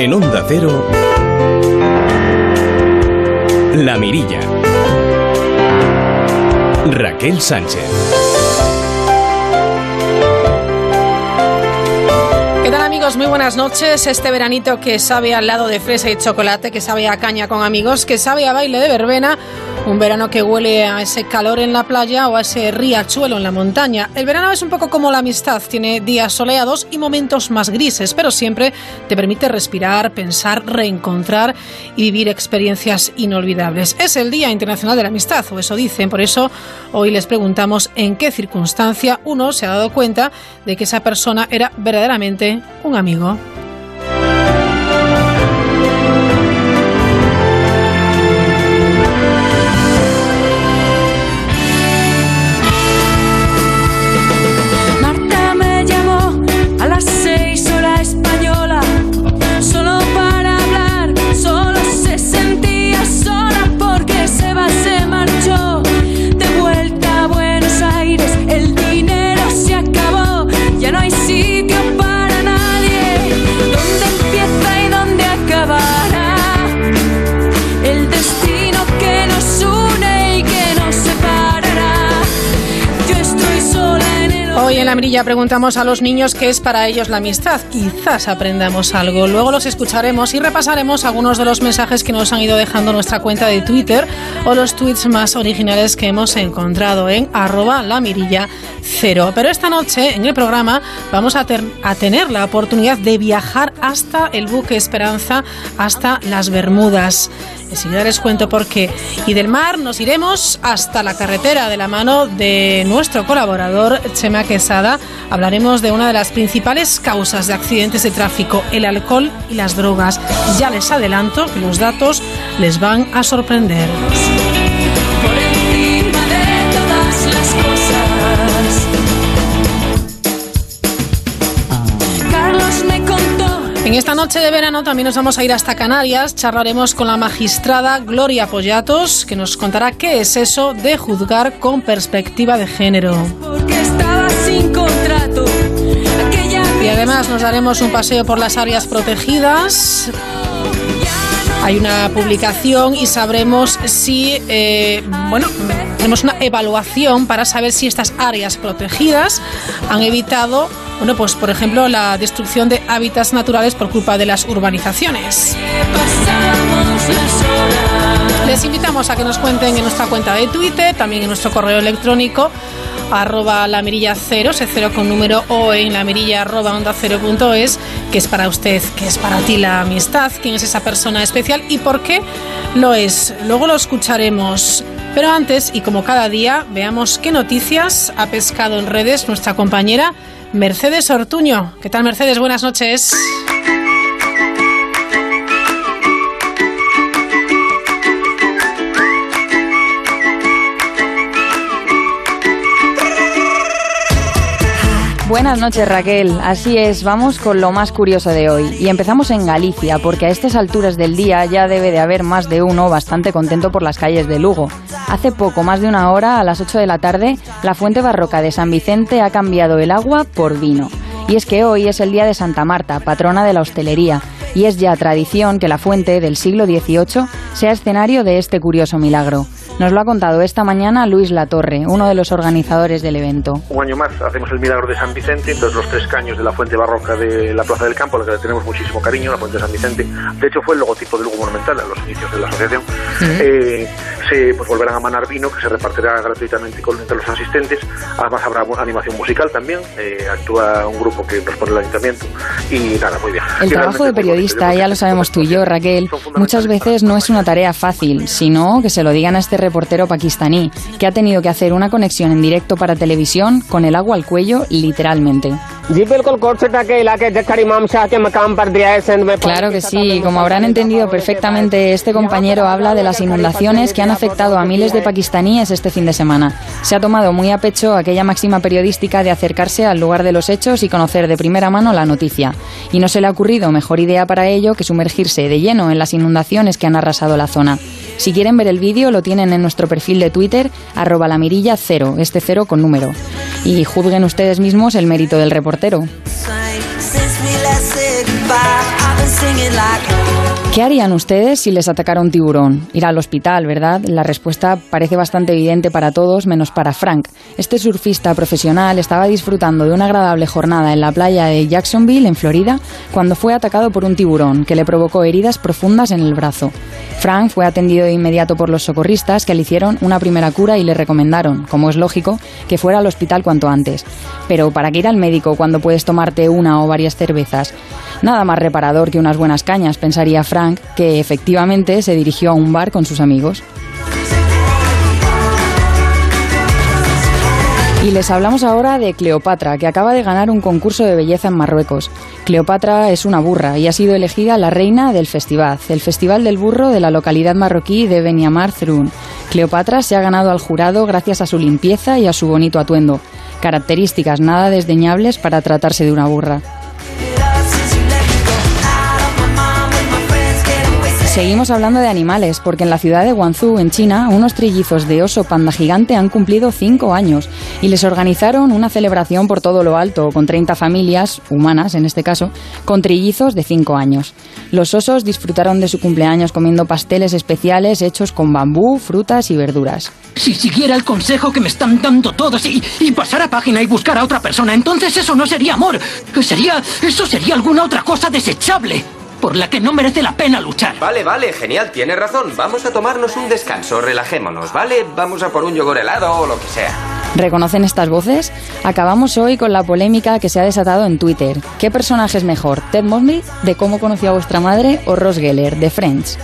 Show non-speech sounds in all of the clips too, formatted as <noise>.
En Onda Cero, La Mirilla. Raquel Sánchez. ¿Qué tal amigos? Muy buenas noches. Este veranito que sabe al lado de fresa y chocolate, que sabe a caña con amigos, que sabe a baile de verbena un verano que huele a ese calor en la playa o a ese riachuelo en la montaña. El verano es un poco como la amistad, tiene días soleados y momentos más grises, pero siempre te permite respirar, pensar, reencontrar y vivir experiencias inolvidables. Es el Día Internacional de la Amistad, o eso dicen, por eso hoy les preguntamos en qué circunstancia uno se ha dado cuenta de que esa persona era verdaderamente un amigo. La mirilla preguntamos a los niños qué es para ellos la amistad. Quizás aprendamos algo. Luego los escucharemos y repasaremos algunos de los mensajes que nos han ido dejando nuestra cuenta de Twitter o los tweets más originales que hemos encontrado en arroba la mirilla cero. Pero esta noche en el programa vamos a, a tener la oportunidad de viajar hasta el buque Esperanza, hasta las Bermudas. Enseguida les cuento por qué. Y del mar nos iremos hasta la carretera de la mano de nuestro colaborador Chema Quesada. Hablaremos de una de las principales causas de accidentes de tráfico, el alcohol y las drogas. Ya les adelanto que los datos les van a sorprender. En esta noche de verano también nos vamos a ir hasta Canarias. Charlaremos con la magistrada Gloria Pollatos, que nos contará qué es eso de juzgar con perspectiva de género. Y además nos daremos un paseo por las áreas protegidas. Hay una publicación y sabremos si, eh, bueno, tenemos una evaluación para saber si estas áreas protegidas han evitado bueno, pues por ejemplo la destrucción de hábitats naturales por culpa de las urbanizaciones. Les invitamos a que nos cuenten en nuestra cuenta de Twitter, también en nuestro correo electrónico arroba la mirilla cero, se cero con número o en la mirilla arroba onda cero punto es, que es para usted, que es para ti la amistad, quién es esa persona especial y por qué lo es. Luego lo escucharemos. Pero antes, y como cada día, veamos qué noticias ha pescado en redes nuestra compañera Mercedes Ortuño. ¿Qué tal, Mercedes? Buenas noches. Buenas noches Raquel, así es, vamos con lo más curioso de hoy. Y empezamos en Galicia, porque a estas alturas del día ya debe de haber más de uno bastante contento por las calles de Lugo. Hace poco, más de una hora, a las 8 de la tarde, la fuente barroca de San Vicente ha cambiado el agua por vino. Y es que hoy es el día de Santa Marta, patrona de la hostelería, y es ya tradición que la fuente del siglo XVIII sea escenario de este curioso milagro. Nos lo ha contado esta mañana Luis Latorre, uno de los organizadores del evento. Un año más hacemos el milagro de San Vicente, entonces los tres caños de la fuente barroca de la Plaza del Campo, a la que le tenemos muchísimo cariño, la fuente de San Vicente. De hecho, fue el logotipo del Lugo Monumental a los inicios de la asociación. Eh, se pues, volverán a manar vino que se repartirá gratuitamente con, entre los asistentes. Además, habrá animación musical también. Eh, actúa un grupo que nos pone el ayuntamiento. Y nada, muy bien. El trabajo de periodista, ya lo sabemos tú y yo, Raquel, muchas veces no es una tarea fácil, sino que se lo digan a este reportero pakistaní, que ha tenido que hacer una conexión en directo para televisión con el agua al cuello, literalmente. Claro que sí, como habrán entendido perfectamente, este compañero habla de las inundaciones que han afectado a miles de pakistaníes este fin de semana. Se ha tomado muy a pecho aquella máxima periodística de acercarse al lugar de los hechos y conocer de primera mano la noticia. Y no se le ha ocurrido mejor idea para ello que sumergirse de lleno en las inundaciones que han arrasado la zona. Si quieren ver el vídeo, lo tienen en nuestro perfil de Twitter, arroba la mirilla cero, este cero con número. Y juzguen ustedes mismos el mérito del reportero. ¿Qué harían ustedes si les atacara un tiburón? Ir al hospital, ¿verdad? La respuesta parece bastante evidente para todos, menos para Frank. Este surfista profesional estaba disfrutando de una agradable jornada en la playa de Jacksonville, en Florida, cuando fue atacado por un tiburón que le provocó heridas profundas en el brazo. Frank fue atendido de inmediato por los socorristas que le hicieron una primera cura y le recomendaron, como es lógico, que fuera al hospital cuanto antes. Pero ¿para qué ir al médico cuando puedes tomarte una o varias cervezas? Nada más reparador que unas buenas cañas, pensaría Frank, que efectivamente se dirigió a un bar con sus amigos. Y les hablamos ahora de Cleopatra, que acaba de ganar un concurso de belleza en Marruecos. Cleopatra es una burra y ha sido elegida la reina del festival, el Festival del Burro de la localidad marroquí de Beniamar Zrun. Cleopatra se ha ganado al jurado gracias a su limpieza y a su bonito atuendo, características nada desdeñables para tratarse de una burra. Seguimos hablando de animales, porque en la ciudad de Guangzhou, en China, unos trillizos de oso panda gigante han cumplido cinco años y les organizaron una celebración por todo lo alto, con 30 familias, humanas en este caso, con trillizos de cinco años. Los osos disfrutaron de su cumpleaños comiendo pasteles especiales hechos con bambú, frutas y verduras. Si siguiera el consejo que me están dando todos y, y pasar a página y buscar a otra persona, entonces eso no sería amor. Sería. Eso sería alguna otra cosa desechable por la que no merece la pena luchar. Vale, vale, genial, tiene razón. Vamos a tomarnos un descanso, relajémonos, ¿vale? Vamos a por un yogur helado o lo que sea. ¿Reconocen estas voces? Acabamos hoy con la polémica que se ha desatado en Twitter. ¿Qué personaje es mejor, Ted Mosby, de Cómo conoció a vuestra madre, o Ross Geller, de Friends?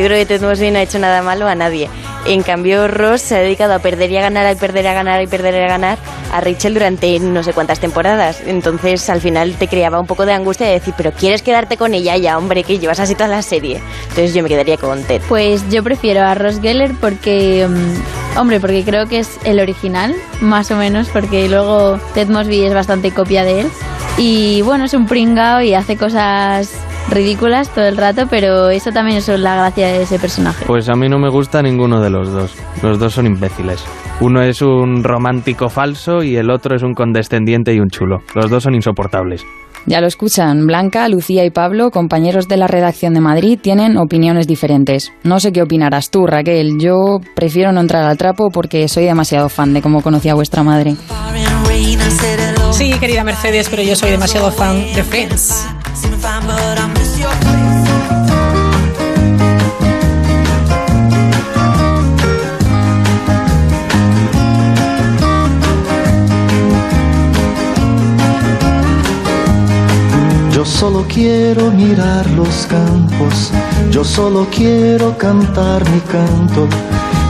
Yo creo que Ted Mosby no ha hecho nada malo a nadie. En cambio, Ross se ha dedicado a perder y a ganar, a perder y a ganar y perder y a ganar a Rachel durante no sé cuántas temporadas. Entonces, al final te creaba un poco de angustia de decir, pero ¿quieres quedarte con ella ya, hombre, que llevas así toda la serie? Entonces yo me quedaría con Ted. Pues yo prefiero a Ross Geller porque, um, hombre, porque creo que es el original, más o menos, porque luego Ted Mosby es bastante copia de él. Y bueno, es un pringao y hace cosas ridículas todo el rato, pero eso también es la gracia de ese personaje. Pues a mí no me gusta ninguno de los dos. Los dos son imbéciles. Uno es un romántico falso y el otro es un condescendiente y un chulo. Los dos son insoportables. Ya lo escuchan, Blanca, Lucía y Pablo, compañeros de la redacción de Madrid, tienen opiniones diferentes. No sé qué opinarás tú, Raquel. Yo prefiero no entrar al trapo porque soy demasiado fan de cómo conocí a vuestra madre. Sí, querida Mercedes, pero yo soy demasiado fan de Friends. Yo solo quiero mirar los campos, yo solo quiero cantar mi canto,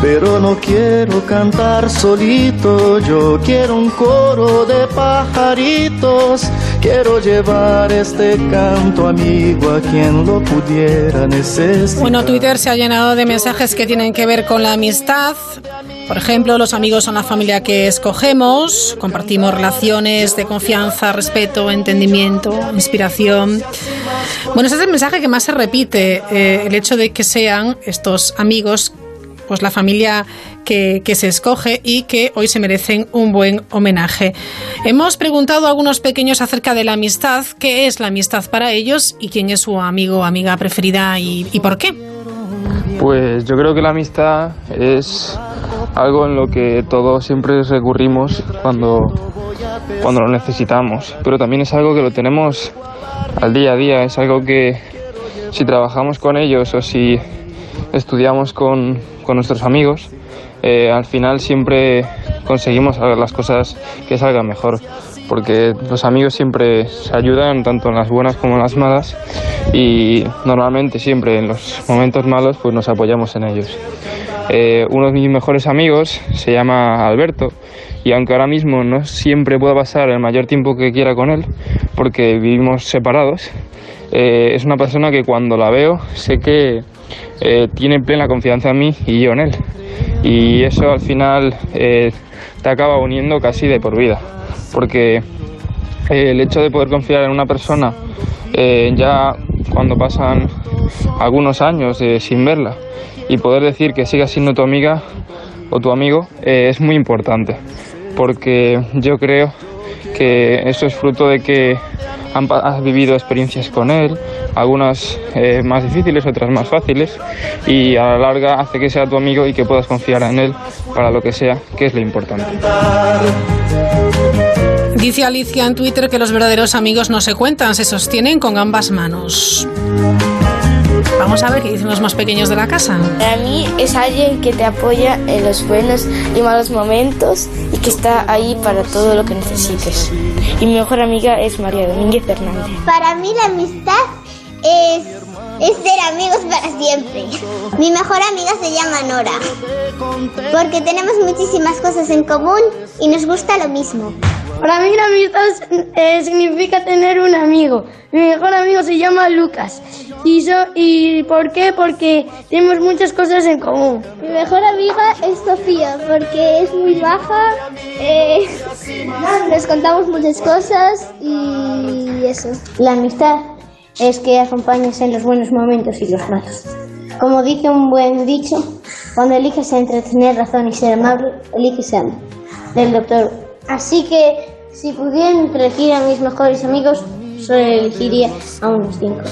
pero no quiero cantar solito, yo quiero un coro de pajaritos, quiero llevar este canto amigo a quien lo pudiera necesitar. Bueno, Twitter se ha llenado de mensajes que tienen que ver con la amistad. Por ejemplo, los amigos son la familia que escogemos, compartimos relaciones de confianza, respeto, entendimiento, inspiración. Bueno, ese es el mensaje que más se repite, eh, el hecho de que sean estos amigos pues la familia que, que, se escoge y que hoy se merecen un buen homenaje. Hemos preguntado a algunos pequeños acerca de la amistad, qué es la amistad para ellos y quién es su amigo o amiga preferida y, y por qué. Pues yo creo que la amistad es algo en lo que todos siempre recurrimos cuando, cuando lo necesitamos, pero también es algo que lo tenemos al día a día, es algo que si trabajamos con ellos o si estudiamos con, con nuestros amigos, eh, al final siempre conseguimos las cosas que salgan mejor, porque los amigos siempre se ayudan tanto en las buenas como en las malas y normalmente siempre en los momentos malos pues nos apoyamos en ellos. Eh, uno de mis mejores amigos se llama Alberto y aunque ahora mismo no siempre pueda pasar el mayor tiempo que quiera con él porque vivimos separados, eh, es una persona que cuando la veo sé que eh, tiene plena confianza en mí y yo en él. Y eso al final eh, te acaba uniendo casi de por vida, porque eh, el hecho de poder confiar en una persona eh, ya cuando pasan algunos años sin verla y poder decir que siga siendo tu amiga o tu amigo es muy importante, porque yo creo que eso es fruto de que han, has vivido experiencias con él, algunas eh, más difíciles, otras más fáciles, y a la larga hace que sea tu amigo y que puedas confiar en él para lo que sea, que es lo importante. Dice Alicia en Twitter que los verdaderos amigos no se cuentan, se sostienen con ambas manos. Vamos a ver qué dicen los más pequeños de la casa. Para mí es alguien que te apoya en los buenos y malos momentos y que está ahí para todo lo que necesites. Y mi mejor amiga es María Domínguez Fernández. Para mí la amistad es, es ser amigos para siempre. Mi mejor amiga se llama Nora, porque tenemos muchísimas cosas en común y nos gusta lo mismo. Para mí la amistad eh, significa tener un amigo. Mi mejor amigo se llama Lucas. ¿Y, so, ¿Y por qué? Porque tenemos muchas cosas en común. Mi mejor amiga es Sofía, porque es muy baja, eh, <laughs> nos contamos muchas cosas y eso. La amistad es que acompañes en los buenos momentos y los malos. Como dice un buen dicho, cuando eliges entre tener razón y ser amable, eliges amor. Del doctor. Así que, si pudiera elegir a mis mejores amigos, solo elegiría a unos cinco.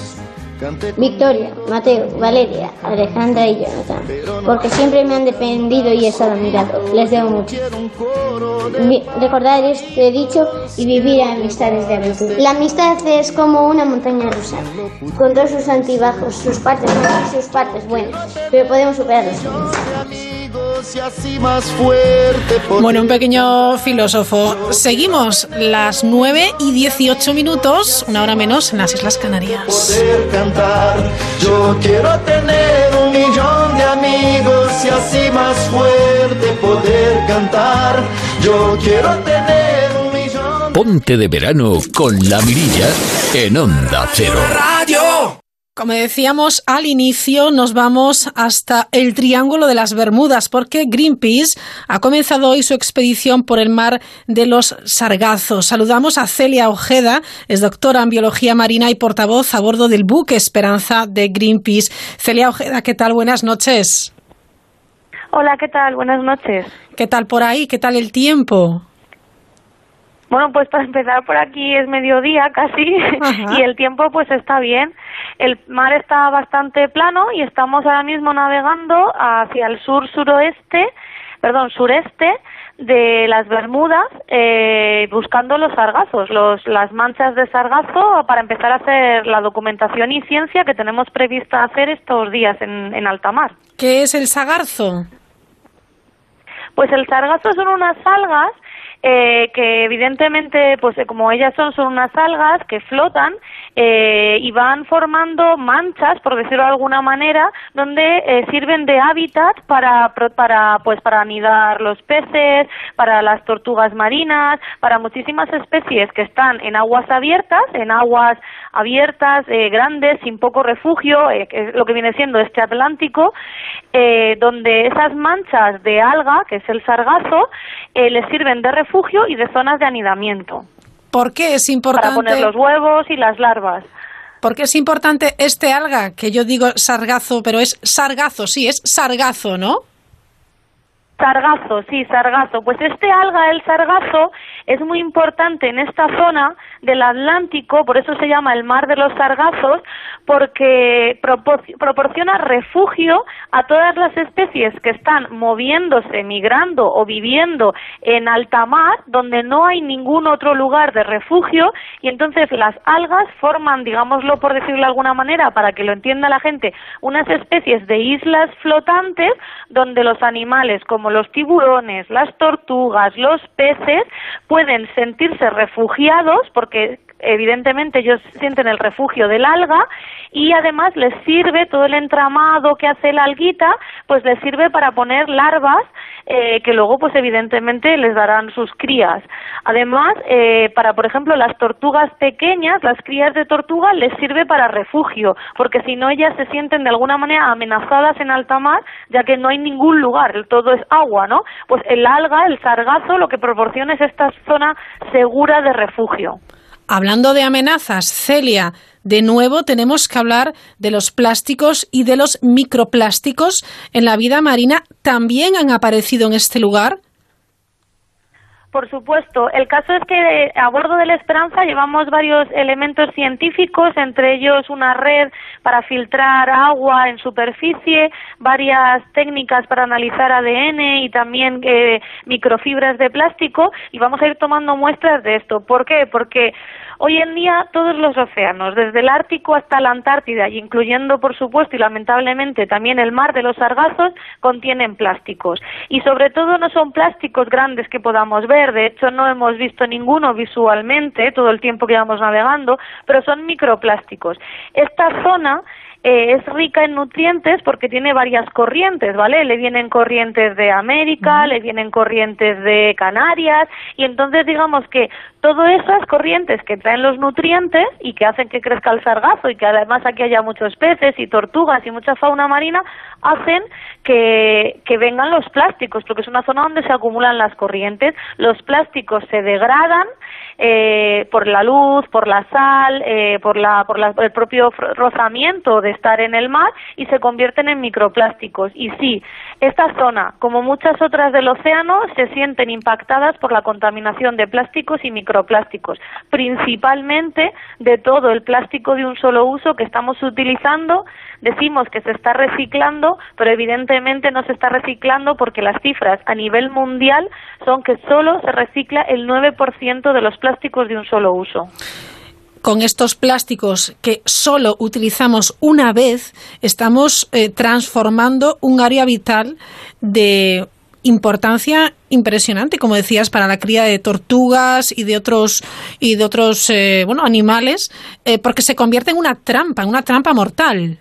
Victoria, Mateo, Valeria, Alejandra y Jonathan, porque siempre me han defendido y he estado a mi lado. Les debo mucho. Recordar este dicho y vivir amistades de aventura. La amistad es como una montaña rusa, con todos sus antibajos, sus partes malas sus partes buenas, pero podemos superarlos. Bueno, un pequeño filósofo. Seguimos las 9 y 18 minutos, una hora menos en las Islas Canarias. poder cantar. Yo quiero tener un millón de amigos y así más fuerte poder cantar. Yo quiero tener un millón. Ponte de verano con la mirilla en Onda Cero. Como decíamos al inicio, nos vamos hasta el Triángulo de las Bermudas porque Greenpeace ha comenzado hoy su expedición por el mar de los Sargazos. Saludamos a Celia Ojeda, es doctora en biología marina y portavoz a bordo del buque Esperanza de Greenpeace. Celia Ojeda, ¿qué tal? Buenas noches. Hola, ¿qué tal? Buenas noches. ¿Qué tal por ahí? ¿Qué tal el tiempo? Bueno, pues para empezar por aquí es mediodía casi Ajá. <laughs> y el tiempo pues está bien. El mar está bastante plano y estamos ahora mismo navegando hacia el sur suroeste, perdón, sureste de las Bermudas eh, buscando los sargazos, los, las manchas de sargazo para empezar a hacer la documentación y ciencia que tenemos prevista hacer estos días en, en alta mar. ¿Qué es el sagarzo? Pues el sargazo son unas algas eh, que evidentemente, pues eh, como ellas son, son unas algas que flotan eh, y van formando manchas, por decirlo de alguna manera, donde eh, sirven de hábitat para, para, pues, para anidar los peces, para las tortugas marinas, para muchísimas especies que están en aguas abiertas, en aguas abiertas, eh, grandes, sin poco refugio, eh, que es lo que viene siendo este Atlántico, eh, donde esas manchas de alga, que es el sargazo, eh, les sirven de refugio y de zonas de anidamiento ¿Por qué es para importante? poner los huevos y las larvas. ¿Por qué es importante este alga? Que yo digo sargazo, pero es sargazo, sí, es sargazo, ¿no? Sargazo, sí, sargazo. Pues este alga, el sargazo, es muy importante en esta zona del Atlántico, por eso se llama el mar de los sargazos, porque propor- proporciona refugio a todas las especies que están moviéndose, migrando o viviendo en alta mar, donde no hay ningún otro lugar de refugio, y entonces las algas forman, digámoslo por decirlo de alguna manera, para que lo entienda la gente, unas especies de islas flotantes donde los animales como los tiburones, las tortugas, los peces pueden sentirse refugiados porque evidentemente ellos sienten el refugio del alga y además les sirve todo el entramado que hace la alguita pues les sirve para poner larvas eh, que luego pues evidentemente les darán sus crías. Además eh, para por ejemplo las tortugas pequeñas las crías de tortuga les sirve para refugio porque si no ellas se sienten de alguna manera amenazadas en alta mar ya que no hay ningún lugar todo es agua no pues el alga el sargazo lo que proporciona es esta zona segura de refugio. Hablando de amenazas, Celia, de nuevo tenemos que hablar de los plásticos y de los microplásticos en la vida marina. ¿También han aparecido en este lugar? Por supuesto. El caso es que a bordo de la Esperanza llevamos varios elementos científicos, entre ellos una red para filtrar agua en superficie, varias técnicas para analizar ADN y también eh, microfibras de plástico y vamos a ir tomando muestras de esto. ¿Por qué? Porque Hoy en día todos los océanos, desde el Ártico hasta la Antártida, y incluyendo por supuesto y lamentablemente también el mar de los sargazos, contienen plásticos. Y sobre todo no son plásticos grandes que podamos ver, de hecho no hemos visto ninguno visualmente todo el tiempo que llevamos navegando, pero son microplásticos. Esta zona eh, es rica en nutrientes porque tiene varias corrientes, ¿vale? Le vienen corrientes de América, le vienen corrientes de Canarias y entonces digamos que todas esas corrientes que traen los nutrientes y que hacen que crezca el sargazo y que además aquí haya muchos peces y tortugas y mucha fauna marina hacen que, que vengan los plásticos porque es una zona donde se acumulan las corrientes, los plásticos se degradan eh, por la luz, por la sal, eh, por, la, por el propio rozamiento de estar en el mar y se convierten en microplásticos. Y sí, esta zona, como muchas otras del océano, se sienten impactadas por la contaminación de plásticos y microplásticos, principalmente de todo el plástico de un solo uso que estamos utilizando. Decimos que se está reciclando, pero evidentemente no se está reciclando porque las cifras a nivel mundial son que solo se recicla el 9% de los plásticos de un solo uso con estos plásticos que solo utilizamos una vez, estamos eh, transformando un área vital de importancia impresionante, como decías, para la cría de tortugas y de otros y de otros eh, bueno animales, eh, porque se convierte en una trampa, en una trampa mortal.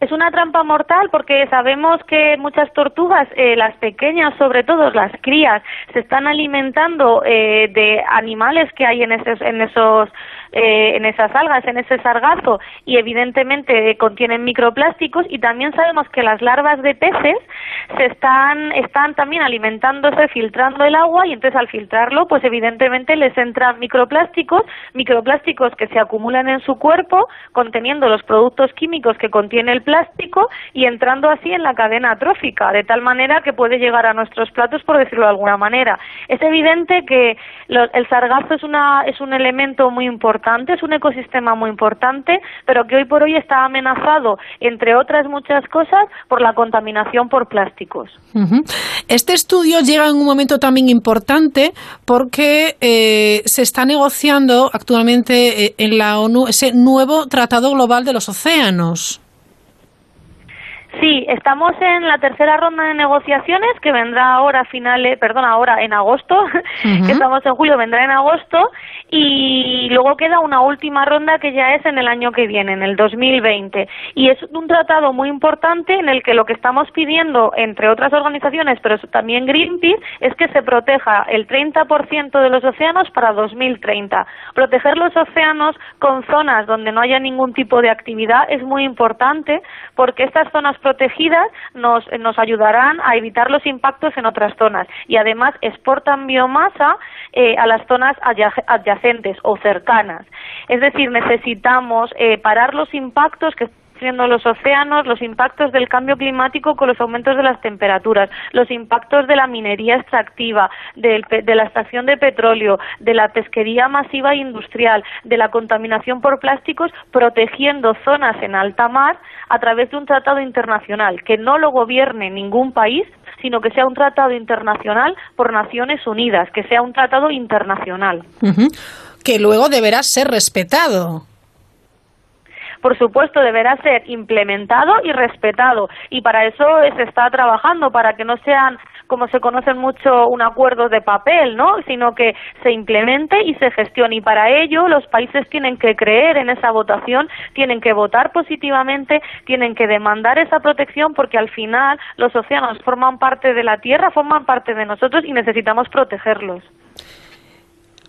Es una trampa mortal porque sabemos que muchas tortugas, eh, las pequeñas sobre todo, las crías, se están alimentando eh, de animales que hay en esos, en esos eh, en esas algas, en ese sargazo, y evidentemente contienen microplásticos. Y también sabemos que las larvas de peces se están, están también alimentándose, filtrando el agua, y entonces al filtrarlo, pues evidentemente les entran microplásticos, microplásticos que se acumulan en su cuerpo, conteniendo los productos químicos que contiene el plástico y entrando así en la cadena trófica, de tal manera que puede llegar a nuestros platos, por decirlo de alguna manera. Es evidente que el sargazo es, una, es un elemento muy importante es un ecosistema muy importante, pero que hoy por hoy está amenazado, entre otras muchas cosas, por la contaminación por plásticos. Este estudio llega en un momento también importante porque eh, se está negociando actualmente eh, en la ONU ese nuevo Tratado Global de los Océanos. Sí, estamos en la tercera ronda de negociaciones que vendrá ahora finales, perdón, ahora en agosto, <laughs> que estamos en julio, vendrá en agosto y luego queda una última ronda que ya es en el año que viene, en el 2020. Y es un tratado muy importante en el que lo que estamos pidiendo, entre otras organizaciones, pero también Greenpeace, es que se proteja el 30% de los océanos para 2030. Proteger los océanos con zonas donde no haya ningún tipo de actividad es muy importante porque estas zonas protegidas nos, nos ayudarán a evitar los impactos en otras zonas y además exportan biomasa eh, a las zonas adyacentes o cercanas. Es decir, necesitamos eh, parar los impactos que sufriendo los océanos, los impactos del cambio climático con los aumentos de las temperaturas, los impactos de la minería extractiva, de, la extracción de petróleo, de la pesquería masiva e industrial, de la contaminación por plásticos, protegiendo zonas en alta mar a través de un tratado internacional que no lo gobierne ningún país, sino que sea un tratado internacional por Naciones Unidas, que sea un tratado internacional. Que luego deberá ser respetado por supuesto, deberá ser implementado y respetado. Y para eso se está trabajando, para que no sean como se conocen mucho un acuerdo de papel, ¿no? Sino que se implemente y se gestione. Y para ello los países tienen que creer en esa votación, tienen que votar positivamente, tienen que demandar esa protección porque al final los océanos forman parte de la Tierra, forman parte de nosotros y necesitamos protegerlos.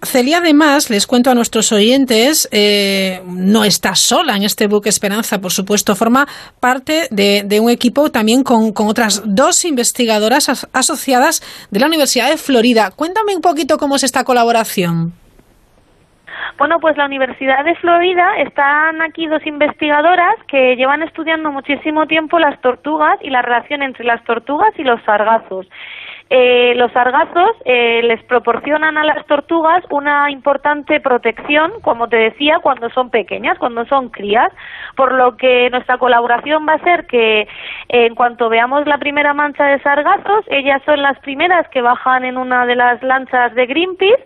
Celia, además, les cuento a nuestros oyentes, eh, no está sola en este buque Esperanza, por supuesto, forma parte de, un equipo también con, otras dos investigadoras asociadas de la Universidad de Florida. Cuéntame un poquito cómo es esta colaboración. Bueno, pues la Universidad de Florida están aquí dos investigadoras que llevan estudiando muchísimo tiempo las tortugas y la relación entre las tortugas y los sargazos eh, los sargazos eh, les proporcionan a las tortugas una importante protección, como te decía, cuando son pequeñas, cuando son crías, por lo que nuestra colaboración va a ser que en cuanto veamos la primera mancha de sargazos, ellas son las primeras que bajan en una de las lanchas de Greenpeace,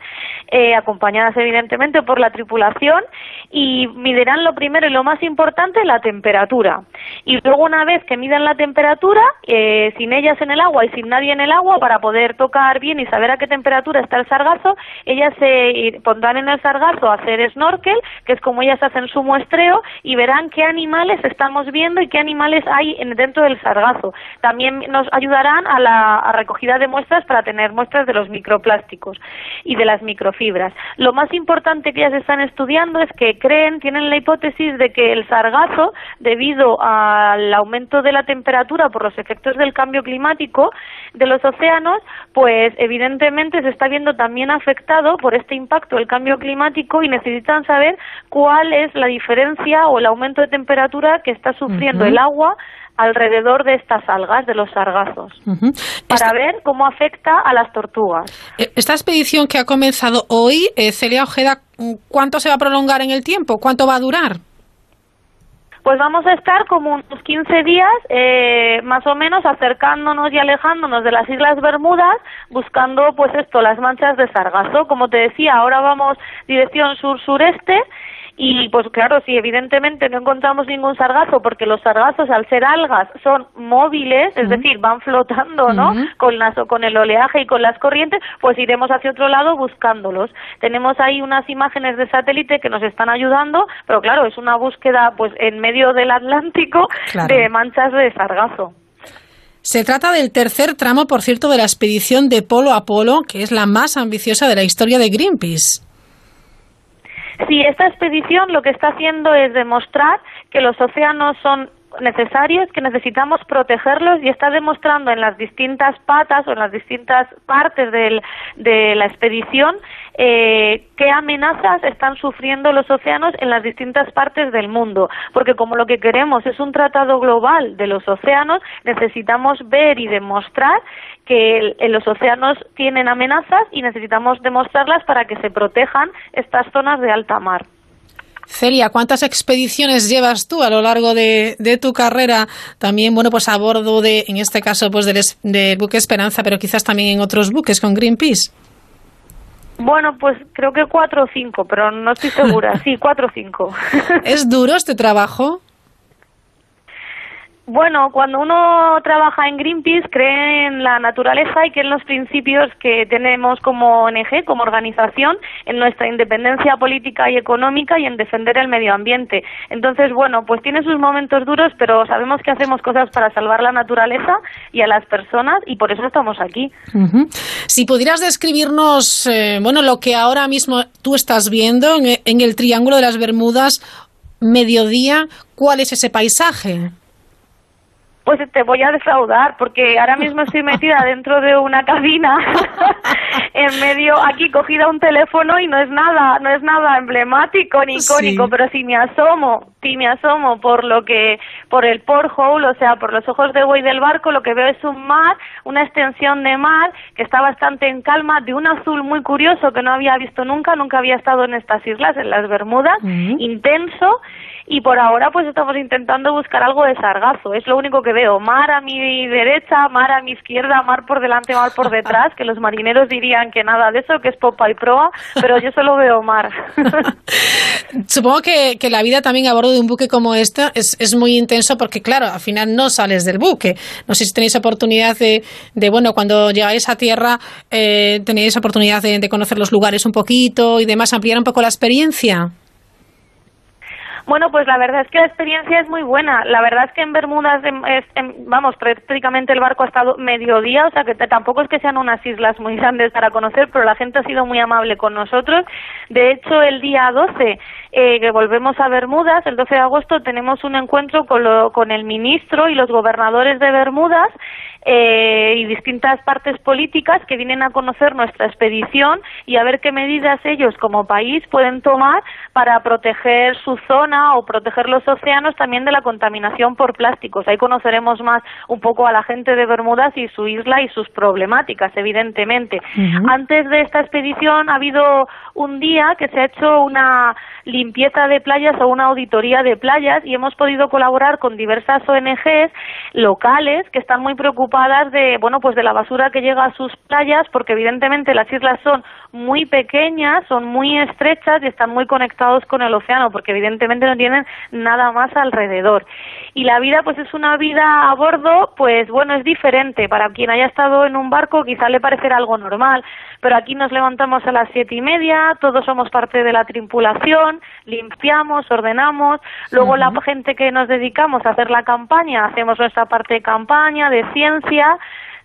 eh, acompañadas evidentemente por la tripulación, y midirán lo primero y lo más importante, la temperatura. Y luego una vez que midan la temperatura, eh, sin ellas en el agua y sin nadie en el agua, para poder tocar bien y saber a qué temperatura está el sargazo, ellas se pondrán en el sargazo a hacer snorkel, que es como ellas hacen su muestreo, y verán qué animales estamos viendo y qué animales hay en, dentro del sargazo. También nos ayudarán a la recogida de muestras para tener muestras de los microplásticos y de las microfibras. Lo más importante que ellas están estudiando es que creen, tienen la hipótesis de que el sargazo, debido al aumento de la temperatura por los efectos del cambio climático de los océanos, pues evidentemente se está viendo también afectado por este impacto del cambio climático y necesitan saber cuál es la diferencia o el aumento de temperatura que está sufriendo el agua alrededor de estas algas, de los sargazos, para ver cómo afecta a las tortugas. Eh, Esta expedición que ha comenzado hoy, eh, Celia Ojeda, ¿cuánto se va a prolongar en el tiempo? ¿Cuánto va a durar? Pues vamos a estar como unos 15 días, eh, más o menos, acercándonos y alejándonos de las Islas Bermudas, buscando, pues esto, las manchas de sargazo. Como te decía, ahora vamos dirección sur-sureste. Y pues claro, si evidentemente no encontramos ningún sargazo, porque los sargazos al ser algas son móviles, es decir, van flotando, ¿no? Con las con el oleaje y con las corrientes, pues iremos hacia otro lado buscándolos. Tenemos ahí unas imágenes de satélite que nos están ayudando, pero claro, es una búsqueda pues en medio del Atlántico Claro. de manchas de sargazo. Se trata del tercer tramo, por cierto, de la expedición de Polo a Polo, que es la más ambiciosa de la historia de Greenpeace. Sí, esta expedición lo que está haciendo es demostrar que los océanos son necesarios, que necesitamos protegerlos y está demostrando en las distintas patas o en las distintas partes del- de la expedición eh, qué amenazas están sufriendo los océanos en las distintas partes del mundo. Porque como lo que queremos es un tratado global de los océanos, necesitamos ver y demostrar que en los océanos tienen amenazas y necesitamos demostrarlas para que se protejan estas zonas de alta mar. Celia, ¿cuántas expediciones llevas tú a lo largo de, de tu carrera? También, bueno, pues a bordo de, en este caso, pues del, del buque Esperanza, pero quizás también en otros buques con Greenpeace. Bueno, pues creo que cuatro o cinco, pero no estoy segura. <laughs> Sí, cuatro o cinco. ¿Es duro este trabajo? Bueno, cuando uno trabaja en Greenpeace cree en la naturaleza y que en los principios que tenemos como ONG, como organización, en nuestra independencia política y económica y en defender el medio ambiente. Entonces, bueno, pues tiene sus momentos duros, pero sabemos que hacemos cosas para salvar la naturaleza y a las personas y por eso estamos aquí. Si pudieras describirnos, eh, bueno, lo que ahora mismo tú estás viendo en, en el Triángulo de las Bermudas, mediodía, ¿cuál es ese paisaje? Pues te voy a defraudar porque ahora mismo estoy metida dentro de una cabina <laughs> en medio aquí cogida un teléfono y no es nada, no es nada emblemático ni Sí. icónico, pero si me asomo, si me asomo por lo que por el porthole, o sea, por los ojos de buey del barco, lo que veo es un mar, una extensión de mar que está bastante en calma, de un azul muy curioso que no había visto nunca, nunca había estado en estas islas, en las Bermudas, intenso y por ahora pues estamos intentando buscar algo de sargazo, es lo único que veo, mar a mi derecha, mar a mi izquierda, mar por delante, mar por detrás, que los marineros dirían que nada de eso, que es popa y proa, pero yo solo veo mar. <laughs> Supongo que, que la vida también a bordo de un buque como este es, es muy intenso porque, claro, al final no sales del buque. No sé si tenéis oportunidad de, de bueno, cuando llegáis a tierra, eh, tenéis oportunidad de, de conocer los lugares un poquito y demás, ampliar un poco la experiencia. Bueno, pues la verdad es que la experiencia es muy buena. La verdad es que en Bermudas, em, em, vamos, prácticamente el barco ha estado mediodía, o sea que tampoco es que sean unas islas muy <laughs> grandes para conocer, pero la gente ha sido muy amable con nosotros. De hecho, el día 12 eh, que volvemos a Bermudas. El 12 de agosto tenemos un encuentro con, lo- con el ministro y los gobernadores de Bermudas eh, y distintas partes políticas que vienen a conocer nuestra expedición y a ver qué medidas ellos como país pueden tomar para proteger su zona o proteger los océanos también de la contaminación por plásticos. Ahí conoceremos más un poco a la gente de Bermudas y su isla y sus problemáticas, evidentemente. Antes de esta expedición ha habido un día que se ha hecho una limpieza de playas o una auditoría de playas y hemos podido colaborar con diversas ONGs locales que están muy preocupadas de, bueno, pues de la basura que llega a sus playas porque evidentemente las islas son muy pequeñas, son muy estrechas y están muy conectados con el océano porque evidentemente no tienen nada más alrededor. Y la vida pues es una vida a bordo, pues bueno, es diferente. Para quien haya estado en un barco quizá le parecerá algo normal, pero aquí nos levantamos a las siete y media, todos somos parte de la tripulación, limpiamos, ordenamos, luego la gente que nos dedicamos a hacer la campaña, hacemos nuestra parte de campaña, de ciencia, Yeah.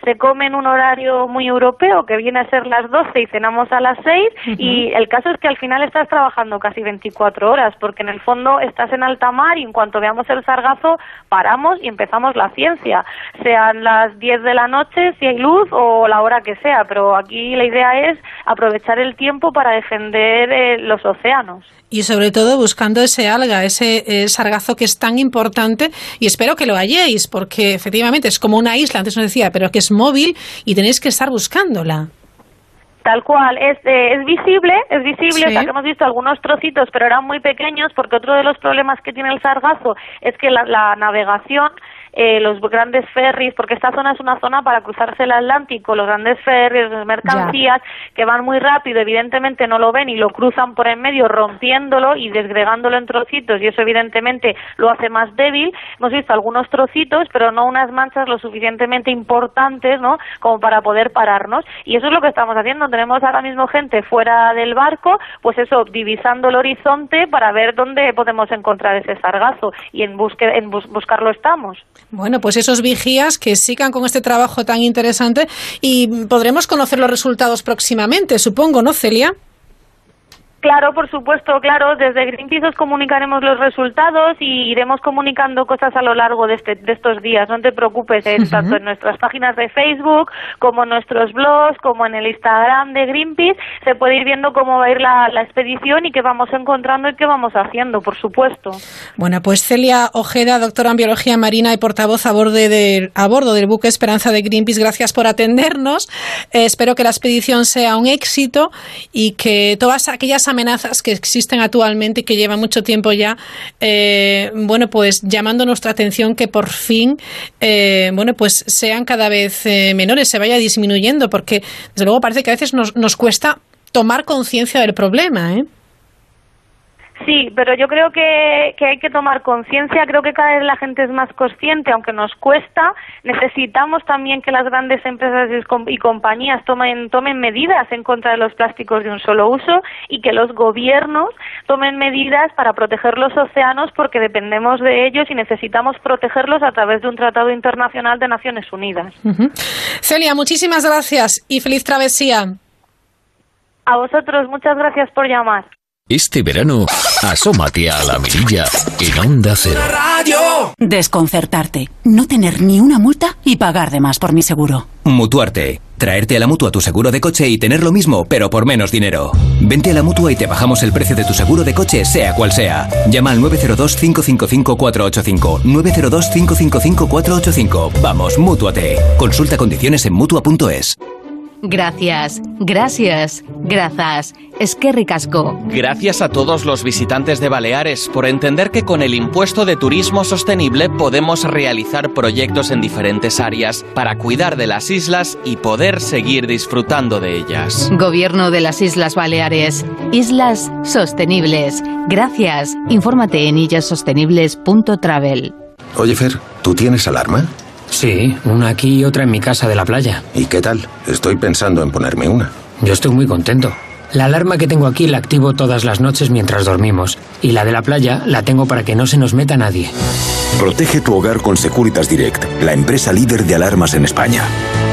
Se come en un horario muy europeo que viene a ser las 12 y cenamos a las 6 y el caso es que al final estás trabajando casi 24 horas porque en el fondo estás en alta mar y en cuanto veamos el sargazo paramos y empezamos la ciencia, sean las 10 de la noche si hay luz o la hora que sea, pero aquí la idea es aprovechar el tiempo para defender eh, los océanos. Y sobre todo buscando ese alga, ese eh, sargazo que es tan importante y espero que lo halléis porque efectivamente es como una isla, antes nos decía, pero que es móvil y tenéis que estar buscándola. Tal cual, es, eh, es visible, es visible, Sí. o sea que hemos visto algunos trocitos, pero eran muy pequeños, porque otro de los problemas que tiene el sargazo es que la, la navegación, eh, los grandes ferries, porque esta zona es una zona para cruzarse el Atlántico, los grandes ferries, las mercancías que van muy rápido, evidentemente no lo ven y lo cruzan por en medio rompiéndolo y desgregándolo en trocitos y eso evidentemente lo hace más débil. Hemos visto algunos trocitos, pero no unas manchas lo suficientemente importantes, ¿no? Como para poder pararnos y eso es lo que estamos haciendo. Tenemos ahora mismo gente fuera del barco, pues eso, divisando el horizonte para ver dónde podemos encontrar ese sargazo y en, busque, en bus- buscarlo estamos. Bueno, pues esos vigías que sigan con este trabajo tan interesante y podremos conocer los resultados próximamente, supongo, ¿no, Celia? Claro, por supuesto, claro. Desde Greenpeace os comunicaremos los resultados y iremos comunicando cosas a lo largo de, este, de estos días. No te preocupes, eh, tanto en nuestras páginas de Facebook como en nuestros blogs, como en el Instagram de Greenpeace, se puede ir viendo cómo va a ir la, la expedición y qué vamos encontrando y qué vamos haciendo, por supuesto. Bueno, pues Celia Ojeda, doctora en biología marina y portavoz a bordo, del, a bordo del buque Esperanza de Greenpeace, gracias por atendernos. Eh, espero que la expedición sea un éxito y que todas aquellas amenazas que existen actualmente y que llevan mucho tiempo ya, eh, bueno, pues llamando nuestra atención que por fin, eh, bueno, pues sean cada vez eh, menores, se vaya disminuyendo, porque desde luego parece que a veces nos, nos cuesta tomar conciencia del problema, ¿eh? Sí, pero yo creo que, que hay que tomar conciencia, creo que cada vez la gente es más consciente, aunque nos cuesta, necesitamos también que las grandes empresas y com- y compañías tomen, tomen medidas en contra de los plásticos de un solo uso y que los gobiernos tomen medidas para proteger los océanos porque dependemos de ellos y necesitamos protegerlos a través de un tratado internacional de Naciones Unidas. Celia, muchísimas gracias y feliz travesía. A vosotros, muchas gracias por llamar. Este verano, asómate a la mirilla en Onda Cero. Desconcertarte, no tener ni una multa y pagar de más por mi seguro. Mutuarte. Traerte a la mutua tu seguro de coche y tener lo mismo, pero por menos dinero. Vente a la mutua y te bajamos el precio de tu seguro de coche, sea cual sea. Llama al 902-555-485. 902-555-485. Vamos, mútuate. Consulta condiciones en mutua.es. Gracias, gracias, grazas. Es que ricasco. Gracias a todos los visitantes de Baleares por entender que con el impuesto de turismo sostenible podemos realizar proyectos en diferentes áreas para cuidar de las islas y poder seguir disfrutando de ellas. Gobierno de las Islas Baleares. Islas sostenibles. Gracias. Infórmate en illasostenibles.travel. Oye, Fer, ¿tú tienes alarma? Sí, una aquí y otra en mi casa de la playa. ¿Y qué tal? Estoy pensando en ponerme una. Yo estoy muy contento. La alarma que tengo aquí la activo todas las noches mientras dormimos. Y la de la playa la tengo para que no se nos meta nadie. Protege tu hogar con Securitas Direct, la empresa líder de alarmas en España.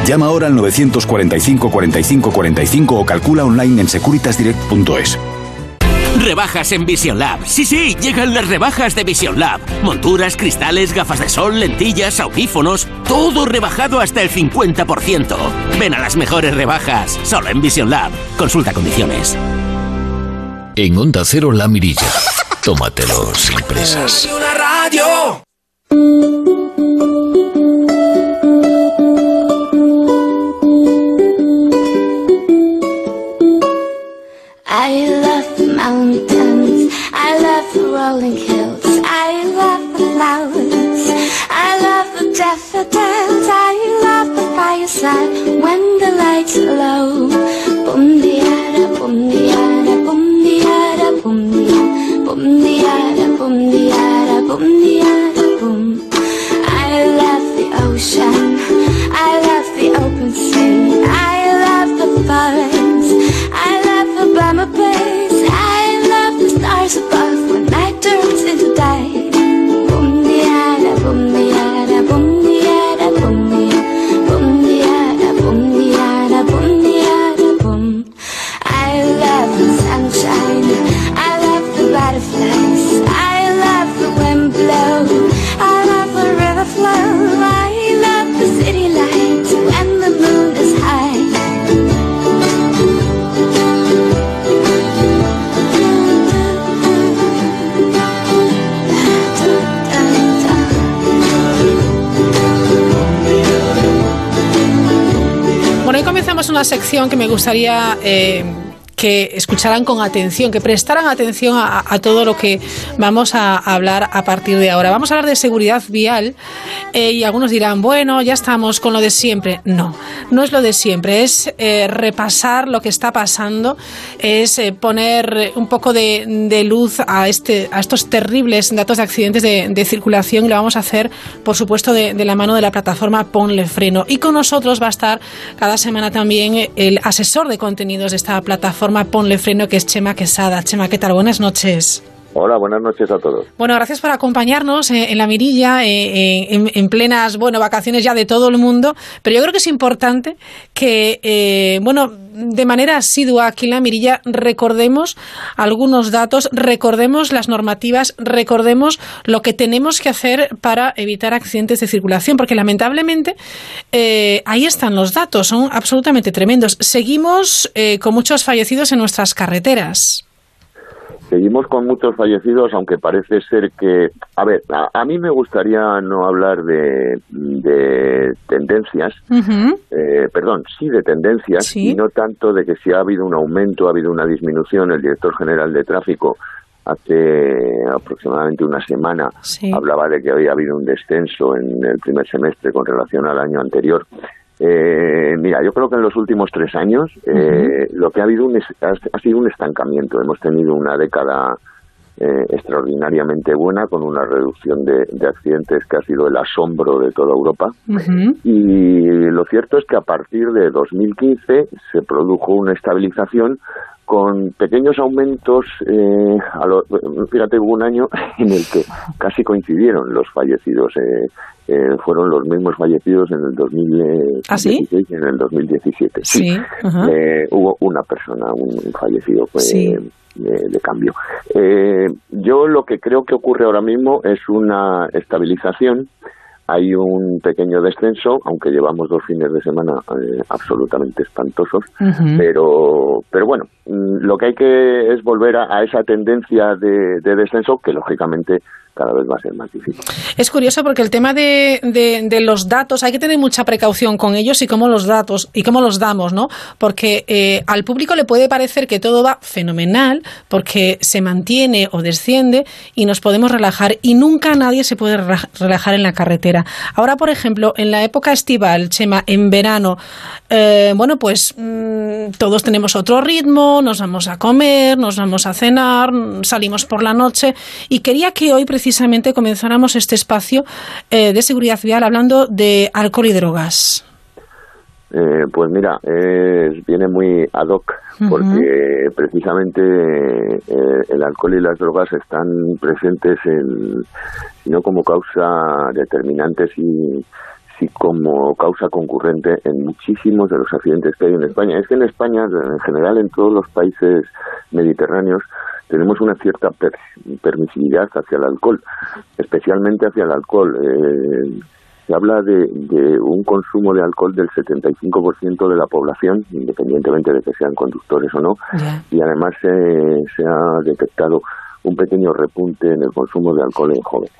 Llama ahora al 945 45 45 o calcula online en securitasdirect.es. Rebajas en Vision Lab. Sí, sí, llegan las rebajas de Vision Lab. Monturas, cristales, gafas de sol, lentillas, audífonos, todo rebajado hasta el 50%. Ven a las mejores rebajas, solo en Vision Lab. Consulta condiciones. En Onda Cero La Mirilla. Tómatelo sin prisas. I rolling hills, I love the flowers, I love the daffodils, I love the fireside when the lights are low. Boom diada, boom diada, boom diada, boom diada, boom diada, boom diada, boom diada, boom. I love the ocean, I love the open sea, I love the forest, una sección que me gustaría eh, que escucharan con atención, que prestaran atención a, a todo lo que vamos a hablar a partir de ahora. Vamos a hablar de seguridad vial eh, y algunos dirán, bueno, ya estamos con lo de siempre. No, no es lo de siempre, es eh, repasar lo que está pasando, es eh, poner un poco de, de luz a, este, a estos terribles datos de accidentes de, de circulación y lo vamos a hacer, por supuesto, de, de la mano de la plataforma Ponle Freno. Y con nosotros va a estar cada semana también el asesor de contenidos de esta plataforma Ponle Freno, que es Chema Quesada. Chema, ¿qué tal? Buenas noches. Hola, buenas noches a todos. Bueno, gracias por acompañarnos eh, en la mirilla, eh, eh, en, en plenas, bueno, vacaciones ya de todo el mundo, pero yo creo que es importante que, eh, bueno, de manera asidua aquí en la mirilla recordemos algunos datos, recordemos las normativas, recordemos lo que tenemos que hacer para evitar accidentes de circulación, porque lamentablemente eh, ahí están los datos, son absolutamente tremendos. Seguimos eh, con muchos fallecidos en nuestras carreteras. Seguimos con muchos fallecidos, aunque parece ser que, a ver, a, a mí me gustaría no hablar de, de tendencias, eh, perdón, sí de tendencias y no tanto de que si ha habido un aumento, ha habido una disminución. El director general de tráfico hace aproximadamente una semana hablaba de que había habido un descenso en el primer semestre con relación al año anterior. Eh, mira, yo creo que en los últimos tres años eh, lo que ha habido un es- ha, sido un estancamiento. Hemos tenido una década eh, extraordinariamente buena con una reducción de, de accidentes que ha sido el asombro de toda Europa. Y lo cierto es que a partir de 2015 se produjo una estabilización con pequeños aumentos. eh, a lo- fíjate, hubo un año <laughs> en el que casi coincidieron los fallecidos. eh, eh, fueron los mismos fallecidos en el 2016 ¿Ah, sí? y en el 2017. Sí, ajá. Eh, hubo una persona, un fallecido fue Sí. de, de cambio. Eh, yo lo que creo que ocurre ahora mismo es una estabilización. Hay un pequeño descenso, aunque llevamos dos fines de semana eh, absolutamente espantosos, pero, pero bueno, mm, lo que hay que es volver a, a esa tendencia de, de descenso que lógicamente cada vez va a ser más difícil. Es curioso porque el tema de, de- de los datos, hay que tener mucha precaución con ellos y cómo los datos y cómo los damos, ¿no? Porque eh, al público le puede parecer que todo va fenomenal porque se mantiene o desciende y nos podemos relajar y nunca nadie se puede rela- relajar en la carretera. Ahora, por ejemplo, en la época estival, Chema, en verano, eh, bueno, pues mm, todos tenemos otro ritmo, nos vamos a comer, nos vamos a cenar, salimos por la noche y quería que hoy precisamente comenzáramos este espacio eh, de seguridad vial hablando de alcohol y drogas. Eh, pues mira, es- viene muy ad hoc porque precisamente eh, el alcohol y las drogas están presentes en, si no como causa determinante, si como causa concurrente en muchísimos de los accidentes que hay en España. Es que en España, en general en todos los países mediterráneos, tenemos una cierta per- permisividad hacia el alcohol, especialmente hacia el alcohol. Eh, se habla de, de un consumo de alcohol del 75% de la población, independientemente de que sean conductores o no, y además se ha detectado un pequeño repunte en el consumo de alcohol en jóvenes.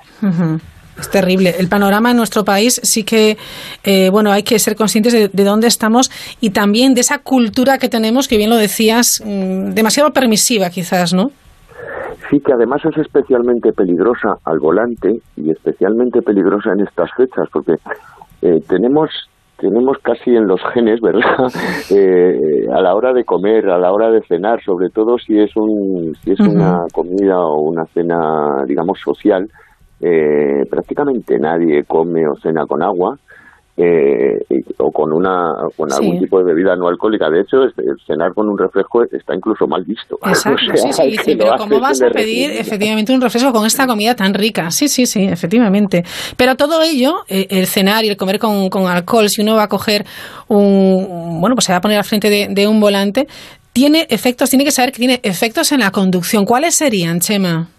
Es terrible. El panorama en nuestro país sí que, eh, bueno, hay que ser conscientes de, de dónde estamos y también de esa cultura que tenemos, que bien lo decías, mm, demasiado permisiva quizás, ¿no? Sí, que además es especialmente peligrosa al volante y especialmente peligrosa en estas fechas, porque eh, tenemos tenemos casi en los genes, ¿verdad? <laughs> Eh, a la hora de comer, a la hora de cenar, sobre todo si es un si es una comida o una cena, digamos, social, eh, prácticamente nadie come o cena con agua. Eh, o con una con Sí. algún tipo de bebida no alcohólica de hecho cenar con un refresco está incluso mal visto <laughs> Exacto, O sea, sí, sí, <laughs> lo pero ¿cómo vas a pedir efectivamente un refresco con esta comida tan rica? Sí, sí, sí, efectivamente. Pero todo ello, eh, el cenar y el comer con, con alcohol, si uno va a coger un, bueno, pues se va a poner al frente de, de un volante, tiene efectos, tiene que saber que tiene efectos en la conducción. ¿Cuáles serían, Chema?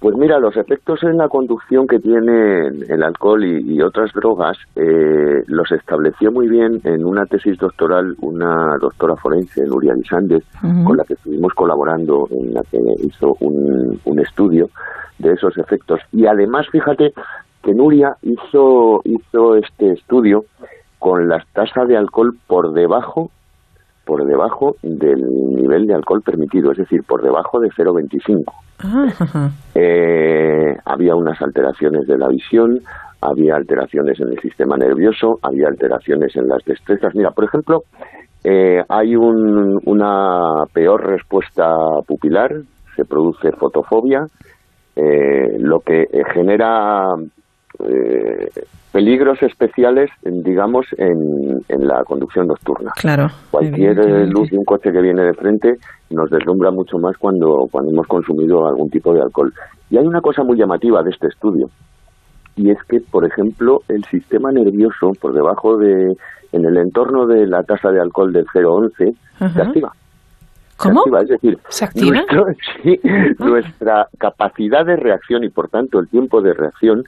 Pues mira, los efectos en la conducción que tiene el alcohol y, y otras drogas eh, los estableció muy bien en una tesis doctoral una doctora forense, Nuria Lisández, Ujú. con la que estuvimos colaborando, en la que hizo un, un estudio de esos efectos. Y además, fíjate que Nuria hizo, hizo este estudio con las tasas de alcohol por debajo por debajo del nivel de alcohol permitido, es decir, por debajo de 0,25 <laughs> eh, había unas alteraciones de la visión, había alteraciones en el sistema nervioso, había alteraciones en las destrezas. Mira, por ejemplo, eh, hay un- una peor respuesta pupilar, se produce fotofobia, eh, lo que genera eh, peligros especiales, digamos, en, en la conducción nocturna. Claro. Cualquier eh, luz de un coche que viene de frente nos deslumbra mucho más cuando, cuando hemos consumido algún tipo de alcohol. Y hay una cosa muy llamativa de este estudio, y es que, por ejemplo, el sistema nervioso, por debajo de, en el entorno de la tasa de alcohol del 0,11, se activa. ¿Cómo? Se activa, es decir, ¿Se activa? nuestro- <laughs> sí, nuestra capacidad de reacción y, por tanto, el tiempo de reacción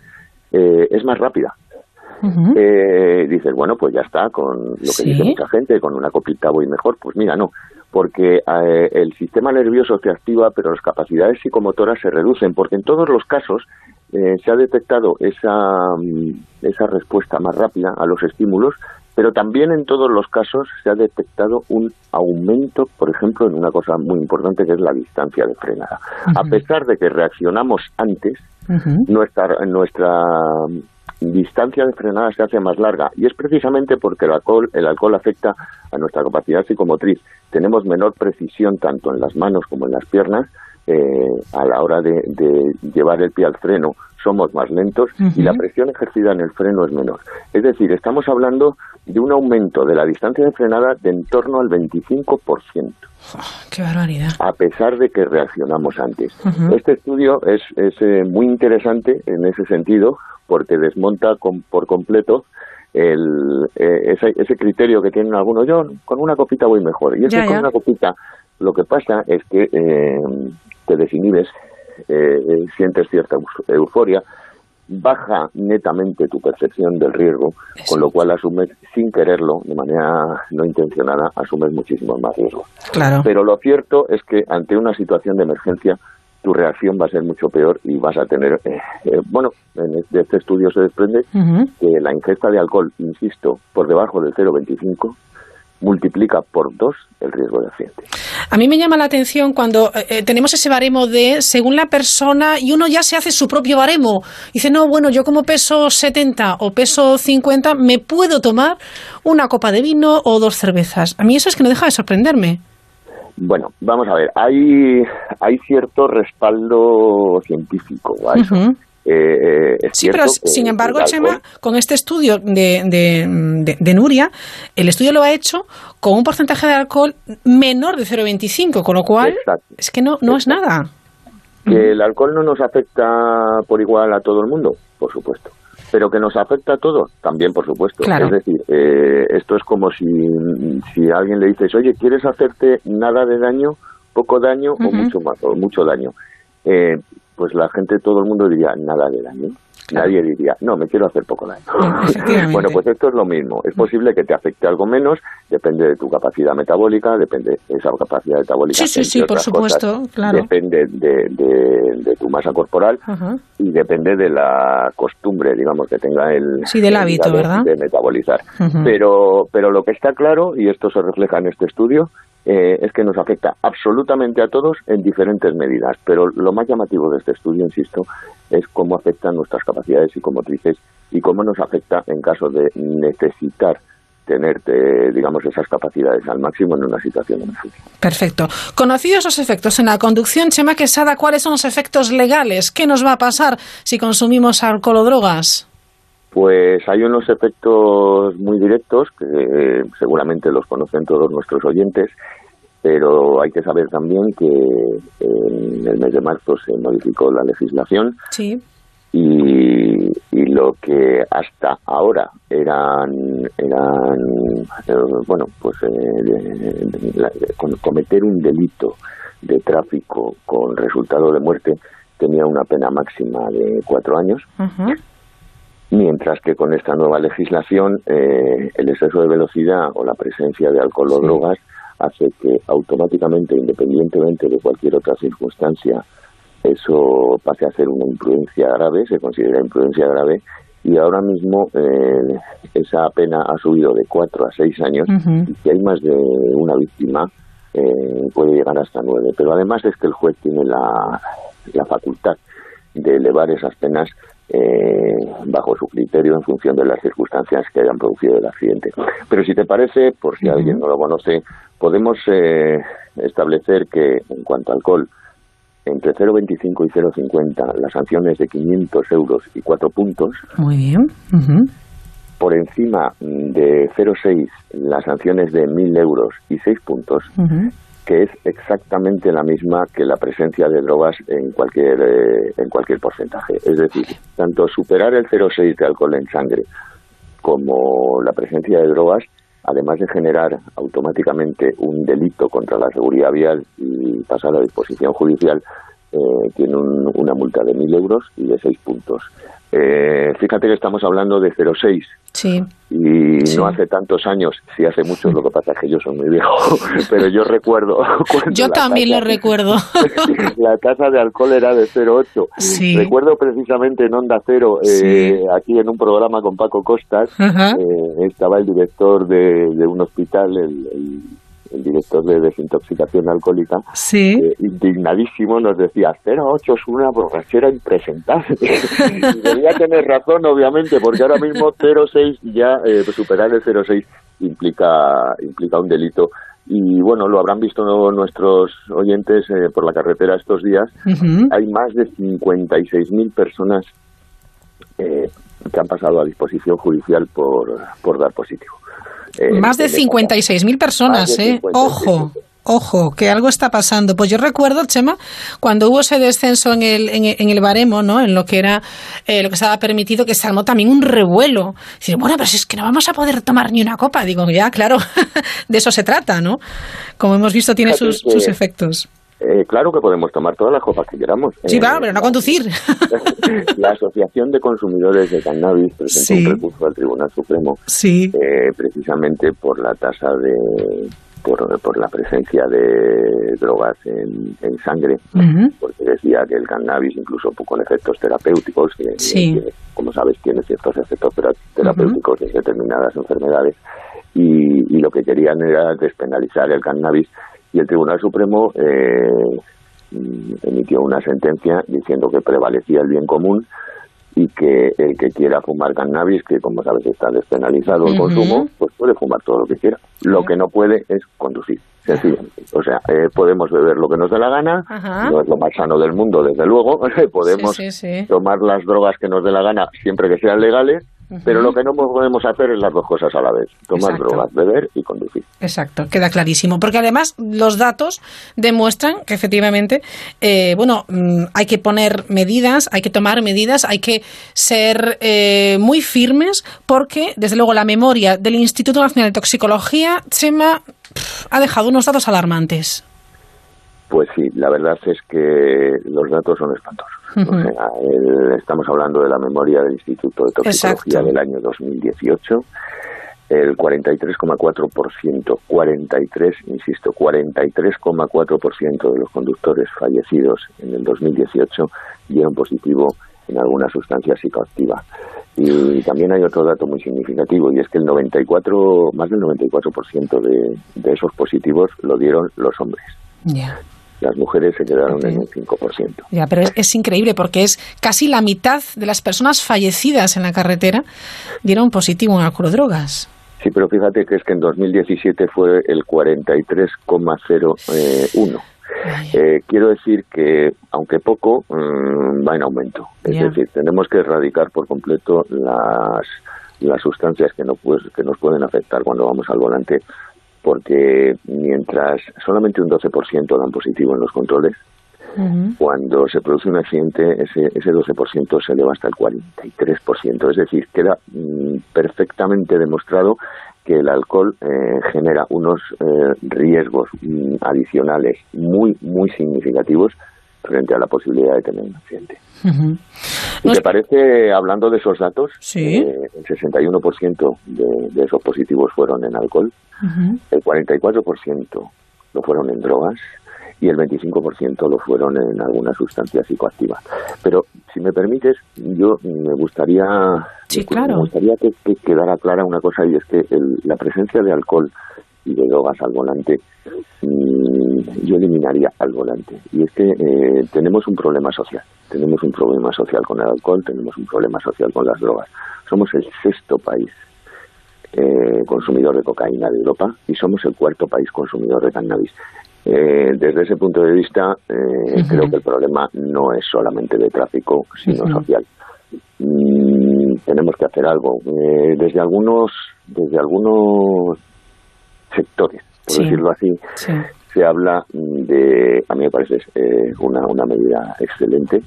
eh, es más rápida. Eh, dices, bueno, pues ya está, con lo que Sí. dice mucha gente, con una copita voy mejor. Pues mira, no, porque eh, el sistema nervioso se activa, pero las capacidades psicomotoras se reducen, porque en todos los casos eh, se ha detectado esa, mm, esa respuesta más rápida a los estímulos, pero también en todos los casos se ha detectado un aumento, por ejemplo, en una cosa muy importante que es la distancia de frenada. A pesar de que reaccionamos antes, nuestra, nuestra distancia de frenada se hace más larga y es precisamente porque el alcohol, el alcohol afecta a nuestra capacidad psicomotriz. Tenemos menor precisión tanto en las manos como en las piernas eh, a la hora de, de llevar el pie al freno somos más lentos y la presión ejercida en el freno es menor. Es decir, estamos hablando de un aumento de la distancia de frenada de en torno al 25% Qué barbaridad. a pesar de que reaccionamos antes. Este estudio es, es eh, muy interesante en ese sentido porque desmonta con- por completo el, eh, ese, ese criterio que tienen algunos. Yo con una copita voy mejor. Y es Ya, que con una copita lo que pasa es que eh, te desinhibes, eh, eh, sientes cierta euf- euforia, baja netamente tu percepción del riesgo, con lo cual asumes sin quererlo, de manera no intencionada, asumes muchísimo más riesgo. Claro. Pero lo cierto es que ante una situación de emergencia tu reacción va a ser mucho peor y vas a tener, eh, eh, bueno, en este- de este estudio se desprende que la ingesta de alcohol, insisto, por debajo del 0,25 multiplica por dos el riesgo de accidente. A mí me llama la atención cuando eh, eh, tenemos ese baremo de según la persona y uno ya se hace su propio baremo. Dice, no, bueno, yo como peso 70 o peso 50 me puedo tomar una copa de vino o dos cervezas. A mí eso es que no deja de sorprenderme. Bueno, vamos a ver, hay, hay cierto respaldo científico a eso. Eh, es Sí, pero cierto sin embargo, Chema, con este estudio de, de, de- de Nuria, el estudio lo ha hecho con un porcentaje de alcohol menor de 0,25, con lo cual Exacto. es que no, no es nada. Que el alcohol no nos afecta por igual a todo el mundo, por supuesto. Pero que nos afecta a todos, también por supuesto. Claro. Es decir, eh, esto es como si, si a alguien le dices, oye, ¿quieres hacerte nada de daño poco daño o mucho ma- o mucho daño. Eh, pues la gente, todo el mundo diría nada de daño. Nadie diría, no, me quiero hacer poco daño. Bueno, pues esto es lo mismo. Es posible que te afecte algo menos, depende de tu capacidad metabólica, depende de esa capacidad metabólica. Sí, sí, sí, por cosas, supuesto, claro. Depende de, de- de tu masa corporal y depende de la costumbre, digamos, que tenga el, Sí, del el hábito, ¿verdad? de metabolizar. Pero, pero lo que está claro, y esto se refleja en este estudio, eh, es que nos afecta absolutamente a todos en diferentes medidas. Pero lo más llamativo de este estudio, insisto, es cómo afectan nuestras capacidades psicomotrices y cómo nos afecta en caso de necesitar tener, eh, digamos, esas capacidades al máximo en una situación de emergencia. Perfecto. Conocidos los efectos en la conducción, Chema Quesada, ¿cuáles son los efectos legales? ¿Qué nos va a pasar si consumimos alcohol o drogas? Pues hay unos efectos muy directos que eh, seguramente los conocen todos nuestros oyentes, pero hay que saber también que en el mes de marzo se modificó la legislación Sí. y, y lo que hasta ahora eran eran eh, bueno pues eh, de- la- cometer un delito de tráfico con resultado de muerte tenía una pena máxima de cuatro años mientras que con esta nueva legislación eh, el exceso de velocidad o la presencia de alcohol o drogas hace que automáticamente, independientemente de cualquier otra circunstancia, eso pase a ser una imprudencia grave, se considera imprudencia grave, y ahora mismo eh, esa pena ha subido de cuatro a seis años, y si hay más de una víctima, eh, puede llegar hasta nueve. Pero además es que el juez tiene la, la facultad de elevar esas penas eh, bajo su criterio en función de las circunstancias que hayan producido el accidente. Pero si te parece, por si alguien no lo conoce, podemos eh, establecer que en cuanto a alcohol, entre 0,25 y 0,50 las sanciones de 500 euros y 4 puntos, Muy bien. Ujú. por encima de 0,6 las sanciones de 1.000 euros y 6 puntos, Ujú. Que es exactamente la misma que la presencia de drogas en cualquier eh, en cualquier porcentaje. Es decir, tanto superar el 0,6 de alcohol en sangre como la presencia de drogas, además de generar automáticamente un delito contra la seguridad vial y pasar a disposición judicial, eh, tiene un- una multa de 1.000 euros y de 6 puntos. Eh, fíjate que estamos hablando de 0,6 Sí. y no hace tantos años, sí hace mucho, lo que pasa es que yo soy muy viejo, <laughs> pero yo recuerdo <laughs> Yo también lo recuerdo. <laughs> la tasa de alcohol era de 0,8. Sí. Recuerdo precisamente en Onda Cero, eh, Sí. aquí en un programa con Paco Costas, eh, estaba el director de, de un hospital, el, el- el director de desintoxicación alcohólica, Sí. eh, indignadísimo nos decía, 0,8 es una borrachera impresentable. <laughs> y debía tener razón, obviamente, porque ahora mismo 0,6 ya, eh, superar el 0,6 implica, implica un delito. Y bueno, lo habrán visto nuestros oyentes eh, por la carretera estos días. Hay más de 56.000 personas eh, que han pasado a disposición judicial por, por dar positivo. Eh, Más de en esta- 56.000 personas, de ¿eh? 56.000. Ojo. Ojo, que algo está pasando. Pues yo recuerdo, Chema, cuando hubo ese descenso en el, en en el baremo, ¿no? En lo que era, eh, lo que estaba permitido, que se armó también un revuelo. Decir, bueno, pero si es que no vamos a poder tomar ni una copa. Digo, ya, claro, <laughs> de eso se trata, ¿no? Como hemos visto, tiene sus efectos. Eh, claro que podemos tomar todas las copas que queramos. Sí, Eh, claro, pero no conducir. <laughs> La Asociación de Consumidores de Cannabis presentó Sí. un recurso al Tribunal Supremo Sí. eh, precisamente por la tasa de por, por la presencia de drogas en, en sangre porque decía que el cannabis incluso con efectos terapéuticos que, Sí. que, como sabes tiene ciertos efectos tera- terapéuticos en determinadas enfermedades y, y lo que querían era despenalizar el cannabis y el Tribunal Supremo eh, emitió una sentencia diciendo que prevalecía el bien común y que el que quiera fumar cannabis, que como sabes está despenalizado el consumo, pues puede fumar todo lo que quiera. Lo que no puede es conducir, sencillamente. O sea, eh, podemos beber lo que nos dé la gana, no es lo más sano del mundo, desde luego. <laughs> podemos Sí, sí, sí. tomar las drogas que nos dé la gana siempre que sean legales, pero lo que no podemos hacer es las dos cosas a la vez, tomar Exacto. drogas, beber y conducir. Exacto, queda clarísimo. Porque además los datos demuestran que efectivamente, eh, bueno, mm, hay que poner medidas, hay que tomar medidas, hay que ser eh, muy firmes porque, desde luego, la memoria del Instituto Nacional de Toxicología, Chema, ha dejado unos datos alarmantes. Pues sí, la verdad es que los datos son espantosos. O sea, el- estamos hablando de la memoria del Instituto de Toxicología Exacto. del año 2018. El 43,4%, 43, insisto, 43,4% de los conductores fallecidos en el 2018 dieron positivo en alguna sustancia psicoactiva. Y también hay otro dato muy significativo y es que el 94, más del 94% de, de esos positivos lo dieron los hombres. Las mujeres se quedaron en un 5%. Ya, pero es, es increíble porque es casi la mitad de las personas fallecidas en la carretera dieron positivo en alcohol o drogas. Sí, pero fíjate que es que en 2017 fue el 43,01. Eh, quiero decir que, aunque poco, mm, va en aumento. Es decir, tenemos que erradicar por completo las, las sustancias que, no, pues, que nos pueden afectar cuando vamos al volante, porque mientras solamente un 12% dan positivo en los controles, cuando se produce un accidente, ese, ese 12% se eleva hasta el 43%. Es decir, queda mm, perfectamente demostrado que el alcohol eh, genera unos eh, riesgos mm, adicionales muy, muy significativos frente a la posibilidad de tener un accidente. Si te parece, hablando de esos datos, eh, el 61% de, de esos positivos fueron en alcohol, el 44% lo fueron en drogas y el 25% lo fueron en alguna sustancia psicoactiva. Pero, si me permites, yo me gustaría, Sí, me gustaría que, que quedara clara una cosa y es que el- la presencia de alcohol y de drogas al volante, mm, yo eliminaría al volante. Y es que eh, tenemos un problema social. Tenemos un problema social con el alcohol, tenemos un problema social con las drogas. Somos el sexto país eh, consumidor de cocaína de Europa y somos el cuarto país consumidor de cannabis. Eh, desde ese punto de vista, eh, creo que el problema no es solamente de tráfico, sino social. Mm, tenemos que hacer algo. Eh, desde algunos, desde algunos sectores, por Sí. decirlo así, se habla de, a mí me parece eh, una, una medida excelente,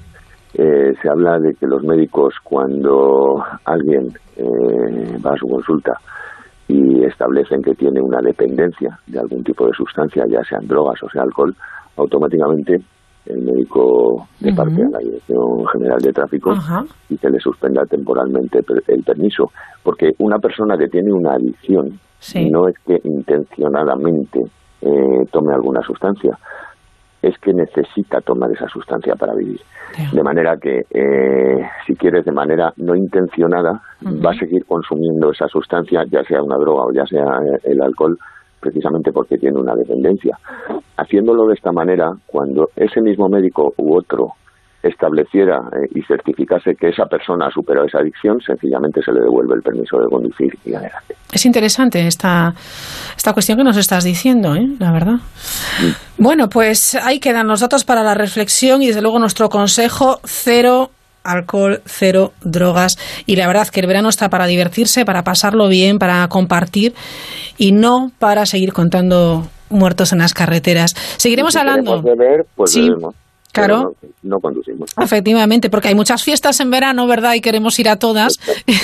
eh, se habla de que los médicos cuando alguien eh, va a su consulta y establecen que tiene una dependencia de algún tipo de sustancia, ya sean drogas o sea alcohol, automáticamente el médico de parte a la Dirección General de Tráfico Ajá. y que le suspenda temporalmente el permiso. Porque una persona que tiene una adicción Sí. no es que intencionadamente eh, tome alguna sustancia, es que necesita tomar esa sustancia para vivir. De manera que, eh, si quieres, de manera no intencionada, va a seguir consumiendo esa sustancia, ya sea una droga o ya sea eh, el alcohol, precisamente porque tiene una dependencia. Haciéndolo de esta manera, cuando ese mismo médico u otro estableciera eh, y certificase que esa persona ha superado esa adicción, sencillamente se le devuelve el permiso de conducir y adelante. Es interesante esta, esta cuestión que nos estás diciendo, ¿eh? la verdad. Bueno, pues ahí quedan los datos para la reflexión y desde luego nuestro consejo cero alcohol, cero drogas y la verdad que el verano está para divertirse, para pasarlo bien, para compartir y no para seguir contando muertos en las carreteras. Seguiremos Si hablando. beber, pues Sí, bebemos. Claro. No, no conducimos. Efectivamente, porque hay muchas fiestas en verano, ¿verdad? Y queremos ir a todas.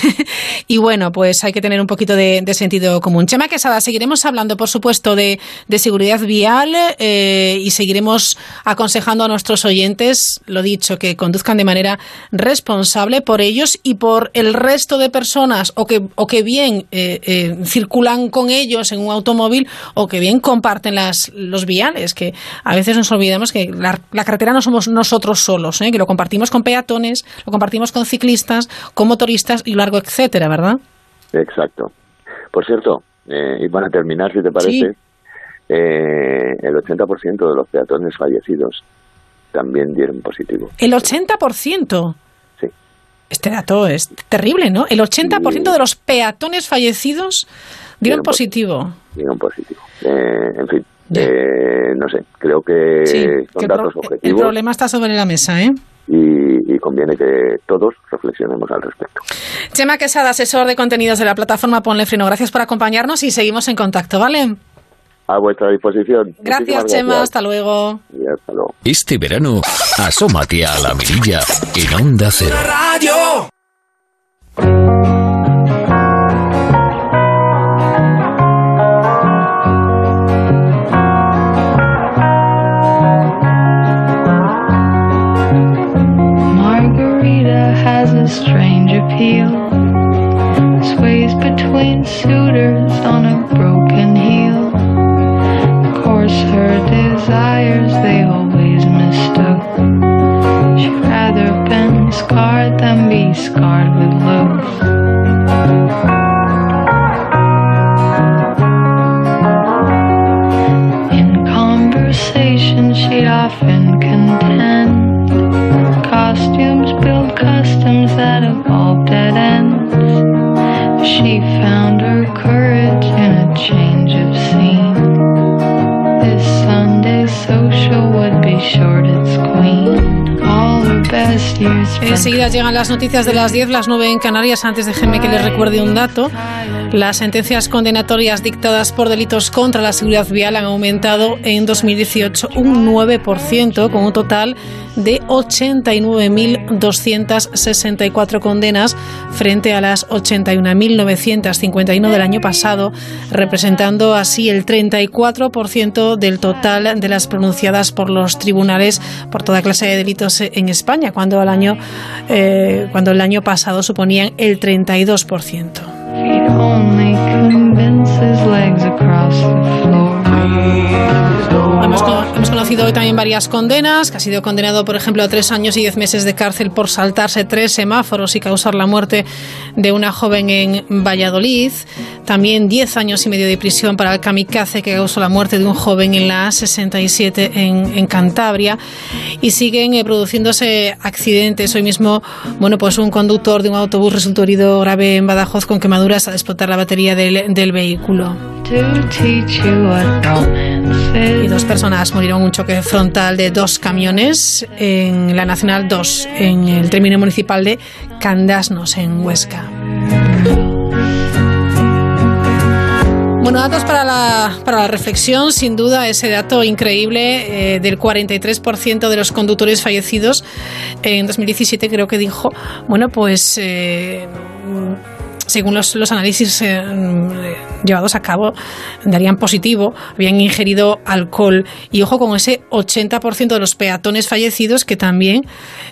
<laughs> y bueno, pues hay que tener un poquito de, de sentido común. Chema Quesada, seguiremos hablando, por supuesto, de, de seguridad vial eh, y seguiremos aconsejando a nuestros oyentes, lo dicho, que conduzcan de manera responsable por ellos y por el resto de personas o que, o que bien eh, eh, circulan con ellos en un automóvil o que bien comparten las, los viales, que a veces nos olvidamos que la, la carretera no somos nosotros solos, ¿eh? que lo compartimos con peatones, lo compartimos con ciclistas, con motoristas y largo etcétera, ¿verdad? Exacto. Por cierto, eh, y para terminar, si te parece, eh, el 80% de los peatones fallecidos también dieron positivo. El 80%. Sí. Este dato es terrible, ¿no? El 80% de los peatones fallecidos dieron positivo. Dieron positivo. Eh, en fin, eh, <laughs> no sé, creo que Sí, son que datos pro- el objetivos problema está sobre la mesa, ¿eh? y, y conviene que todos reflexionemos al respecto. Chema Quesada, asesor de contenidos de la plataforma Ponle Freno. Gracias por acompañarnos y seguimos en contacto, ¿vale? A vuestra disposición. Gracias, Chema. gracias. Hasta luego. Y hasta luego. Este verano, asómate a la mirilla en Onda Cero. Radio. Appeal. Sways between suitors Enseguida llegan las noticias de las 10, las 9 en Canarias. Antes déjenme que les recuerde un dato. Las sentencias condenatorias dictadas por delitos contra la seguridad vial han aumentado en 2018 un 9%, con un total de 89.264 condenas frente a las 81.951 del año pasado, representando así el 34% del total de las pronunciadas por los tribunales por toda clase de delitos en España, cuando el año, eh, cuando el año pasado suponían el 32%. He'd only Hemos, co- hemos conocido hoy también varias condenas, que ha sido condenado, por ejemplo, a tres años y diez meses de cárcel por saltarse tres semáforos y causar la muerte de una joven en Valladolid. También diez años y medio de prisión para el kamikaze que causó la muerte de un joven en la A67 en, en Cantabria. Y siguen eh, produciéndose accidentes. Hoy mismo, bueno, pues un conductor de un autobús resultó herido grave en Badajoz con quemaduras al explotar la batería del, del vehículo. Y dos personas murieron un choque frontal de dos camiones en la Nacional 2, en el término municipal de Candasnos, en Huesca. Bueno, datos para la, para la reflexión, sin duda, ese dato increíble eh, del 43% de los conductores fallecidos en 2017, creo que dijo, bueno, pues eh, según los, los análisis eh, llevados a cabo, darían positivo, habían ingerido alcohol. Y ojo con ese 80% de los peatones fallecidos que también,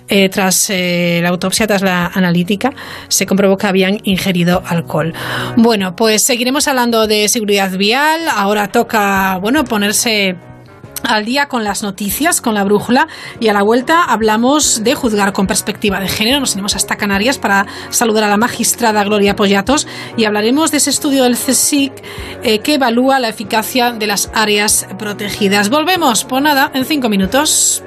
eh, tras eh, la autopsia, tras la analítica, se comprobó que habían ingerido alcohol. Bueno, pues seguiremos hablando de seguridad vial. Ahora toca, bueno, ponerse al día con las noticias, con la brújula y a la vuelta hablamos de juzgar con perspectiva de género. Nos iremos hasta Canarias para saludar a la magistrada Gloria Pollatos y hablaremos de ese estudio del CSIC eh, que evalúa la eficacia de las áreas protegidas. Volvemos, pues nada, en cinco minutos.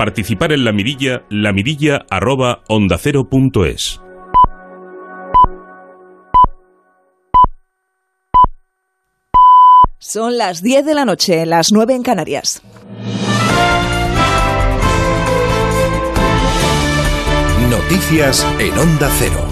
Participar en la mirilla, la mirilla arroba onda cero punto es. Son las 10 de la noche, las 9 en Canarias. Noticias en Onda Cero.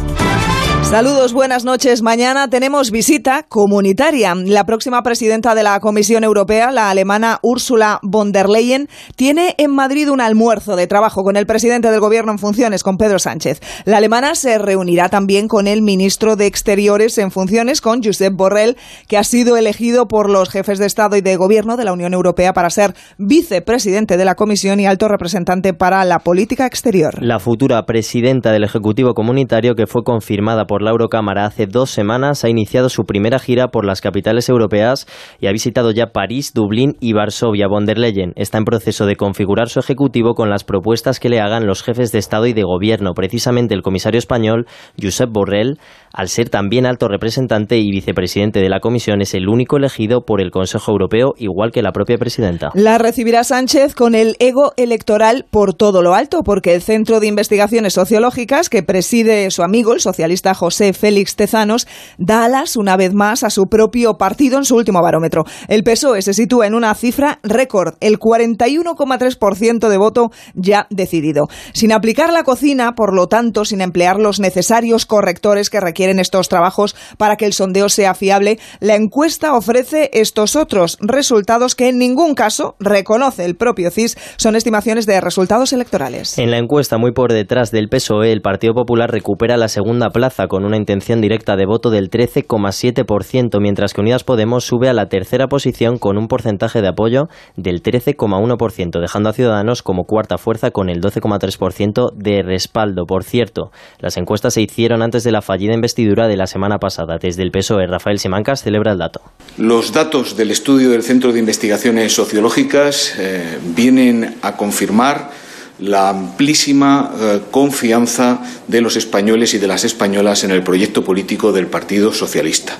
Saludos, buenas noches. Mañana tenemos visita comunitaria. La próxima presidenta de la Comisión Europea, la alemana Ursula von der Leyen, tiene en Madrid un almuerzo de trabajo con el presidente del Gobierno en funciones, con Pedro Sánchez. La alemana se reunirá también con el ministro de Exteriores en funciones, con Josep Borrell, que ha sido elegido por los jefes de Estado y de Gobierno de la Unión Europea para ser vicepresidente de la Comisión y alto representante para la política exterior. La futura presidenta del Ejecutivo Comunitario, que fue confirmada por la Eurocámara hace dos semanas, ha iniciado su primera gira por las capitales europeas y ha visitado ya París, Dublín y Varsovia. Von der Leyen está en proceso de configurar su Ejecutivo con las propuestas que le hagan los jefes de Estado y de Gobierno. Precisamente el comisario español, Josep Borrell, al ser también alto representante y vicepresidente de la Comisión, es el único elegido por el Consejo Europeo, igual que la propia presidenta. La recibirá Sánchez con el ego electoral por todo lo alto, porque el Centro de Investigaciones Sociológicas que preside su amigo, el socialista José José Félix Tezanos, da alas una vez más a su propio partido en su último barómetro. El PSOE se sitúa en una cifra récord, el 41,3% de voto ya decidido. Sin aplicar la cocina, por lo tanto, sin emplear los necesarios correctores que requieren estos trabajos para que el sondeo sea fiable, la encuesta ofrece estos otros resultados que en ningún caso, reconoce el propio CIS, son estimaciones de resultados electorales. En la encuesta, muy por detrás del PSOE, el Partido Popular recupera la segunda plaza con una intención directa de voto del 13,7%, mientras que Unidas Podemos sube a la tercera posición con un porcentaje de apoyo del 13,1%, dejando a Ciudadanos como cuarta fuerza con el 12,3% de respaldo. Por cierto, las encuestas se hicieron antes de la fallida investidura de la semana pasada. Desde el PSOE, Rafael Simancas celebra el dato. Los datos del estudio del Centro de Investigaciones Sociológicas eh, vienen a confirmar la amplísima eh, confianza de los españoles y de las españolas en el proyecto político del Partido Socialista.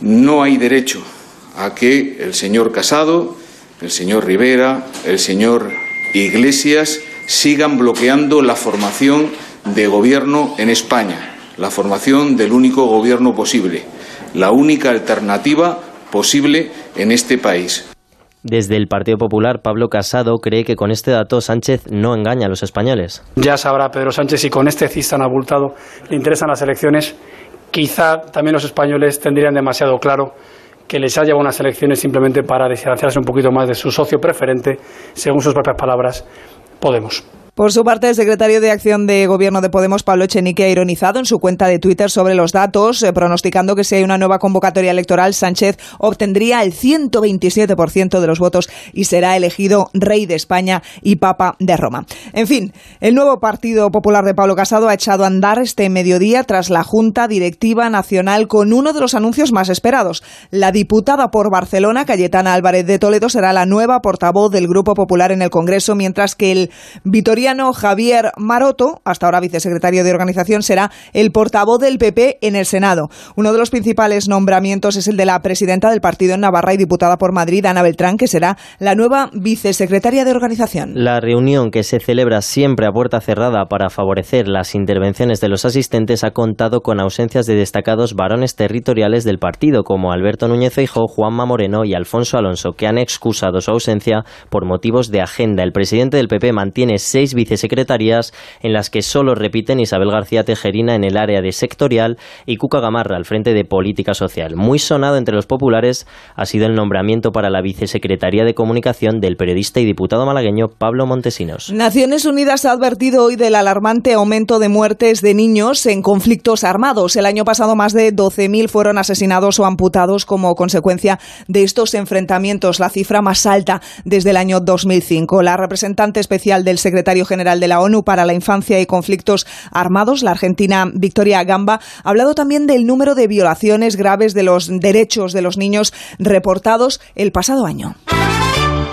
No hay derecho a que el señor Casado, el señor Rivera, el señor Iglesias sigan bloqueando la formación de gobierno en España, la formación del único gobierno posible, la única alternativa posible en este país. Desde el Partido Popular, Pablo Casado cree que con este dato Sánchez no engaña a los españoles. Ya sabrá Pedro Sánchez si con este CIS tan abultado le interesan las elecciones. Quizá también los españoles tendrían demasiado claro que les ha llevado unas elecciones simplemente para distanciarse un poquito más de su socio preferente, según sus propias palabras, Podemos. Por su parte, el secretario de Acción de Gobierno de Podemos, Pablo Echenique, ha ironizado en su cuenta de Twitter sobre los datos, eh, pronosticando que si hay una nueva convocatoria electoral, Sánchez obtendría el 127% de los votos y será elegido rey de España y papa de Roma. En fin, el nuevo Partido Popular de Pablo Casado ha echado a andar este mediodía tras la Junta Directiva Nacional con uno de los anuncios más esperados. La diputada por Barcelona, Cayetana Álvarez de Toledo, será la nueva portavoz del Grupo Popular en el Congreso, mientras que el Vitoria Javier Maroto, hasta ahora vicesecretario de organización, será el portavoz del PP en el Senado. Uno de los principales nombramientos es el de la presidenta del partido en Navarra y diputada por Madrid, Ana Beltrán, que será la nueva vicesecretaria de organización. La reunión que se celebra siempre a puerta cerrada para favorecer las intervenciones de los asistentes ha contado con ausencias de destacados varones territoriales del partido, como Alberto Núñez Feijóo, Juanma Moreno y Alfonso Alonso, que han excusado su ausencia por motivos de agenda. El presidente del PP mantiene seis vicesecretarias en las que solo repiten Isabel García Tejerina en el área de sectorial y Cuca Gamarra al frente de política social. Muy sonado entre los populares ha sido el nombramiento para la vicesecretaría de comunicación del periodista y diputado malagueño Pablo Montesinos. Naciones Unidas ha advertido hoy del alarmante aumento de muertes de niños en conflictos armados. El año pasado más de 12.000 fueron asesinados o amputados como consecuencia de estos enfrentamientos, la cifra más alta desde el año 2005. La representante especial del secretario general de la ONU para la Infancia y Conflictos Armados, la argentina Victoria Gamba, ha hablado también del número de violaciones graves de los derechos de los niños reportados el pasado año.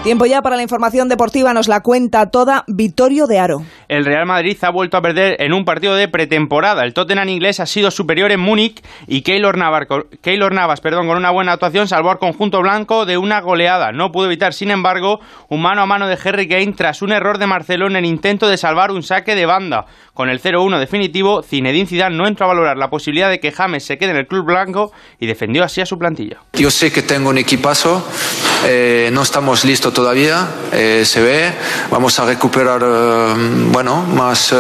Tiempo ya para la información deportiva, nos la cuenta toda Vittorio de Aro. El Real Madrid ha vuelto a perder en un partido de pretemporada. El Tottenham inglés ha sido superior en Múnich y Keylor Navas, perdón, con una buena actuación salvó al conjunto blanco de una goleada. No pudo evitar, sin embargo, un mano a mano de Harry Kane tras un error de Marcelo en el intento de salvar un saque de banda. Con el 0-1 definitivo, Zinedine Zidane no entró a valorar la posibilidad de que James se quede en el club blanco y defendió así a su plantilla. Yo sé que tengo un equipazo, eh, no estamos listos todavía, eh, se ve, vamos a recuperar eh, más,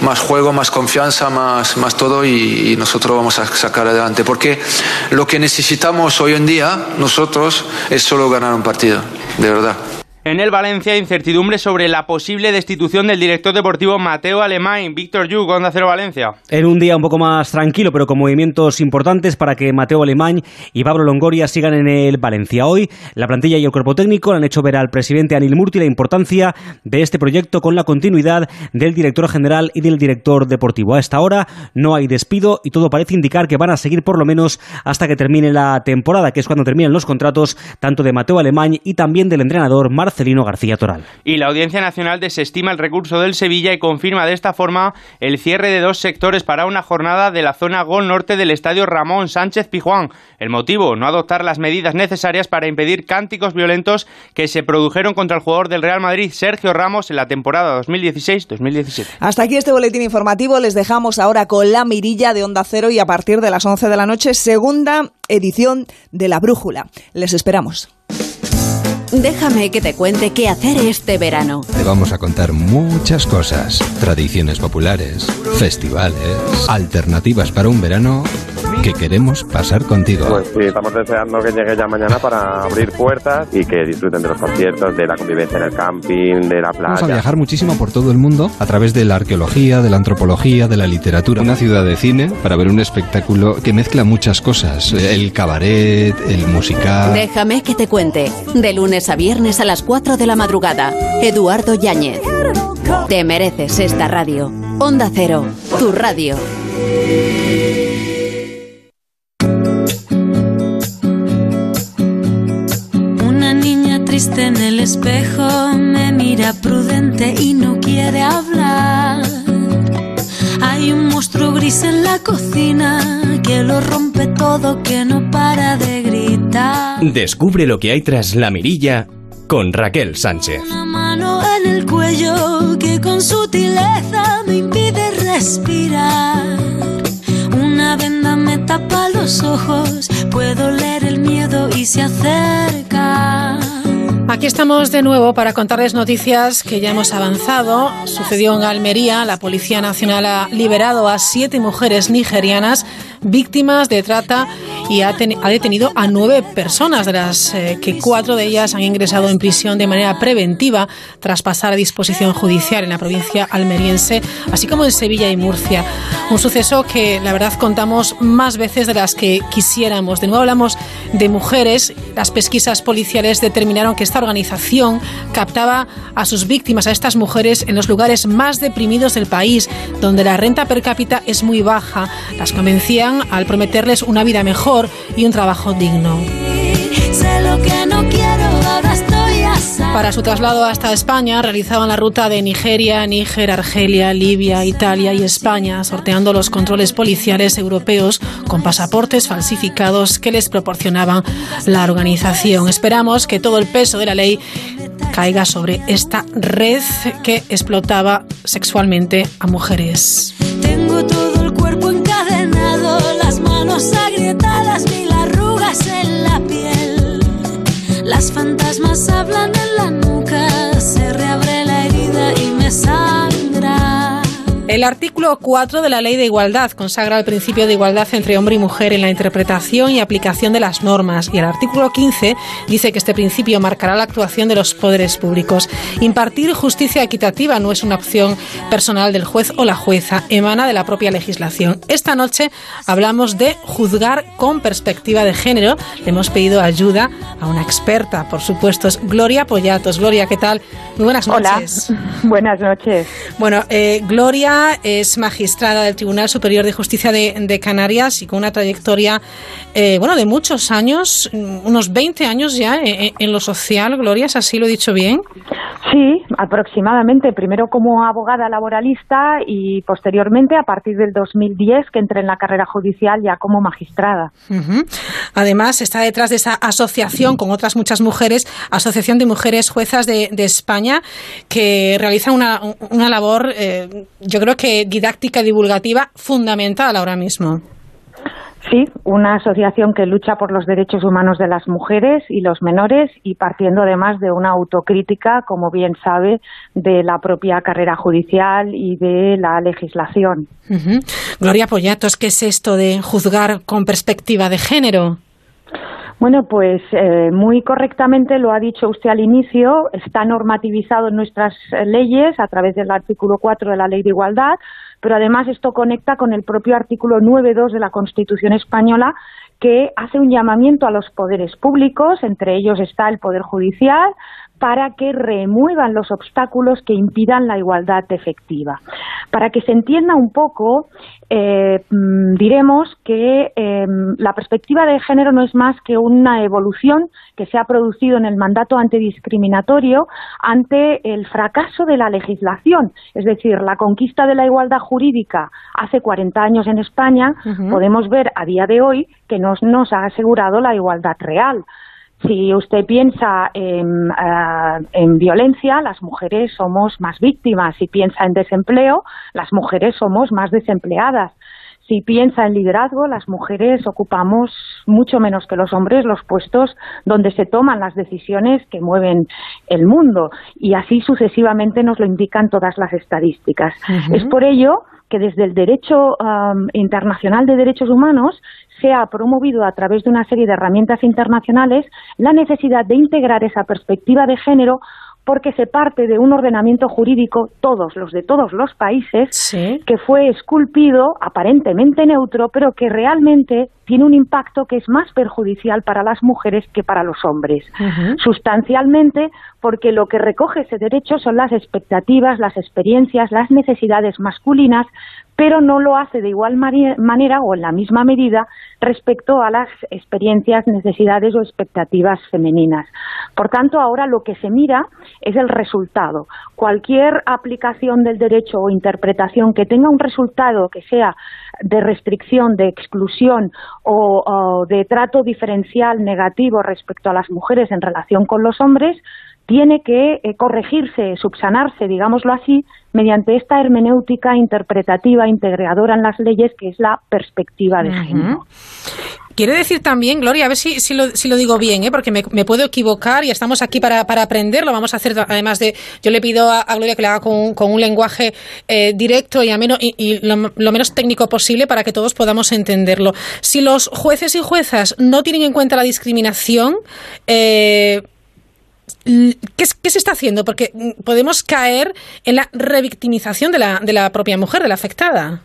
más juego, más confianza, más, más todo y, y nosotros vamos a sacar adelante. Porque lo que necesitamos hoy en día nosotros es solo ganar un partido, de verdad. En el Valencia, incertidumbre sobre la posible destitución del director deportivo Mateo Alemán. Víctor Yu, Onda Cero Valencia. En un día un poco más tranquilo, pero con movimientos importantes para que Mateo Alemán y Pablo Longoria sigan en el Valencia. Hoy, la plantilla y el cuerpo técnico le han hecho ver al presidente Anil Murti la importancia de este proyecto con la continuidad del director general y del director deportivo. A esta hora no hay despido y todo parece indicar que van a seguir por lo menos hasta que termine la temporada, que es cuando terminan los contratos tanto de Mateo Alemán y también del entrenador Marcelo Marcelino García Toral. Y la Audiencia Nacional desestima el recurso del Sevilla y confirma de esta forma el cierre de dos sectores para una jornada de la zona Gol Norte del Estadio Ramón Sánchez Pijuán. El motivo, no adoptar las medidas necesarias para impedir cánticos violentos que se produjeron contra el jugador del Real Madrid, Sergio Ramos, en la temporada 2016-2017. Hasta aquí este boletín informativo. Les dejamos ahora con la mirilla de Onda Cero y a partir de las 11 de la noche, segunda edición de La Brújula. Les esperamos. Déjame que te cuente qué hacer este verano. Te vamos a contar muchas cosas. Tradiciones populares, festivales, alternativas para un verano que queremos pasar contigo. Pues sí, estamos deseando que llegue ya mañana para abrir puertas y que disfruten de los conciertos, de la convivencia en el camping, de la playa. Vamos a viajar muchísimo por todo el mundo a través de la arqueología, de la antropología, de la literatura. Una ciudad de cine para ver un espectáculo que mezcla muchas cosas. El cabaret, el musical. Déjame que te cuente. De lunes a viernes a las 4 de la madrugada. Eduardo Yáñez. Te mereces esta radio. Onda Cero, tu radio. Espejo me mira prudente y no quiere hablar. Hay un monstruo gris en la cocina que lo rompe todo, que no para de gritar. Descubre lo que hay tras la mirilla con Raquel Sánchez. Una mano en el cuello que con sutileza me impide respirar. Una venda me tapa los ojos, puedo leer el miedo y se acerca. Aquí estamos de nuevo para contarles noticias que ya hemos avanzado. Sucedió en Almería. La Policía Nacional ha liberado a siete mujeres nigerianas víctimas de trata y ha, ten- ha detenido a nueve personas, de las eh, que cuatro de ellas han ingresado en prisión de manera preventiva tras pasar a disposición judicial en la provincia almeriense, así como en Sevilla y Murcia. Un suceso que la verdad contamos más veces de las que quisiéramos. De nuevo hablamos de mujeres. Las pesquisas policiales determinaron que esta organización captaba a sus víctimas, a estas mujeres, en los lugares más deprimidos del país, donde la renta per cápita es muy baja. Las convencían al prometerles una vida mejor y un trabajo digno. Para su traslado hasta España realizaban la ruta de Nigeria, Níger, Argelia, Libia, Italia y España, sorteando los controles policiales europeos con pasaportes falsificados que les proporcionaban la organización. Esperamos que todo el peso de la ley caiga sobre esta red que explotaba sexualmente a mujeres. Tengo todo el cuerpo las manos agrietadas, mil arrugas en la piel. Las fantasmas hablan en la nuca, El artículo 4 de la Ley de Igualdad consagra el principio de igualdad entre hombre y mujer en la interpretación y aplicación de las normas. Y el artículo 15 dice que este principio marcará la actuación de los poderes públicos. Impartir justicia equitativa no es una opción personal del juez o la jueza, emana de la propia legislación. Esta noche hablamos de juzgar con perspectiva de género. Le hemos pedido ayuda a una experta, por supuesto, es Gloria Pollatos. Gloria, ¿qué tal? Muy buenas Hola. noches. <laughs> Buenas noches. Bueno, eh, Gloria es magistrada del Tribunal Superior de Justicia de, de Canarias y con una trayectoria, eh, bueno, de muchos años, unos 20 años ya eh, en lo social. Gloria, ¿es así? ¿Lo he dicho bien? Sí, aproximadamente. Primero como abogada laboralista y posteriormente, a partir del 2010, que entré en la carrera judicial ya como magistrada. Además, está detrás de esa asociación con otras muchas mujeres, Asociación de Mujeres Juezas de, de España, que realiza una, una labor, eh, yo creo que didáctica divulgativa fundamental ahora mismo. Sí, una asociación que lucha por los derechos humanos de las mujeres y los menores y partiendo además de una autocrítica, como bien sabe, de la propia carrera judicial y de la legislación. Ujú. Gloria Pollatos, ¿qué es esto de juzgar con perspectiva de género? Bueno, pues eh, muy correctamente lo ha dicho usted al inicio, está normativizado en nuestras eh, leyes a través del artículo 4 de la Ley de Igualdad, pero además esto conecta con el propio artículo 9.2 de la Constitución española que hace un llamamiento a los poderes públicos, entre ellos está el Poder Judicial, para que remuevan los obstáculos que impidan la igualdad efectiva. Para que se entienda un poco, eh, mm, diremos que em, la perspectiva de género no es más que una evolución que se ha producido en el mandato antidiscriminatorio ante el fracaso de la legislación. Es decir, la conquista de la igualdad jurídica hace 40 años en España, podemos ver a día de hoy que nos, nos ha asegurado la igualdad real. Si usted piensa en, ah, en, violencia, las mujeres somos más víctimas. Si piensa en desempleo, las mujeres somos más desempleadas. Si piensa en liderazgo, las mujeres ocupamos mucho menos que los hombres los puestos donde se toman las decisiones que mueven el mundo. Y así sucesivamente nos lo indican todas las estadísticas. Es por ello que desde el derecho internacional de derechos humanos se ha promovido a través de una serie de herramientas internacionales la necesidad de integrar esa perspectiva de género porque se parte de un ordenamiento jurídico, todos los de todos los países, que fue esculpido, aparentemente neutro, pero que realmente tiene un impacto que es más perjudicial para las mujeres que para los hombres. Sustancialmente, porque lo que recoge ese derecho son las expectativas, las experiencias, las necesidades masculinas, pero no lo hace de igual manera o en la misma medida respecto a las experiencias, necesidades o expectativas femeninas. Por tanto, ahora lo que se mira es el resultado. Cualquier aplicación del derecho o interpretación que tenga un resultado que sea de restricción, de exclusión o, de trato diferencial negativo respecto a las mujeres en relación con los hombres, tiene que eh, corregirse, subsanarse, digámoslo así, mediante esta hermenéutica interpretativa integradora en las leyes que es la perspectiva de género. Quiere decir también, Gloria, a ver si, si, lo, si lo digo bien, ¿eh? porque me, puedo equivocar y estamos aquí para, para aprender, lo vamos a hacer además de, yo le pido a, Gloria que lo haga con, con un lenguaje eh, directo y, ameno, y, lo, menos técnico posible para que todos podamos entenderlo. Si los jueces y juezas no tienen en cuenta la discriminación, eh, ¿Qué, se está haciendo? Porque podemos caer en la revictimización de la, de la propia mujer, de la afectada.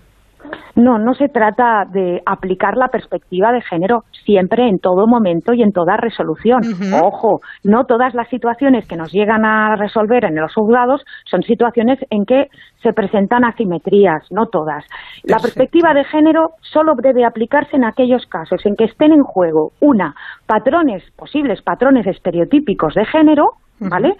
No, no se trata de aplicar la perspectiva de género siempre, en todo momento y en toda resolución. Ojo, no todas las situaciones que nos llegan a resolver en los juzgados son situaciones en que se presentan asimetrías, no todas. La perspectiva de género solo debe aplicarse en aquellos casos en que estén en juego, una, patrones, posibles patrones estereotípicos de género, ¿vale?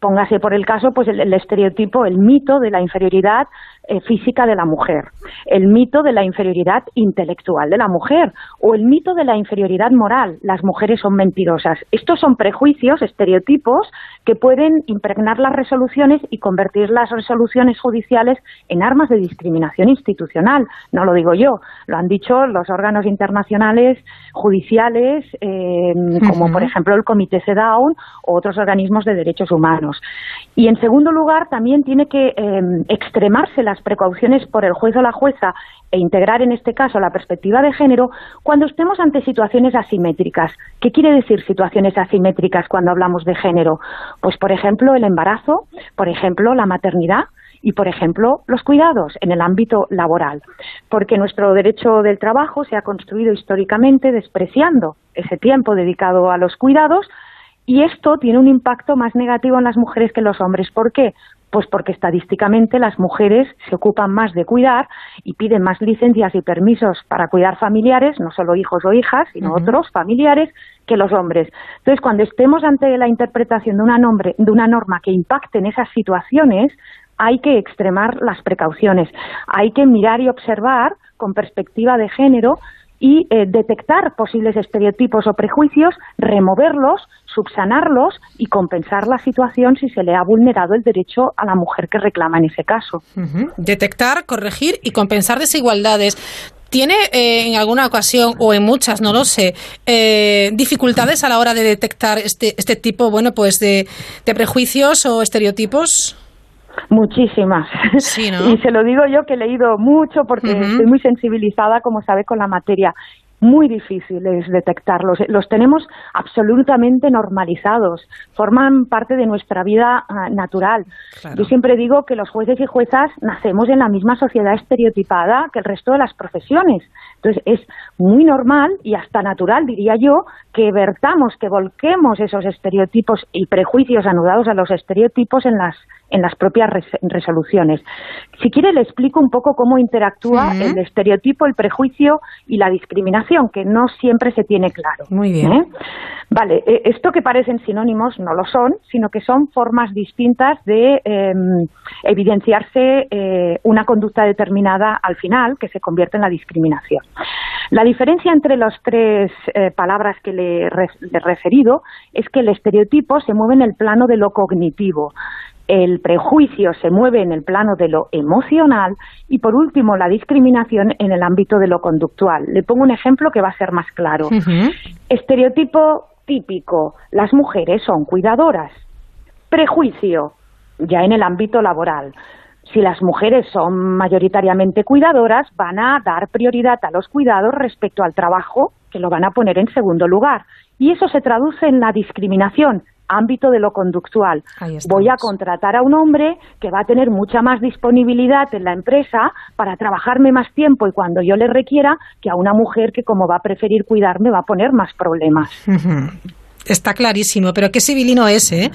Póngase por el caso, pues el estereotipo, el mito de la inferioridad eh, física de la mujer, el mito de la inferioridad intelectual de la mujer o el mito de la inferioridad moral, las mujeres son mentirosas. Estos son prejuicios, estereotipos que pueden impregnar las resoluciones y convertir las resoluciones judiciales en armas de discriminación institucional. No lo digo yo, lo han dicho los órganos internacionales judiciales, como por ejemplo el Comité CEDAW o otros organismos de derechos humanos. Y en segundo lugar, también tiene que em, extremarse precauciones por el juez o la jueza e integrar en este caso la perspectiva de género cuando estemos ante situaciones asimétricas. ¿Qué quiere decir situaciones asimétricas cuando hablamos de género? Pues, por ejemplo, el embarazo, por ejemplo, la maternidad, y, por ejemplo, los cuidados en el ámbito laboral, porque nuestro derecho del trabajo se ha construido históricamente despreciando ese tiempo dedicado a los cuidados y esto tiene un impacto más negativo en las mujeres que en los hombres. ¿Por qué? Pues porque estadísticamente las mujeres se ocupan más de cuidar y piden más licencias y permisos para cuidar familiares, no solo hijos o hijas, sino otros familiares, que los hombres. Entonces, cuando estemos ante la interpretación de una, de una norma que impacte en esas situaciones, hay que extremar las precauciones, hay que mirar y observar con perspectiva de género y eh, detectar posibles estereotipos o prejuicios, removerlos, subsanarlos y compensar la situación si se le ha vulnerado el derecho a la mujer que reclama en ese caso. Detectar, corregir y compensar desigualdades. ¿Tiene eh, en alguna ocasión, o en muchas, no lo sé, eh, dificultades a la hora de detectar este, este tipo bueno, pues de, prejuicios o estereotipos? Muchísimas. <laughs> y se lo digo yo que he leído mucho porque estoy muy sensibilizada, como sabe, con la materia. muy difícil es detectarlos. Los tenemos absolutamente normalizados, forman parte de nuestra vida ah, natural. Yo siempre digo que los jueces y juezas nacemos en la misma sociedad estereotipada que el resto de las profesiones. Entonces es muy normal y hasta natural, diría yo, que vertamos, que volquemos esos estereotipos y prejuicios anudados a los estereotipos en las en las propias resoluciones. Si quiere, le explico un poco cómo interactúa el estereotipo, el prejuicio y la discriminación, que no siempre se tiene claro. Muy bien. ¿eh? Vale, eh, esto que parecen sinónimos no lo son, sino que son formas distintas de em, evidenciarse eh, una conducta determinada al final, que se convierte en la discriminación. La diferencia entre las tres palabras que le he referido es que el estereotipo se mueve en el plano de lo cognitivo el prejuicio se mueve en el plano de lo emocional y por último la discriminación en el ámbito de lo conductual. Le pongo un ejemplo que va a ser más claro. Estereotipo típico, las mujeres son cuidadoras. Prejuicio, ya en el ámbito laboral. Si las mujeres son mayoritariamente cuidadoras, van a dar prioridad a los cuidados respecto al trabajo, que lo van a poner en segundo lugar. Y eso se traduce en la discriminación, ámbito de lo conductual. Voy a contratar a un hombre que va a tener mucha más disponibilidad en la empresa para trabajarme más tiempo y cuando yo le requiera que a una mujer que como va a preferir cuidarme va a poner más problemas. <laughs> Está clarísimo, pero qué civilino es, ¿eh?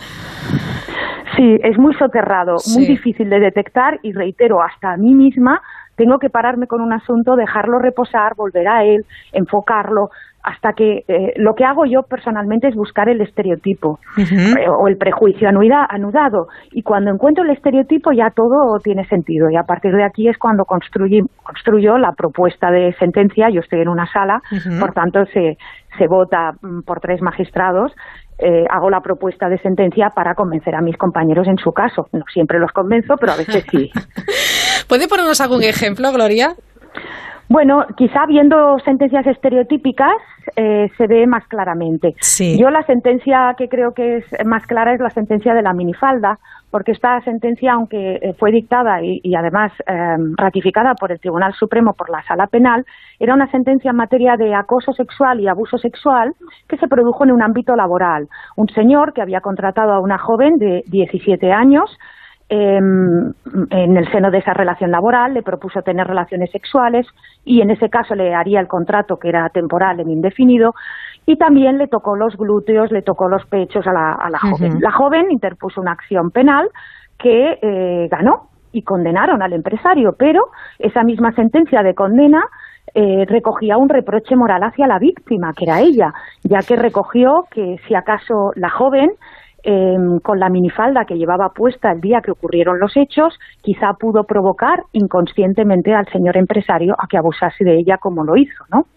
Sí, es muy soterrado, muy difícil de detectar y reitero, hasta a mí misma tengo que pararme con un asunto, dejarlo reposar, volver a él, enfocarlo, hasta que eh, lo que hago yo personalmente es buscar el estereotipo eh, o el prejuicio anudado. Y cuando encuentro el estereotipo ya todo tiene sentido y a partir de aquí es cuando construyo la propuesta de sentencia, yo estoy en una sala, por tanto se, se vota mm, por tres magistrados eh, hago la propuesta de sentencia para convencer a mis compañeros en su caso. No siempre los convenzo, pero a veces sí. <laughs> ¿Puede ponernos algún ejemplo, Gloria? Bueno, quizá viendo sentencias estereotípicas eh, se ve más claramente. Yo la sentencia que creo que es más clara es la sentencia de la minifalda, porque esta sentencia, aunque eh, fue dictada y, además em, ratificada por el Tribunal Supremo por la Sala Penal, era una sentencia en materia de acoso sexual y abuso sexual que se produjo en un ámbito laboral. Un señor que había contratado a una joven de 17 años Em, en el seno de esa relación laboral, le propuso tener relaciones sexuales y en ese caso le haría el contrato que era temporal en indefinido y también le tocó los glúteos, le tocó los pechos a la, joven. La joven interpuso una acción penal que eh, ganó y condenaron al empresario, pero esa misma sentencia de condena eh, recogía un reproche moral hacia la víctima, que era ella, ya que recogió que si acaso la joven Em, con la minifalda que llevaba puesta el día que ocurrieron los hechos, quizá pudo provocar inconscientemente al señor empresario a que abusase de ella como lo hizo, ¿no?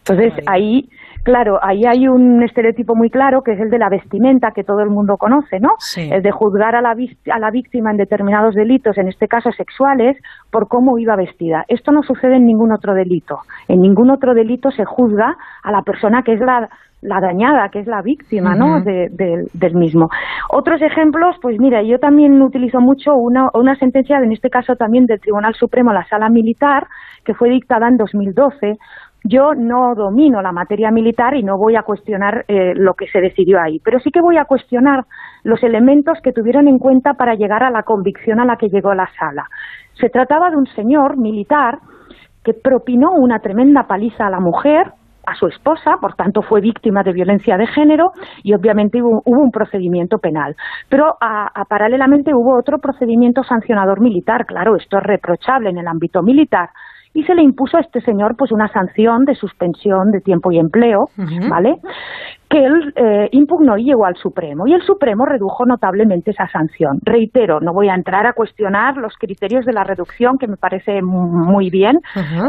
Entonces ahí, claro, ahí hay un estereotipo muy claro que es el de la vestimenta que todo el mundo conoce, ¿no? El de juzgar a la, a la víctima en determinados delitos, en este caso sexuales, por cómo iba vestida. Esto no sucede en ningún otro delito. En ningún otro delito se juzga a la persona que es la la dañada, que es la víctima ¿no? del mismo. Otros ejemplos, pues mira, yo también utilizo mucho una, una sentencia, en este caso también del Tribunal Supremo, la Sala Militar, que fue dictada en 2012. Yo no domino la materia militar y no voy a cuestionar eh, lo que se decidió ahí, pero sí que voy a cuestionar los elementos que tuvieron en cuenta para llegar a la convicción a la que llegó la sala. Se trataba de un señor militar que propinó una tremenda paliza a la mujer, a su esposa, por tanto fue víctima de violencia de género y obviamente hubo, un procedimiento penal. Pero paralelamente hubo otro procedimiento sancionador militar, claro, esto es reprochable en el ámbito militar, y se le impuso a este señor pues una sanción de suspensión de tiempo y empleo, ¿vale? Que él eh, impugnó y llegó al Supremo y el Supremo redujo notablemente esa sanción. Reitero, no voy a entrar a cuestionar los criterios de la reducción que me parece muy bien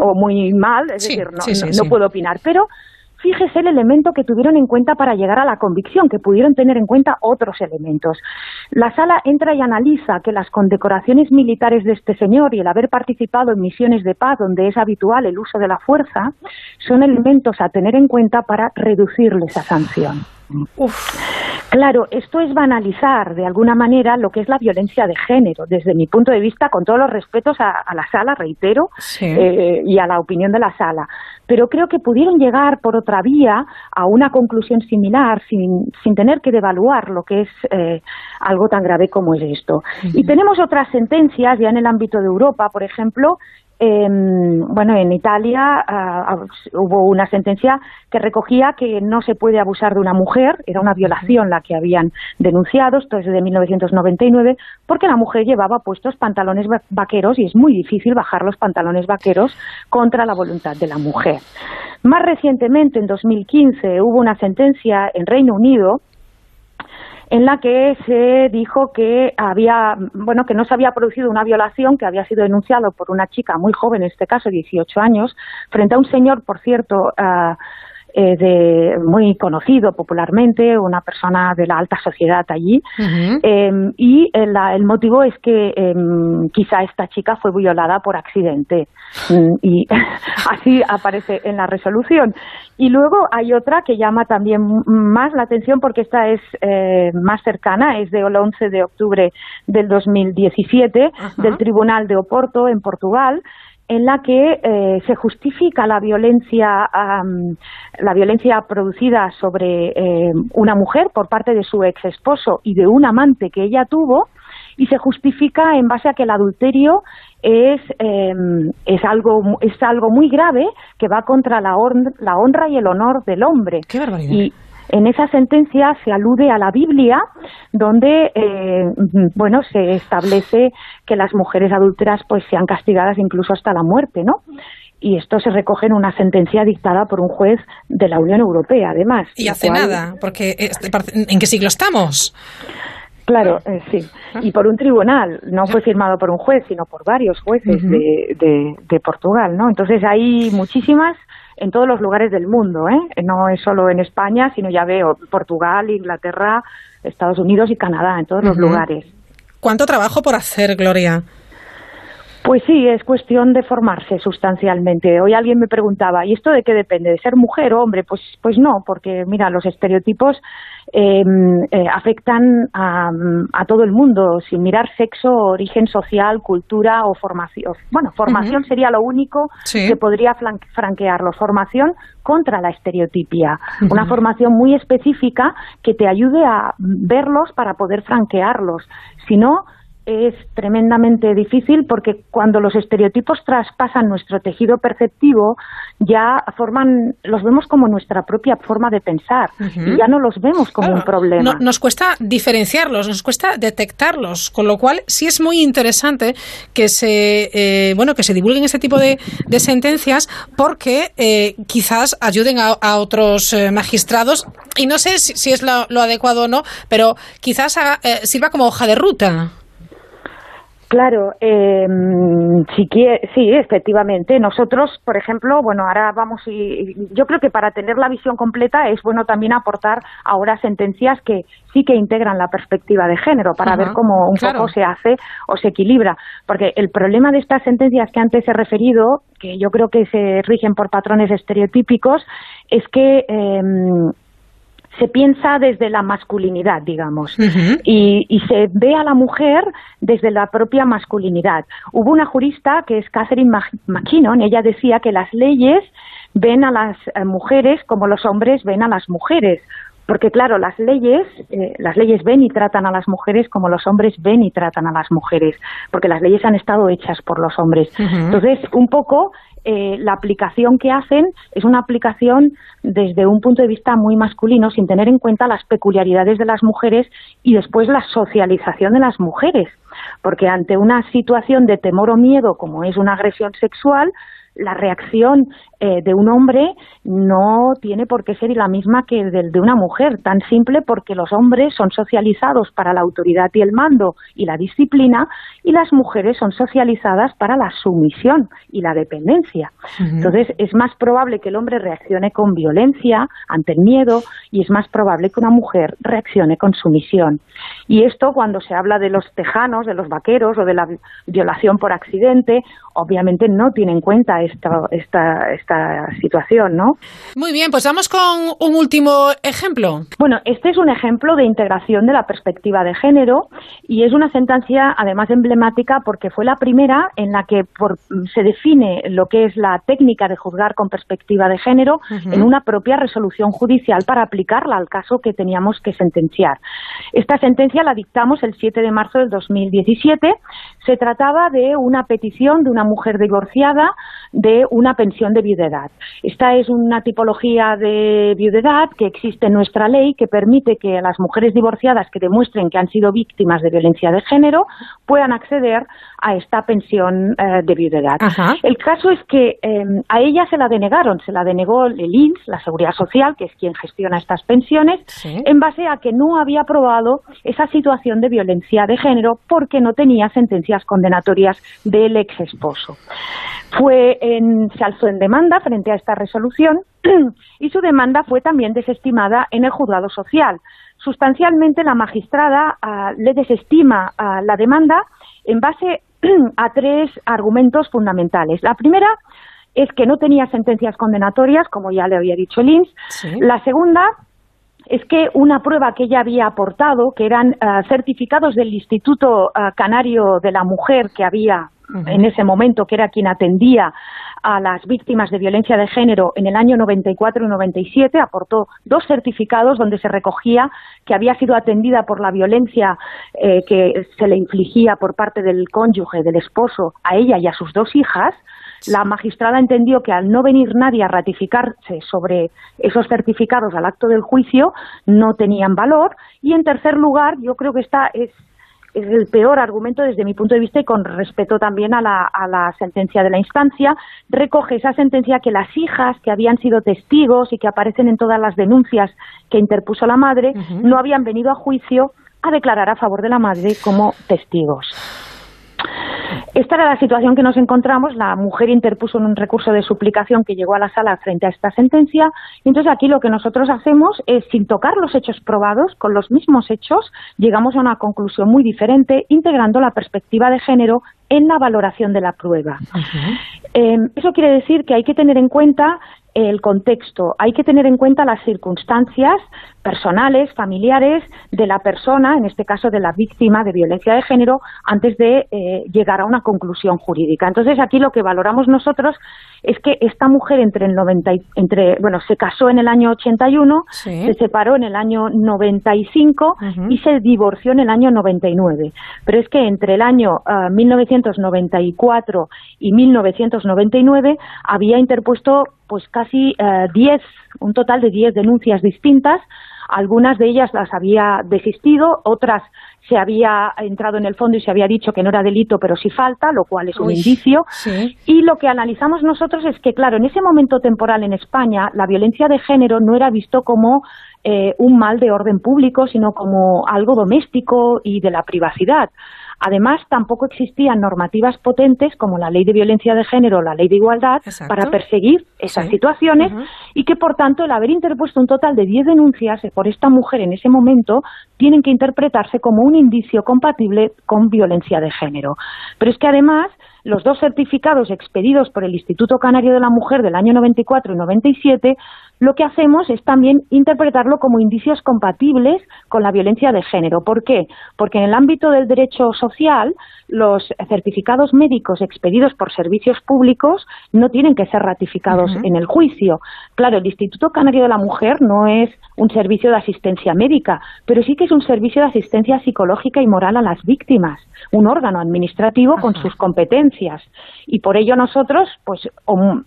o muy mal, es decir, no puedo opinar, pero fíjese el elemento que tuvieron en cuenta para llegar a la convicción, que pudieron tener en cuenta otros elementos. La sala entra y analiza que las condecoraciones militares de este señor y el haber participado en misiones de paz donde es habitual el uso de la fuerza son elementos a tener en cuenta para reducirle esa sanción. Claro, esto es banalizar de alguna manera lo que es la violencia de género, desde mi punto de vista, con todos los respetos a, a la sala, reitero, eh, y a la opinión de la sala. Pero creo que pudieron llegar por otra vía a una conclusión similar sin, sin tener que devaluar lo que es eh, algo tan grave como es esto. Y tenemos otras sentencias ya en el ámbito de Europa, por ejemplo, Em, bueno, en Italia ah, hubo una sentencia que recogía que no se puede abusar de una mujer, era una violación la que habían denunciado, esto es de 1999, porque la mujer llevaba puestos pantalones vaqueros y es muy difícil bajar los pantalones vaqueros contra la voluntad de la mujer. Más recientemente, en 2015, hubo una sentencia en Reino Unido en la que se dijo que había, bueno, que no se había producido una violación, que había sido denunciado por una chica muy joven, en este caso 18 años, frente a un señor, por cierto, ah, eh, de, muy conocido popularmente, una persona de la alta sociedad allí, em, y el, el, motivo es que em, quizá esta chica fue violada por accidente, mm, y <laughs> así aparece en la resolución. Y luego hay otra que llama también más la atención porque esta es eh, más cercana, es del 11 de octubre del 2017, del Tribunal de Oporto, en Portugal, en la que eh, se justifica la violencia, la violencia producida sobre eh, una mujer por parte de su ex esposo y de un amante que ella tuvo, y se justifica en base a que el adulterio es, em, es, algo, es algo muy grave que va contra la, la honra y el honor del hombre. Qué Y, en esa sentencia se alude a la Biblia, donde eh, bueno se establece que las mujeres adúlteras pues sean castigadas incluso hasta la muerte, ¿no? Y esto se recoge en una sentencia dictada por un juez de la Unión Europea, además. Y hace nada, porque ¿en qué siglo estamos? Claro, eh, sí. Y por un tribunal, no fue firmado por un juez, sino por varios jueces de, de, de, Portugal, ¿no? Entonces hay muchísimas en todos los lugares del mundo, ¿eh? No es solo en España, sino ya veo Portugal, Inglaterra, Estados Unidos y Canadá, en todos los lugares. ¿Cuánto trabajo por hacer, Gloria? Pues sí, es cuestión de formarse sustancialmente. Hoy alguien me preguntaba, ¿y esto de qué depende? ¿De ser mujer o hombre? Pues, pues no, porque mira, los estereotipos em, eh, afectan a, todo el mundo, sin mirar sexo, origen social, cultura o formación. Bueno, formación sería lo único que podría franquearlo. Formación contra la estereotipia. Una formación muy específica que te ayude a verlos para poder franquearlos. Si no, es tremendamente difícil porque cuando los estereotipos traspasan nuestro tejido perceptivo ya forman los vemos como nuestra propia forma de pensar y ya no los vemos como un problema. nos cuesta diferenciarlos, nos cuesta detectarlos, con lo cual sí es muy interesante que se eh, bueno que se divulguen este tipo de, sentencias porque eh, quizás ayuden a, otros eh, magistrados y no sé si, es lo, adecuado o no, pero quizás sirva como hoja de ruta. Claro, eh, si sí, efectivamente. Nosotros, por ejemplo, bueno, ahora vamos y yo creo que para tener la visión completa es bueno también aportar ahora sentencias que sí que integran la perspectiva de género para ver cómo un poco se hace o se equilibra, porque el problema de estas sentencias que antes he referido, que yo creo que se rigen por patrones estereotípicos, es que eh, se piensa desde la masculinidad, digamos, y, y, se ve a la mujer desde la propia masculinidad. Hubo una jurista que es Catherine McKinnon, ella decía que las leyes ven a las eh, mujeres como los hombres ven a las mujeres, porque claro, las leyes, eh, las leyes ven y tratan a las mujeres como los hombres ven y tratan a las mujeres, porque las leyes han estado hechas por los hombres. Entonces, un poco eh, la aplicación que hacen es una aplicación desde un punto de vista muy masculino, sin tener en cuenta las peculiaridades de las mujeres y después la socialización de las mujeres. Porque ante una situación de temor o miedo, como es una agresión sexual, la reacción eh, de un hombre no tiene por qué ser la misma que del de una mujer, tan simple porque los hombres son socializados para la autoridad y el mando y la disciplina y las mujeres son socializadas para la sumisión y la dependencia. Entonces es más probable que el hombre reaccione con violencia ante el miedo y es más probable que una mujer reaccione con sumisión. Y esto cuando se habla de los tejanos, de los vaqueros o de la violación por accidente, obviamente no tiene en cuenta esta, esta, esta esta situación, ¿no? Muy bien, pues vamos con un último ejemplo. Bueno, este es un ejemplo de integración de la perspectiva de género y es una sentencia además emblemática porque fue la primera en la que se define lo que es la técnica de juzgar con perspectiva de género en una propia resolución judicial para aplicarla al caso que teníamos que sentenciar. Esta sentencia la dictamos el 7 de marzo del 2017. Se trataba de una petición de una mujer divorciada de una pensión de viudedad. Esta es una tipología de viudedad que existe en nuestra ley que permite que las mujeres divorciadas que demuestren que han sido víctimas de violencia de género puedan acceder a esta pensión eh, de viudedad. El caso es que em, a ella se la denegaron, se la denegó el INS, la Seguridad Social, que es quien gestiona estas pensiones, en base a que no había aprobado esa situación de violencia de género porque no tenía sentencias condenatorias del ex esposo. Fue en, se alzó en demanda frente a esta resolución <clears throat> y su demanda fue también desestimada en el juzgado social. Sustancialmente la magistrada ah, le desestima ah, la demanda en base <clears throat> a tres argumentos fundamentales. La primera es que no tenía sentencias condenatorias, como ya le había dicho Lins. La segunda es que una prueba que ella había aportado, que eran ah, certificados del Instituto ah, Canario de la Mujer que había en ese momento, que era quien atendía a las víctimas de violencia de género en el año 94 y 97, aportó dos certificados donde se recogía que había sido atendida por la violencia eh, que se le infligía por parte del cónyuge, del esposo, a ella y a sus dos hijas, la magistrada entendió que al no venir nadie a ratificarse sobre esos certificados al acto del juicio, no tenían valor. Y en tercer lugar, yo creo que esta es el peor argumento desde mi punto de vista y con respeto también a la, a la, sentencia de la instancia, recoge esa sentencia que las hijas que habían sido testigos y que aparecen en todas las denuncias que interpuso la madre no habían venido a juicio a declarar a favor de la madre como testigos. Esta era la situación que nos encontramos. La mujer interpuso un recurso de suplicación que llegó a la sala frente a esta sentencia. Y entonces aquí lo que nosotros hacemos es, sin tocar los hechos probados, con los mismos hechos, llegamos a una conclusión muy diferente, integrando la perspectiva de género en la valoración de la prueba. Eh, eso quiere decir que hay que tener en cuenta el contexto, hay que tener en cuenta las circunstancias personales, familiares de la persona, en este caso de la víctima de violencia de género, antes de eh, llegar a una conclusión jurídica. Entonces, aquí lo que valoramos nosotros es que esta mujer entre el 90 entre bueno se casó en el año 81 se separó en el año 95 y se divorció en el año 99 pero es que entre el año 1994 ah, y 1999 había interpuesto pues casi 10 eh, un total de 10 denuncias distintas algunas de ellas las había desistido otras se había entrado en el fondo y se había dicho que no era delito, pero sí falta, lo cual es un indicio. Y lo que analizamos nosotros es que, claro, en ese momento temporal en España, la violencia de género no era visto como eh, un mal de orden público, sino como algo doméstico y de la privacidad. Además, tampoco existían normativas potentes como la ley de violencia de género o la ley de igualdad para perseguir esas situaciones y que, por tanto, el haber interpuesto un total de 10 denuncias por esta mujer en ese momento tienen que interpretarse como un indicio compatible con violencia de género. Pero es que, además, los dos certificados expedidos por el Instituto Canario de la Mujer del año 94 y 97, lo que hacemos es también interpretarlo como indicios compatibles con la violencia de género. ¿Por qué? Porque en el ámbito del derecho social, los certificados médicos expedidos por servicios públicos no tienen que ser ratificados en el juicio. Claro, el Instituto Canario de la Mujer no es un servicio de asistencia médica, pero sí que es un servicio de asistencia psicológica y moral a las víctimas, un órgano administrativo con sus competencias. Y por ello nosotros pues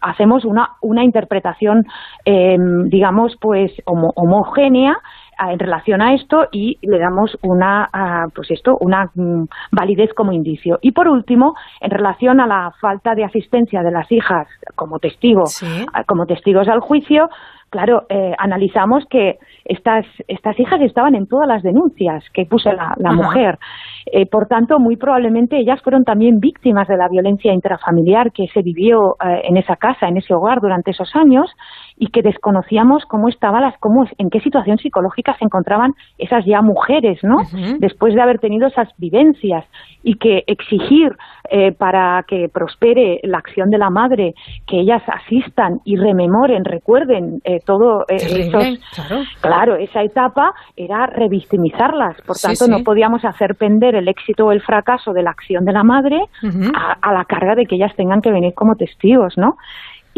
hacemos una, una interpretación, em, digamos, pues homogénea en relación a esto y le damos una pues esto una mm, validez como indicio. Y por último en relación a la falta de asistencia de las hijas como testigos como testigos al juicio claro, eh, analizamos que estas, estas hijas estaban en todas las denuncias que puso la, mujer. Eh, por tanto, muy probablemente ellas fueron también víctimas de la violencia intrafamiliar que se vivió eh, en esa casa, en ese hogar durante esos años y que desconocíamos cómo estaban las, cómo, en qué situación psicológica se encontraban esas ya mujeres, ¿no? Después de haber tenido esas vivencias y que exigir eh, para que prospere la acción de la madre, que ellas asistan y rememoren, recuerden eh, todo eh, esos, claro. esa etapa era revictimizarlas. Por tanto, no podíamos hacer pender el éxito o el fracaso de la acción de la madre a, a la carga de que ellas tengan que venir como testigos, ¿no?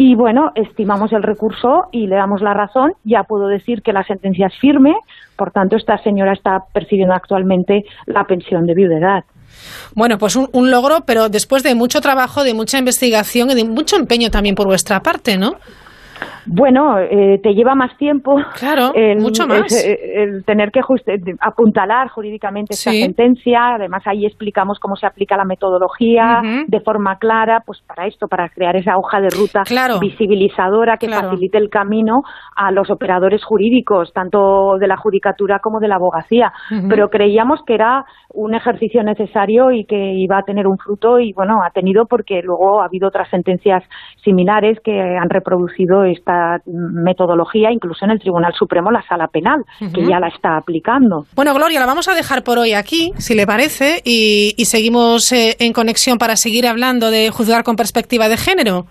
Y bueno, estimamos el recurso y le damos la razón. Ya puedo decir que la sentencia es firme, por tanto, esta señora está percibiendo actualmente la pensión de viudedad. Bueno, pues un, un, logro, pero después de mucho trabajo, de mucha investigación y de mucho empeño también por vuestra parte, ¿no? Bueno, eh, te lleva más tiempo. Claro, <laughs> el, mucho más. El, tener que apuntalar jurídicamente esta sentencia. Además, ahí explicamos cómo se aplica la metodología de forma clara, pues para esto, para crear esa hoja de ruta visibilizadora que facilite el camino a los operadores jurídicos, tanto de la judicatura como de la abogacía. Pero creíamos que era un ejercicio necesario y que iba a tener un fruto y, bueno, ha tenido porque luego ha habido otras sentencias similares que han reproducido esta metodología, incluso en el Tribunal Supremo, la Sala Penal, que ya la está aplicando. Bueno, Gloria, la vamos a dejar por hoy aquí, si le parece, y, seguimos eh, en conexión para seguir hablando de juzgar con perspectiva de género.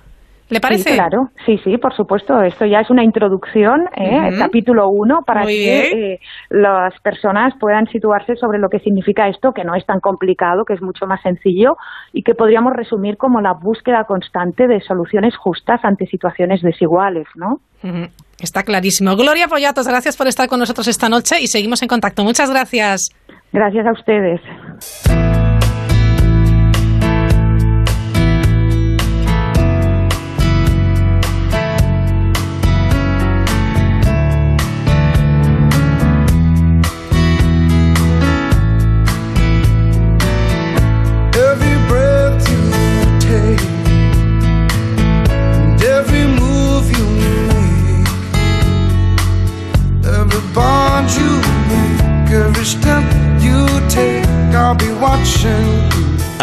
¿Le parece? Sí, claro, sí, sí, por supuesto. Esto ya es una introducción, ¿eh? el capítulo 1, para que eh, las personas puedan situarse sobre lo que significa esto, que no es tan complicado, que es mucho más sencillo y que podríamos resumir como la búsqueda constante de soluciones justas ante situaciones desiguales, ¿no? Está clarísimo. Gloria Pollatos, gracias por estar con nosotros esta noche y seguimos en contacto. Muchas gracias. Gracias a ustedes.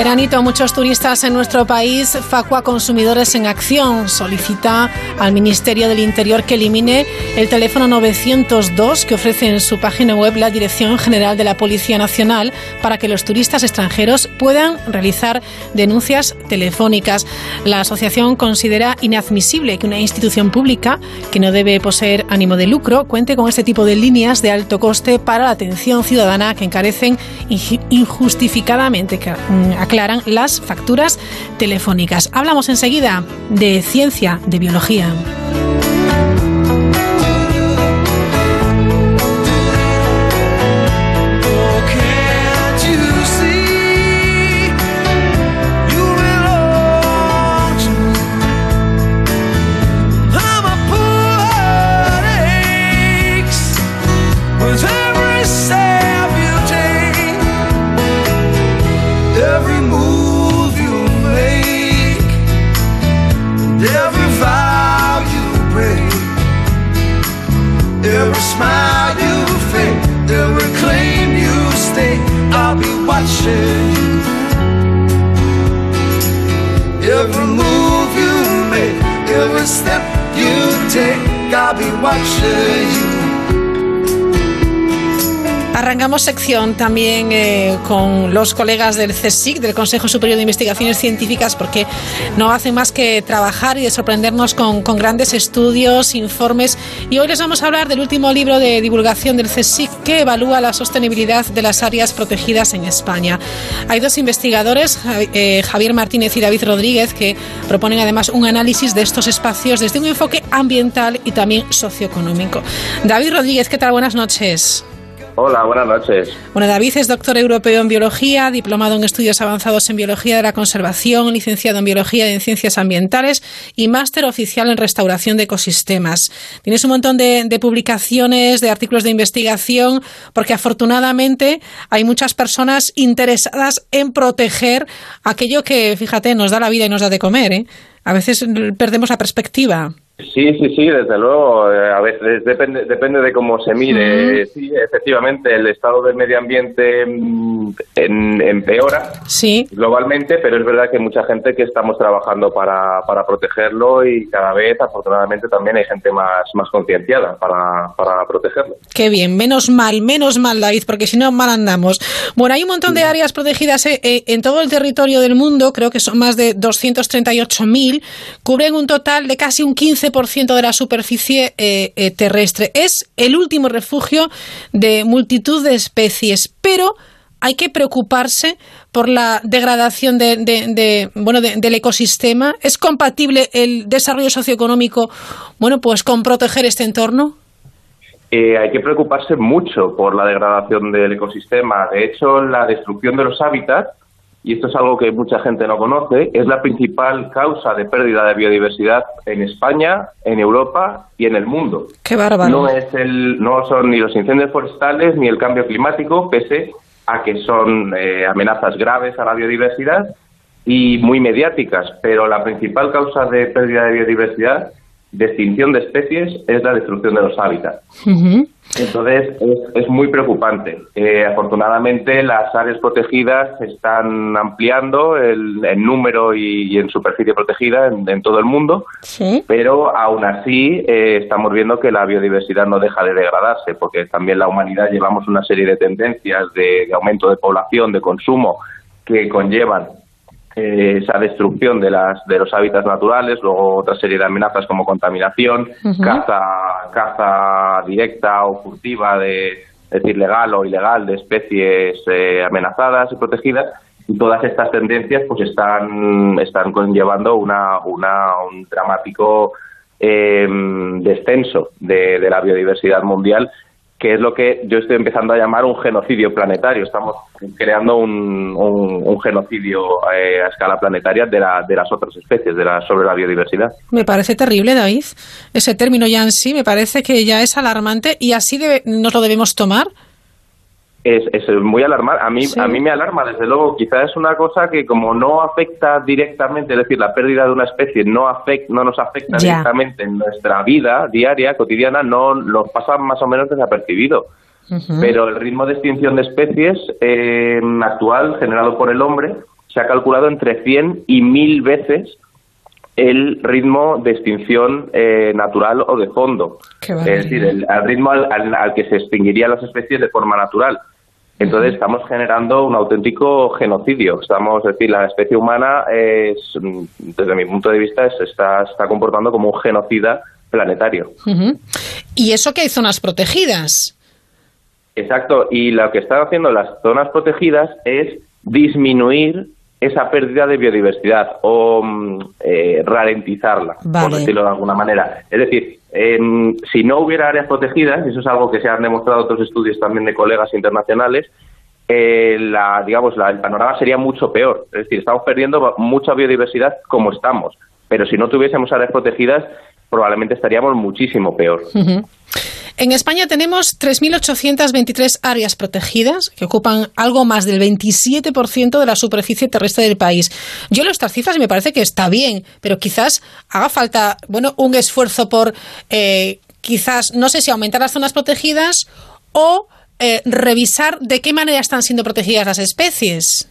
Veranito, muchos turistas en nuestro país. Facua Consumidores en Acción solicita al Ministerio del Interior que elimine el teléfono 902 que ofrece en su página web la Dirección General de la Policía Nacional para que los turistas extranjeros puedan realizar denuncias telefónicas. La asociación considera inadmisible que una institución pública que no debe poseer ánimo de lucro cuente con este tipo de líneas de alto coste para la atención ciudadana que encarecen injustificadamente aclaran las facturas telefónicas. Hablamos enseguida de ciencia, de biología. Arrancamos sección también eh, con los colegas del CSIC, del Consejo Superior de Investigaciones Científicas, porque no hacen más que trabajar y de sorprendernos con, con, grandes estudios, informes. Y hoy les vamos a hablar del último libro de divulgación del CSIC que evalúa la sostenibilidad de las áreas protegidas en España. Hay dos investigadores, eh, Javier Martínez y David Rodríguez, que proponen además un análisis de estos espacios desde un enfoque ambiental y también socioeconómico. David Rodríguez, ¿qué tal? Buenas noches. Hola, buenas noches. Bueno, David es doctor europeo en biología, diplomado en estudios avanzados en biología de la conservación, licenciado en biología y en ciencias ambientales y máster oficial en restauración de ecosistemas. Tienes un montón de, publicaciones, de artículos de investigación, porque afortunadamente hay muchas personas interesadas en proteger aquello que, fíjate, nos da la vida y nos da de comer. ¿eh? A veces perdemos la perspectiva. Sí, sí, sí, desde luego. Eh, a veces depende, depende de cómo se mire. Sí, efectivamente, el estado del medio ambiente mm, en, empeora sí. globalmente, pero es verdad que hay mucha gente que estamos trabajando para, para protegerlo y cada vez, afortunadamente, también hay gente más, más concienciada para, para protegerlo. Qué bien, menos mal, menos mal, David, porque si no, mal andamos. Bueno, hay un montón de áreas protegidas eh, eh, en todo el territorio del mundo, creo que son más de 238.000, cubren un total de casi un 15 de la superficie eh, eh, terrestre. Es el último refugio de multitud de especies, pero hay que preocuparse por la degradación de, de, de bueno del ecosistema. ¿Es compatible el desarrollo socioeconómico, bueno, pues con proteger este entorno? Eh, hay que preocuparse mucho por la degradación del ecosistema. De hecho, la destrucción de los hábitats y esto es algo que mucha gente no conoce, es la principal causa de pérdida de biodiversidad en España, en Europa y en el mundo. Qué bárbaro. No, es el, no son ni los incendios forestales ni el cambio climático, pese a que son eh, amenazas graves a la biodiversidad y muy mediáticas, pero la principal causa de pérdida de biodiversidad de extinción de especies es la destrucción de los hábitats. Uh -huh. Entonces, es, es, muy preocupante. Eh, afortunadamente, las áreas protegidas se están ampliando el, en número y, y, en superficie protegida en, en todo el mundo, ¿Sí? pero aún así eh, estamos viendo que la biodiversidad no deja de degradarse, porque también la humanidad llevamos una serie de tendencias de, de aumento de población, de consumo, que conllevan esa destrucción de las de los hábitats naturales, luego otra serie de amenazas como contaminación, uh -huh. caza caza directa o furtiva de es decir legal o ilegal de especies eh, amenazadas y protegidas y todas estas tendencias pues están están conllevando una una un dramático eh, descenso de, de la biodiversidad mundial que es lo que yo estoy empezando a llamar un genocidio planetario. Estamos creando un, un, genocidio eh, a escala planetaria de, la, de las otras especies, de la, sobre la biodiversidad. Me parece terrible, David. Ese término ya en sí me parece que ya es alarmante y así debe, nos lo debemos tomar. Es, es, muy alarmante. A mí, sí. a mí me alarma, desde luego. Quizás es una cosa que como no afecta directamente, es decir, la pérdida de una especie no, afecta, no nos afecta Ya. directamente en nuestra vida diaria, cotidiana, no nos pasa más o menos desapercibido. Pero el ritmo de extinción de especies eh, actual, generado por el hombre, se ha calculado entre 100 y 1000 veces el ritmo de extinción eh, natural o de fondo. Es decir, el, ritmo al, al- al que se extinguirían las especies de forma natural. Entonces estamos generando un auténtico genocidio. Estamos, es decir, la especie humana es, mm, desde mi punto de vista, es- está, está comportando como un genocida planetario. Y eso que hay zonas protegidas. Exacto, y lo que están haciendo las zonas protegidas es disminuir esa pérdida de biodiversidad o mm, eh, ralentizarla, por decirlo de alguna manera. Es decir, em, si no hubiera áreas protegidas, y eso es algo que se han demostrado otros estudios también de colegas internacionales, eh, la, digamos, la- el panorama sería mucho peor. Es decir, estamos perdiendo mucha biodiversidad como estamos, pero si no tuviésemos áreas protegidas, probablemente estaríamos muchísimo peor. En España tenemos 3.823 áreas protegidas que ocupan algo más del 27% de la superficie terrestre del país. Yo leo estas cifras y me parece que está bien, pero quizás haga falta, bueno, un esfuerzo por, eh, quizás, no sé si aumentar las zonas protegidas o eh, revisar de qué manera están siendo protegidas las especies.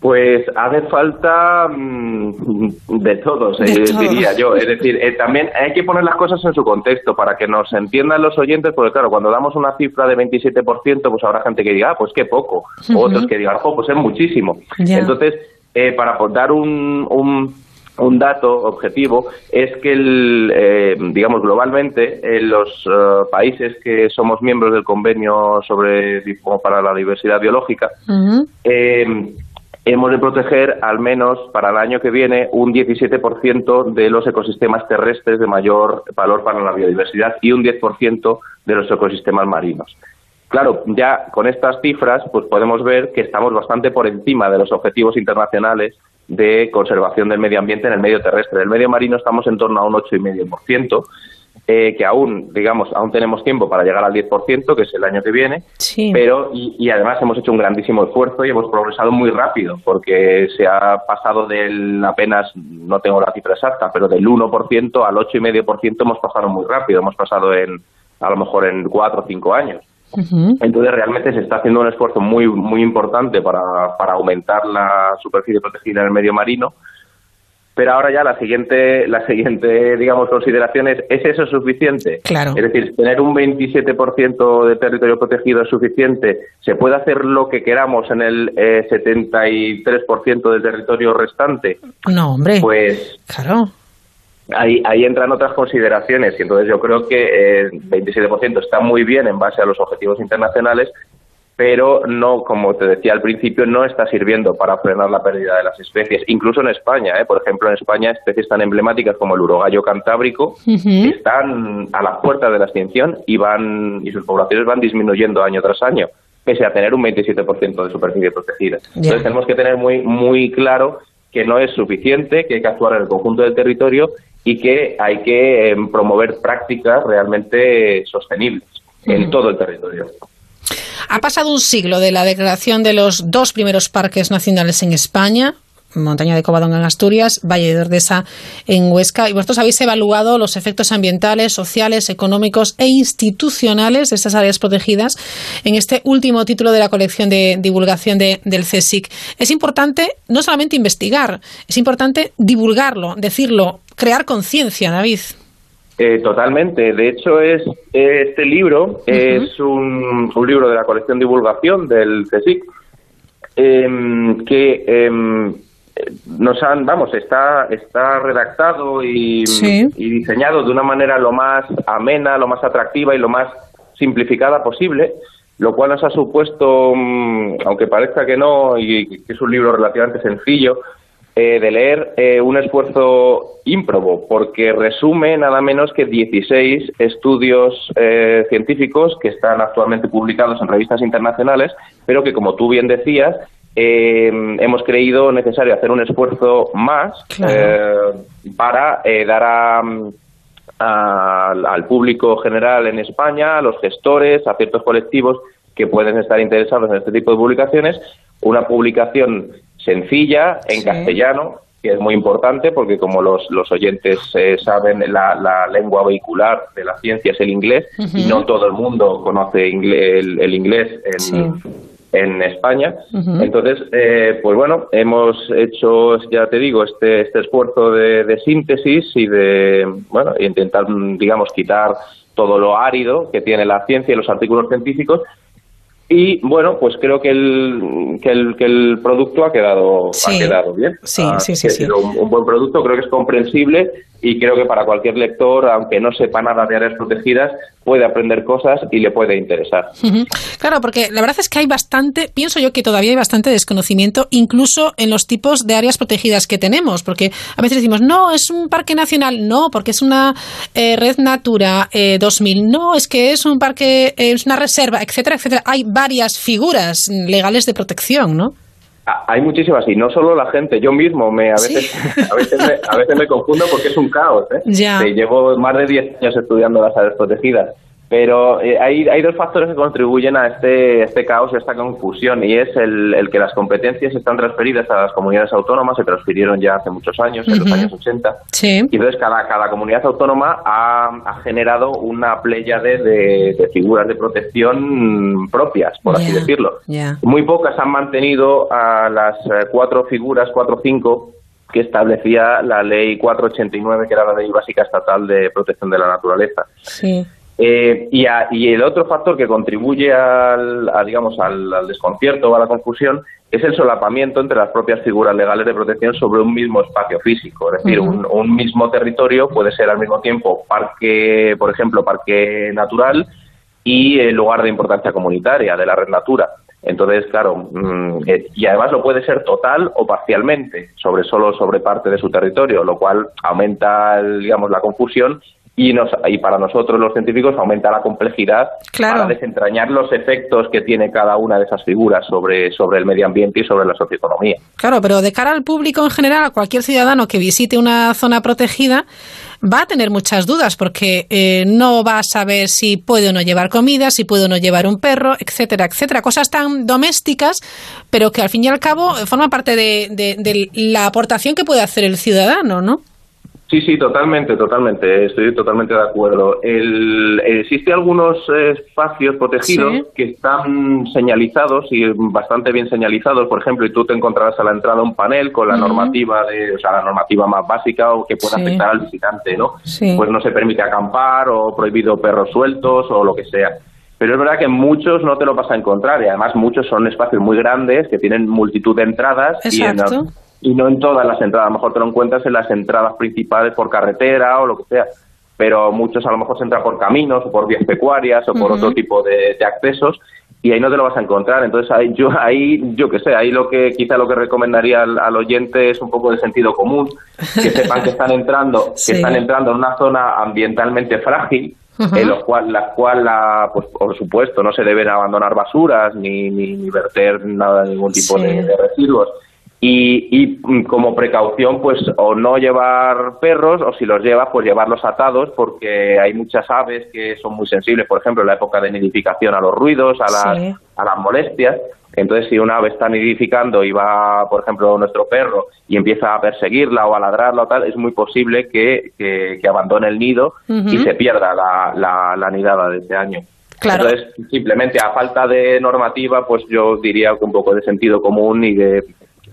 Pues hace falta mm, <laughs> de todos, De eh, todo. diría yo. Es decir, eh, también hay que poner las cosas en su contexto para que nos entiendan los oyentes, porque claro, cuando damos una cifra de 27%, pues habrá gente que diga, ah, pues qué poco. O otros que digan, oh, pues es muchísimo. Entonces, eh, para dar un, un, un dato objetivo, es que, el, eh, digamos, globalmente, en los eh, países que somos miembros del convenio sobre para la diversidad biológica, eh, hemos de proteger al menos para el año que viene un 17% de los ecosistemas terrestres de mayor valor para la biodiversidad y un 10% de los ecosistemas marinos. Claro, ya con estas cifras pues podemos ver que estamos bastante por encima de los objetivos internacionales de conservación del medio ambiente en el medio terrestre. Del medio marino estamos en torno a un 8,5%, eh, que aún, digamos, aún tenemos tiempo para llegar al 10%, que es el año que viene, pero y, y además hemos hecho un grandísimo esfuerzo y hemos progresado muy rápido, porque se ha pasado del apenas, no tengo la cifra exacta, pero del 1% al 8,5% hemos pasado muy rápido, hemos pasado en a lo mejor en 4 o 5 años. Entonces realmente se está haciendo un esfuerzo muy muy importante para, para aumentar la superficie protegida en el medio marino. Pero ahora ya la siguiente, la siguiente, digamos, consideración es, ¿es eso suficiente? Claro. Es decir, tener un 27% de territorio protegido es suficiente. ¿Se puede hacer lo que queramos en el eh, 73% del territorio restante? No, hombre. Pues Claro. ahí, ahí entran otras consideraciones y entonces yo creo que el 27% está muy bien en base a los objetivos internacionales, pero no, como te decía al principio, no está sirviendo para frenar la pérdida de las especies. Incluso en España, ¿eh? por ejemplo, en España especies tan emblemáticas como el urogallo cantábrico están a la puerta de la extinción y van y sus poblaciones van disminuyendo año tras año, pese a tener un 27% de superficie protegida. Entonces tenemos que tener muy muy claro que no es suficiente, que hay que actuar en el conjunto del territorio y que hay que em, promover prácticas realmente sostenibles en todo el territorio. Ha pasado un siglo de la declaración de los dos primeros parques nacionales en España. Montaña de Covadonga en Asturias, Valle de Ordesa en Huesca. Y vosotros habéis evaluado los efectos ambientales, sociales, económicos e institucionales de estas áreas protegidas en este último título de la colección de divulgación de- del CSIC. Es importante no solamente investigar, es importante divulgarlo, decirlo, crear conciencia, David. Eh, totalmente. De hecho, es este libro es un, un libro de la colección divulgación del CSIC em, que em, nos han, vamos, está está redactado y, Sí. y diseñado de una manera lo más amena, lo más atractiva y lo más simplificada posible, lo cual nos ha supuesto, mm, aunque parezca que no, y que es un libro relativamente sencillo, eh, de leer eh, un esfuerzo ímprobo, porque resume nada menos que 16 estudios eh, científicos que están actualmente publicados en revistas internacionales, pero que, como tú bien decías, eh, hemos creído necesario hacer un esfuerzo más eh, para eh, dar a, a- al público general en España, a los gestores, a ciertos colectivos que pueden estar interesados en este tipo de publicaciones, una publicación sencilla, en Sí. castellano, que es muy importante porque como los, los oyentes eh, saben, la, la lengua vehicular de la ciencia es el inglés y no todo el mundo conoce ingle- el, el inglés en, en España. Entonces, eh, pues bueno, hemos hecho, ya te digo, este, este esfuerzo de, de síntesis y de, bueno, intentar, digamos, quitar todo lo árido que tiene la ciencia y los artículos científicos. Y bueno, pues creo que el, que el, que el producto ha quedado, Sí. ha quedado bien. Sí, Ha- sí, sí, ha sí. sido Un, un buen producto, creo que es comprensible y creo que para cualquier lector, aunque no sepa nada de áreas protegidas, puede aprender cosas y le puede interesar. Claro, porque la verdad es que hay bastante, pienso yo que todavía hay bastante desconocimiento, incluso en los tipos de áreas protegidas que tenemos, porque a veces decimos, no, es un parque nacional, no, porque es una eh, red Natura eh, 2000, no, es que es un parque, es una reserva, etcétera, etcétera. Hay varias figuras legales de protección, ¿no? Ah, Hay muchísimas y no solo la gente, yo mismo me a veces <laughs> a veces me, a veces me confundo porque es un caos, ¿eh? Ya. Eh, Llevo más de 10 años estudiando las áreas protegidas Pero eh, hay, hay dos factores que contribuyen a este, este caos, a esta confusión, y es el, el que las competencias están transferidas a las comunidades autónomas, se transfirieron ya hace muchos años, en los años 80, Sí. y entonces cada, cada comunidad autónoma ha, ha generado una pléyade de, de figuras de protección propias, por así decirlo. Muy pocas han mantenido a las eh, cuatro figuras, cuatro o cinco, que establecía la ley 489, que era la ley básica estatal de protección de la naturaleza. Sí. Eh, y, a- y el otro factor que contribuye al, a, digamos, al, al desconcierto o a la confusión es el solapamiento entre las propias figuras legales de protección sobre un mismo espacio físico. Es decir, un, un mismo territorio puede ser al mismo tiempo parque, por ejemplo, parque natural y eh, lugar de importancia comunitaria de la red natura. Entonces, claro, mm, eh, y además lo puede ser total o parcialmente, sobre solo sobre parte de su territorio, lo cual aumenta, digamos, la confusión y, nos, y para nosotros los científicos aumenta la complejidad Claro. para desentrañar los efectos que tiene cada una de esas figuras sobre, sobre el medio ambiente y sobre la socioeconomía. Claro, pero de cara al público en general, a cualquier ciudadano que visite una zona protegida, va a tener muchas dudas porque eh, no va a saber si puede o no llevar comida, si puede o no llevar un perro, etcétera, etcétera. Cosas tan domésticas, pero que al fin y al cabo eh, forman parte de, de- de la aportación que puede hacer el ciudadano, ¿no? Sí, sí, totalmente, totalmente. Estoy totalmente de acuerdo. El, existe algunos eh, espacios protegidos Sí. que están señalizados y bastante bien señalizados. Por ejemplo, y tú te encontrarás a la entrada un panel con la normativa de, o sea, la normativa más básica o que pueda Sí. afectar al visitante, ¿no? Sí. Pues no se permite acampar o prohibido perros sueltos o lo que sea. Pero es verdad que muchos no te lo vas a encontrar y además muchos son espacios muy grandes que tienen multitud de entradas y en, Exacto. Y no en todas las entradas. A lo mejor te lo encuentras en las entradas principales por carretera o lo que sea. Pero muchos a lo mejor se entran por caminos o por vías pecuarias o por otro tipo de, de accesos y ahí no te lo vas a encontrar. Entonces ahí yo, <laughs> ahí, yo que sé, ahí lo que quizá lo que recomendaría al, al oyente es un poco de sentido común, que sepan que están entrando, Sí. <laughs> que están entrando en una zona ambientalmente frágil en lo cual, la cual, la, pues, por supuesto, no se deben abandonar basuras ni, ni, ni verter nada, ningún tipo Sí. de, de residuos. Y, y mm, como precaución, pues o no llevar perros, o si los llevas, pues llevarlos atados, porque hay muchas aves que son muy sensibles, por ejemplo, en la época de nidificación a los ruidos, a las, Sí. a las molestias. Entonces, si una ave está nidificando y va, por ejemplo, nuestro perro y empieza a perseguirla o a ladrarla o tal, es muy posible que, que- que abandone el nido y se pierda la, la, la nidada de ese año. Claro. Entonces, simplemente a falta de normativa, pues yo diría que un poco de sentido común y de,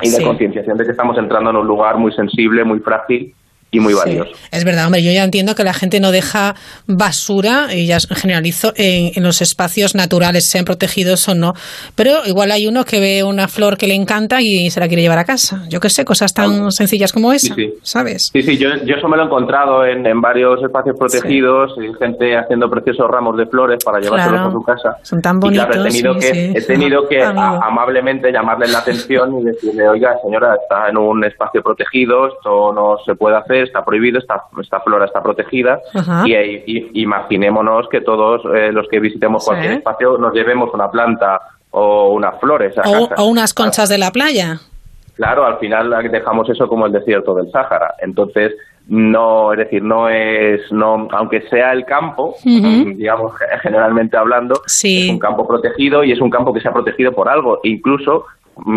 y de Sí. concienciación de que estamos entrando en un lugar muy sensible, muy frágil y muy Sí. valioso. Es verdad, hombre, yo ya entiendo que la gente no deja basura, y ya generalizo, en, en los espacios naturales, sean protegidos o no, pero igual hay uno que ve una flor que le encanta y se la quiere llevar a casa. Yo qué sé, cosas tan sencillas como esa, Sí. ¿sabes? Sí, sí, yo, yo eso me lo he encontrado en, en varios espacios protegidos, y gente haciendo preciosos ramos de flores para llevárselos Claro. a su casa. Son tan Y claro, bonitos. he tenido que, he tenido que a- amablemente llamarle la atención y decirle, oiga, señora, está en un espacio protegido, esto no se puede hacer, está prohibido, esta, esta flora está protegida. Y, y- imaginémonos que todos eh, los que visitemos Sí. cualquier espacio nos llevemos una planta o unas flores a O, casa. o unas conchas de la playa. Claro, al final dejamos eso como el desierto del Sáhara. Entonces, no, es decir, no es, no, aunque sea el campo, digamos, <laughs> generalmente hablando, es un campo protegido y es un campo que se ha protegido por algo. Incluso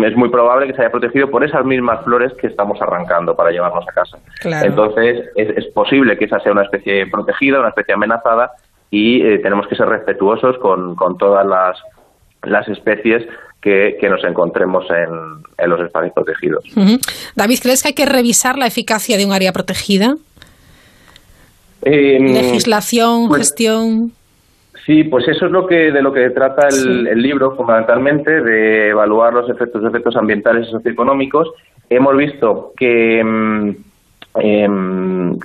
es muy probable que se haya protegido por esas mismas flores que estamos arrancando para llevarnos a casa. Claro. Entonces, es, es posible que esa sea una especie protegida, una especie amenazada, y eh, tenemos que ser respetuosos con, con todas las, las especies que, que nos encontremos en, en los espacios protegidos. David, ¿crees que hay que revisar la eficacia de un área protegida? Legislación, pues- gestión. Sí, pues eso es lo que de lo que trata el, Sí. el libro fundamentalmente de evaluar los efectos efectos ambientales y socioeconómicos. Hemos visto que em,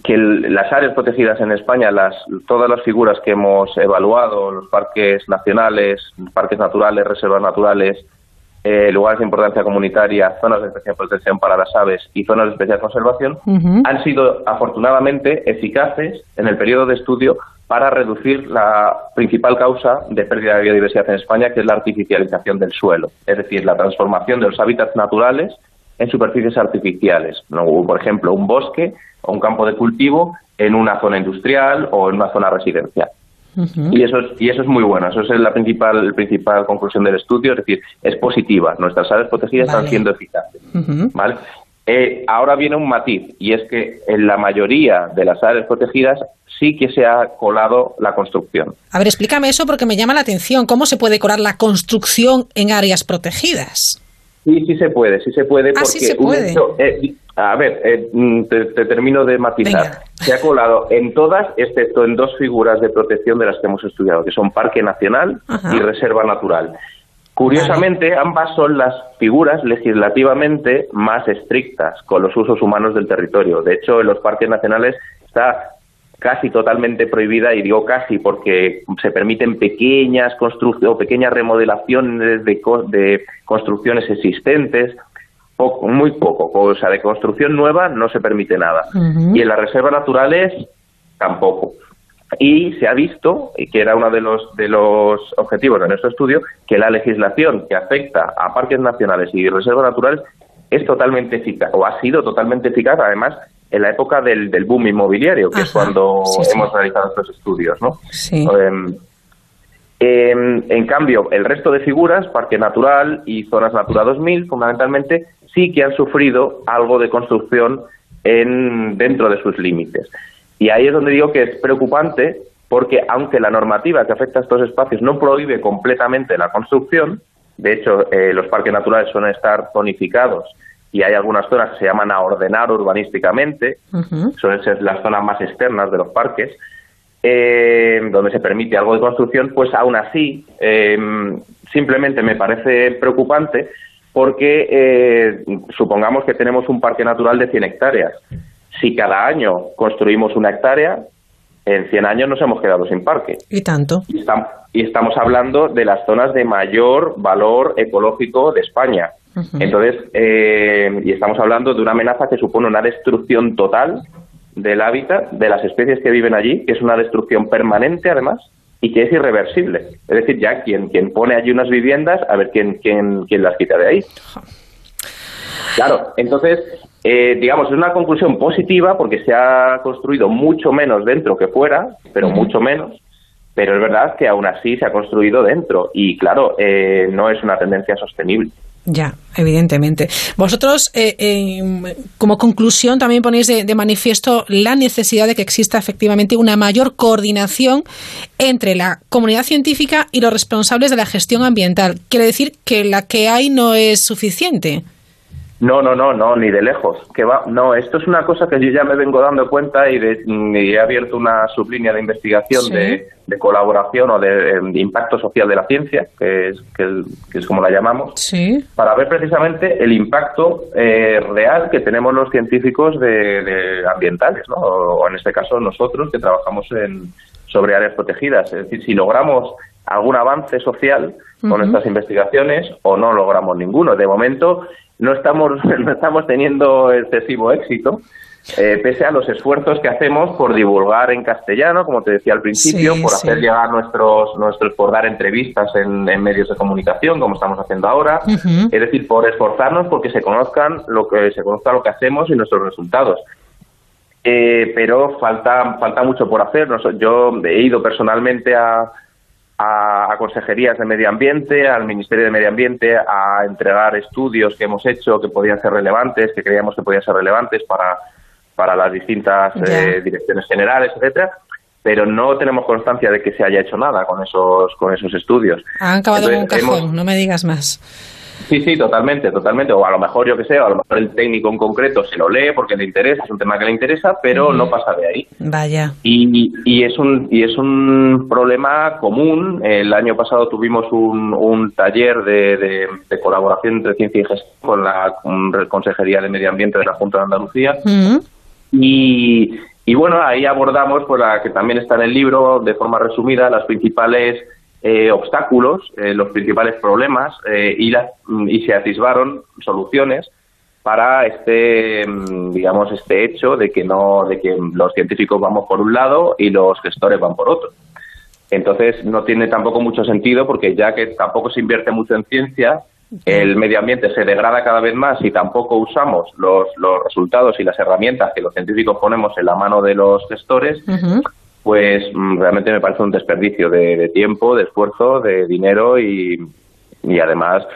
que el- las áreas protegidas en España, las todas las figuras que hemos evaluado, los parques nacionales, parques naturales, reservas naturales, eh, lugares de importancia comunitaria, zonas de especial protección para las aves y zonas de especial conservación, han sido afortunadamente eficaces en el periodo de estudio para reducir la principal causa de pérdida de biodiversidad en España, que es la artificialización del suelo, es decir, la transformación de los hábitats naturales en superficies artificiales, ¿no? por ejemplo, un bosque o un campo de cultivo en una zona industrial o en una zona residencial. Y eso, es, y eso es muy bueno, eso es la principal, la principal conclusión del estudio, es decir, es positiva. Nuestras áreas protegidas están siendo eficaces. ¿vale? Eh, ahora viene un matiz, y es que en la mayoría de las áreas protegidas sí que se ha colado la construcción. A ver, explícame eso porque me llama la atención. ¿Cómo se puede colar la construcción en áreas protegidas? Sí, sí se puede, sí se puede. Ah, Porque sí se puede. hecho- eh, a ver, eh, mm, te, te termino de matizar. Se ha colado en todas, excepto en dos figuras de protección de las que hemos estudiado, que son Parque Nacional Ajá. y Reserva Natural. Curiosamente, ambas son las figuras legislativamente más estrictas con los usos humanos del territorio. De hecho, en los parques nacionales está casi totalmente prohibida, y digo casi porque se permiten pequeñas construcciones o pequeñas remodelaciones de, co- de construcciones existentes, poco- muy poco, o sea, de construcción nueva no se permite nada. Y en las reservas naturales tampoco. Y se ha visto, y que era uno de los, de los objetivos de nuestro estudio, que la legislación que afecta a parques nacionales y reservas naturales es totalmente eficaz, o ha sido totalmente eficaz, además, en la época del, del boom inmobiliario, que es cuando sí, sí. hemos realizado estos estudios, ¿no? Sí. Em, em, en cambio, el resto de figuras, Parque Natural y Zonas Natura 2000, fundamentalmente, sí que han sufrido algo de construcción en, dentro de sus límites. Y ahí es donde digo que es preocupante porque aunque la normativa que afecta a estos espacios no prohíbe completamente la construcción, de hecho eh, los parques naturales suelen estar zonificados y hay algunas zonas que se llaman a ordenar urbanísticamente, suelen ser las zonas más externas de los parques, eh, donde se permite algo de construcción, pues aún así eh, simplemente me parece preocupante porque eh, supongamos que tenemos un parque natural de 100 hectáreas. Si cada año construimos una hectárea, en 100 años nos hemos quedado sin parque. Y tanto. Y, estam- y estamos hablando de las zonas de mayor valor ecológico de España. Entonces, eh, y estamos hablando de una amenaza que supone una destrucción total del hábitat de las especies que viven allí, que es una destrucción permanente además y que es irreversible. Es decir, ya quien, quien pone allí unas viviendas, a ver quién, quién, quién las quita de ahí. Claro, entonces, eh, digamos, es una conclusión positiva porque se ha construido mucho menos dentro que fuera, pero mucho menos. Pero es verdad que aún así se ha construido dentro y, claro, eh, no es una tendencia sostenible. Ya, evidentemente. Vosotros, eh, eh, como conclusión, también ponéis de, de manifiesto la necesidad de que exista efectivamente una mayor coordinación entre la comunidad científica y los responsables de la gestión ambiental. Quiere decir que la que hay no es suficiente. No, no, no, no, ni de lejos. Que va, no, esto es una cosa que yo ya me vengo dando cuenta y, de- y he abierto una sublínea de investigación Sí. de, de colaboración o de, eh, de impacto social de la ciencia, que es, que, que es como la llamamos, Sí. para ver precisamente el impacto eh, real que tenemos los científicos de, ambientales, ¿no? o, o en este caso nosotros que trabajamos en, sobre áreas protegidas. Es decir, si logramos algún avance social con estas investigaciones o no logramos ninguno. De momento no estamos, <laughs> no estamos teniendo excesivo éxito. eh, pese a los esfuerzos que hacemos por divulgar en castellano, como te decía al principio, Sí, por sí. hacer llegar nuestros, nuestros, por dar entrevistas en, en medios de comunicación, como estamos haciendo ahora, es decir, por esforzarnos porque se conozcan lo que se conozca lo que hacemos y nuestros resultados. Eh, pero falta falta mucho por hacer. Yo he ido personalmente a, a, a consejerías de medio ambiente, al Ministerio de Medio Ambiente, a entregar estudios que hemos hecho que podían ser relevantes, que creíamos que podían ser relevantes para, para las distintas eh, direcciones generales, etcétera. Pero no tenemos constancia de que se haya hecho nada con esos con esos estudios. Han acabado en un cajón, hemos- no me digas más. Sí, sí, totalmente, totalmente. O a lo mejor, yo que sé, o a lo mejor el técnico en concreto se lo lee porque le interesa, es un tema que le interesa, pero no pasa de ahí. Vaya. Y, y es un y es un problema común. El año pasado tuvimos un, un taller de, de- de colaboración entre ciencia y gestión con la con Consejería de Medio Ambiente de la Junta de Andalucía. Y, y bueno, ahí abordamos, pues la que también está en el libro, de forma resumida, las principales eh, obstáculos, eh, los principales problemas eh, y, las- y se atisbaron soluciones para este, mm, digamos, este hecho de que no, de que los científicos vamos por un lado y los gestores van por otro. Entonces no tiene tampoco mucho sentido porque ya que tampoco se invierte mucho en ciencia, el medio ambiente se degrada cada vez más y tampoco usamos los, los resultados y las herramientas que los científicos ponemos en la mano de los gestores, pues mm, realmente me parece un desperdicio de, de tiempo, de esfuerzo, de dinero y, y además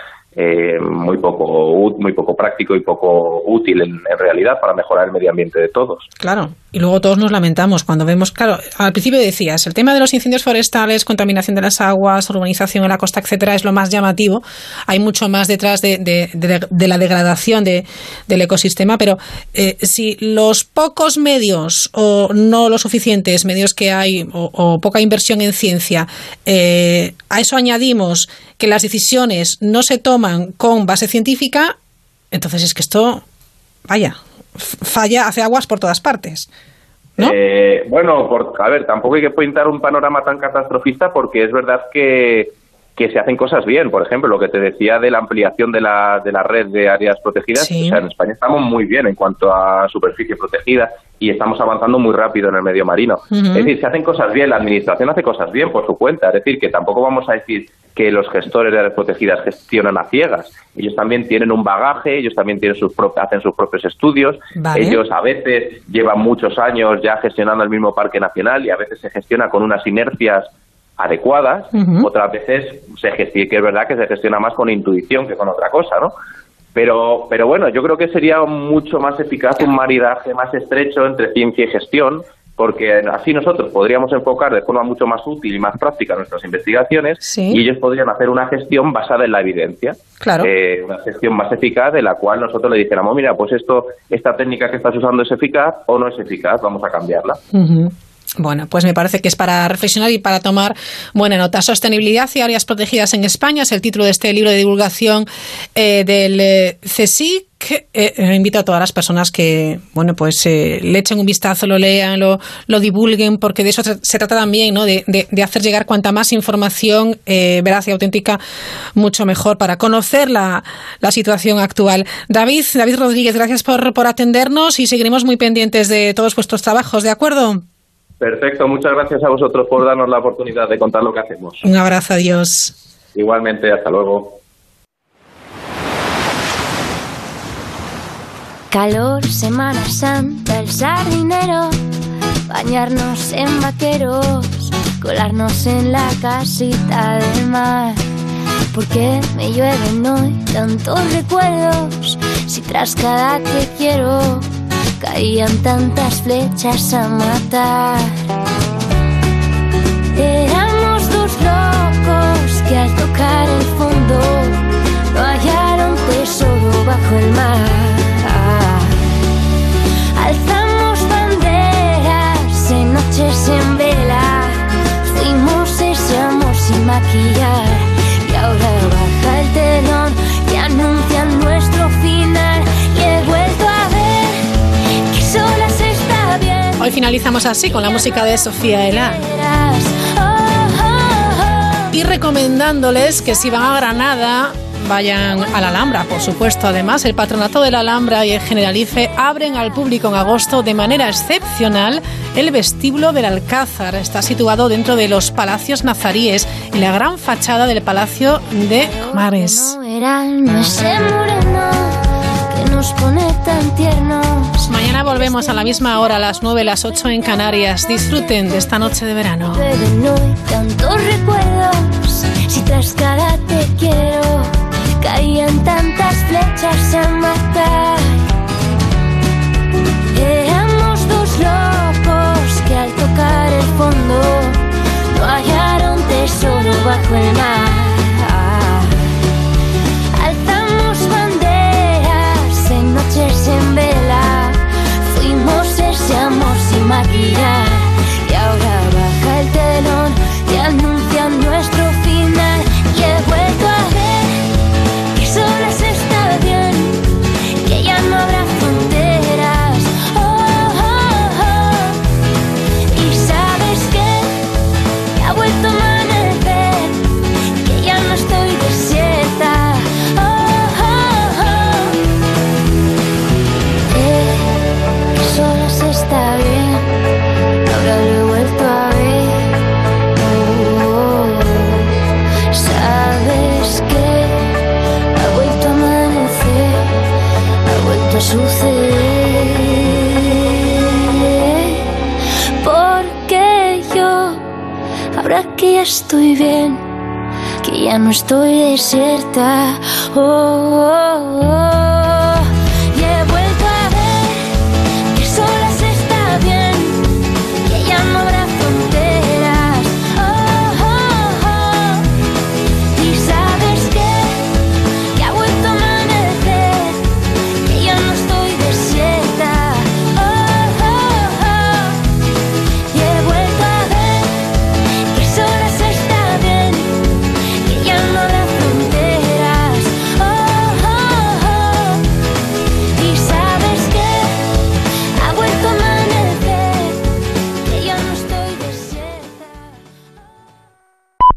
eh, muy poco muy poco práctico y poco útil en, realidad para mejorar el medio ambiente de todos. Claro, y luego todos nos lamentamos cuando vemos, claro, al principio decías, el tema de los incendios forestales, contaminación de las aguas, urbanización en la costa, etcétera, es lo más llamativo. Hay mucho más detrás de, de- de- de la degradación de- del ecosistema, pero eh, si los pocos medios o no los suficientes medios que hay o, o poca inversión en ciencia, eh, a eso añadimos que las decisiones no se toman con base científica, entonces es que esto, vaya, falla, hace aguas por todas partes. Eh, bueno, por, a ver, tampoco hay que pintar un panorama tan catastrofista porque es verdad que, que se hacen cosas bien. Por ejemplo, lo que te decía de la ampliación de la, de la red de áreas protegidas. Sí. O sea, en España estamos muy bien en cuanto a superficie protegida y estamos avanzando muy rápido en el medio marino. Es decir, se hacen cosas bien, la administración hace cosas bien por su cuenta. Es decir, que tampoco vamos a decir que los gestores de áreas protegidas gestionan a ciegas. Ellos también tienen un bagaje, ellos también tienen sus hacen sus propios estudios. Vale. Ellos a veces llevan muchos años ya gestionando el mismo parque nacional y a veces se gestiona con unas inercias adecuadas, otras veces se gestiona, que es verdad que se gestiona más con intuición que con otra cosa, ¿no? Pero, pero bueno, yo creo que sería mucho más eficaz un maridaje más estrecho entre ciencia y gestión, porque así nosotros podríamos enfocar de forma mucho más útil y más práctica nuestras investigaciones Sí. y ellos podrían hacer una gestión basada en la evidencia. Claro. Eh, una gestión más eficaz de la cual nosotros le dijéramos, mira, pues esto, esta técnica que estás usando es eficaz o no es eficaz, vamos a cambiarla. Bueno, pues me parece que es para reflexionar y para tomar buena nota. Sostenibilidad y áreas protegidas en España es el título de este libro de divulgación eh, del eh. Eh, eh, invito a todas las personas que, bueno, pues eh, le echen un vistazo, lo lean, lo, lo divulguen, porque de eso se, trata también, ¿no? De, de- de hacer llegar cuanta más información eh, veraz y auténtica, mucho mejor para conocer la, la situación actual. David, David Rodríguez, gracias por, por atendernos y seguiremos muy pendientes de todos vuestros trabajos, ¿de acuerdo? Perfecto, muchas gracias a vosotros por darnos la oportunidad de contar lo que hacemos. Un abrazo, adiós. Igualmente, hasta luego. Calor, Semana Santa, el sardinero, bañarnos en vaqueros, colarnos en la casita del mar. Porque me llueven hoy tantos recuerdos, si tras cada que quiero caían tantas flechas a matar. Éramos dos locos que al tocar el fondo no hallaron tesoro bajo el mar. Alzamos banderas en noches en vela, fuimos ese amor sin maquillar. Y ahora baja el telón Finalizamos así con la música de Sofía Elán. Y recomendándoles que si van a Granada vayan a la Alhambra, por supuesto. Además, el Patronato de la Alhambra y el Generalife abren al público en agosto de manera excepcional el vestíbulo del Alcázar. Está situado dentro de los palacios nazaríes y la gran fachada del Palacio de Mares. Volvemos a la misma hora, a las 9, las 8 en Canarias. Disfruten de esta noche de verano. Tantos recuerdos. Si tras cada te quiero caían tantas flechas a matar. Éramos dos locos que al tocar el fondo no hallaron tesoro bajo el mar. Amor sin maquillar. Y ahora baja el telón y anuncia estoy bien que ya no estoy desierta. Oh, oh, oh.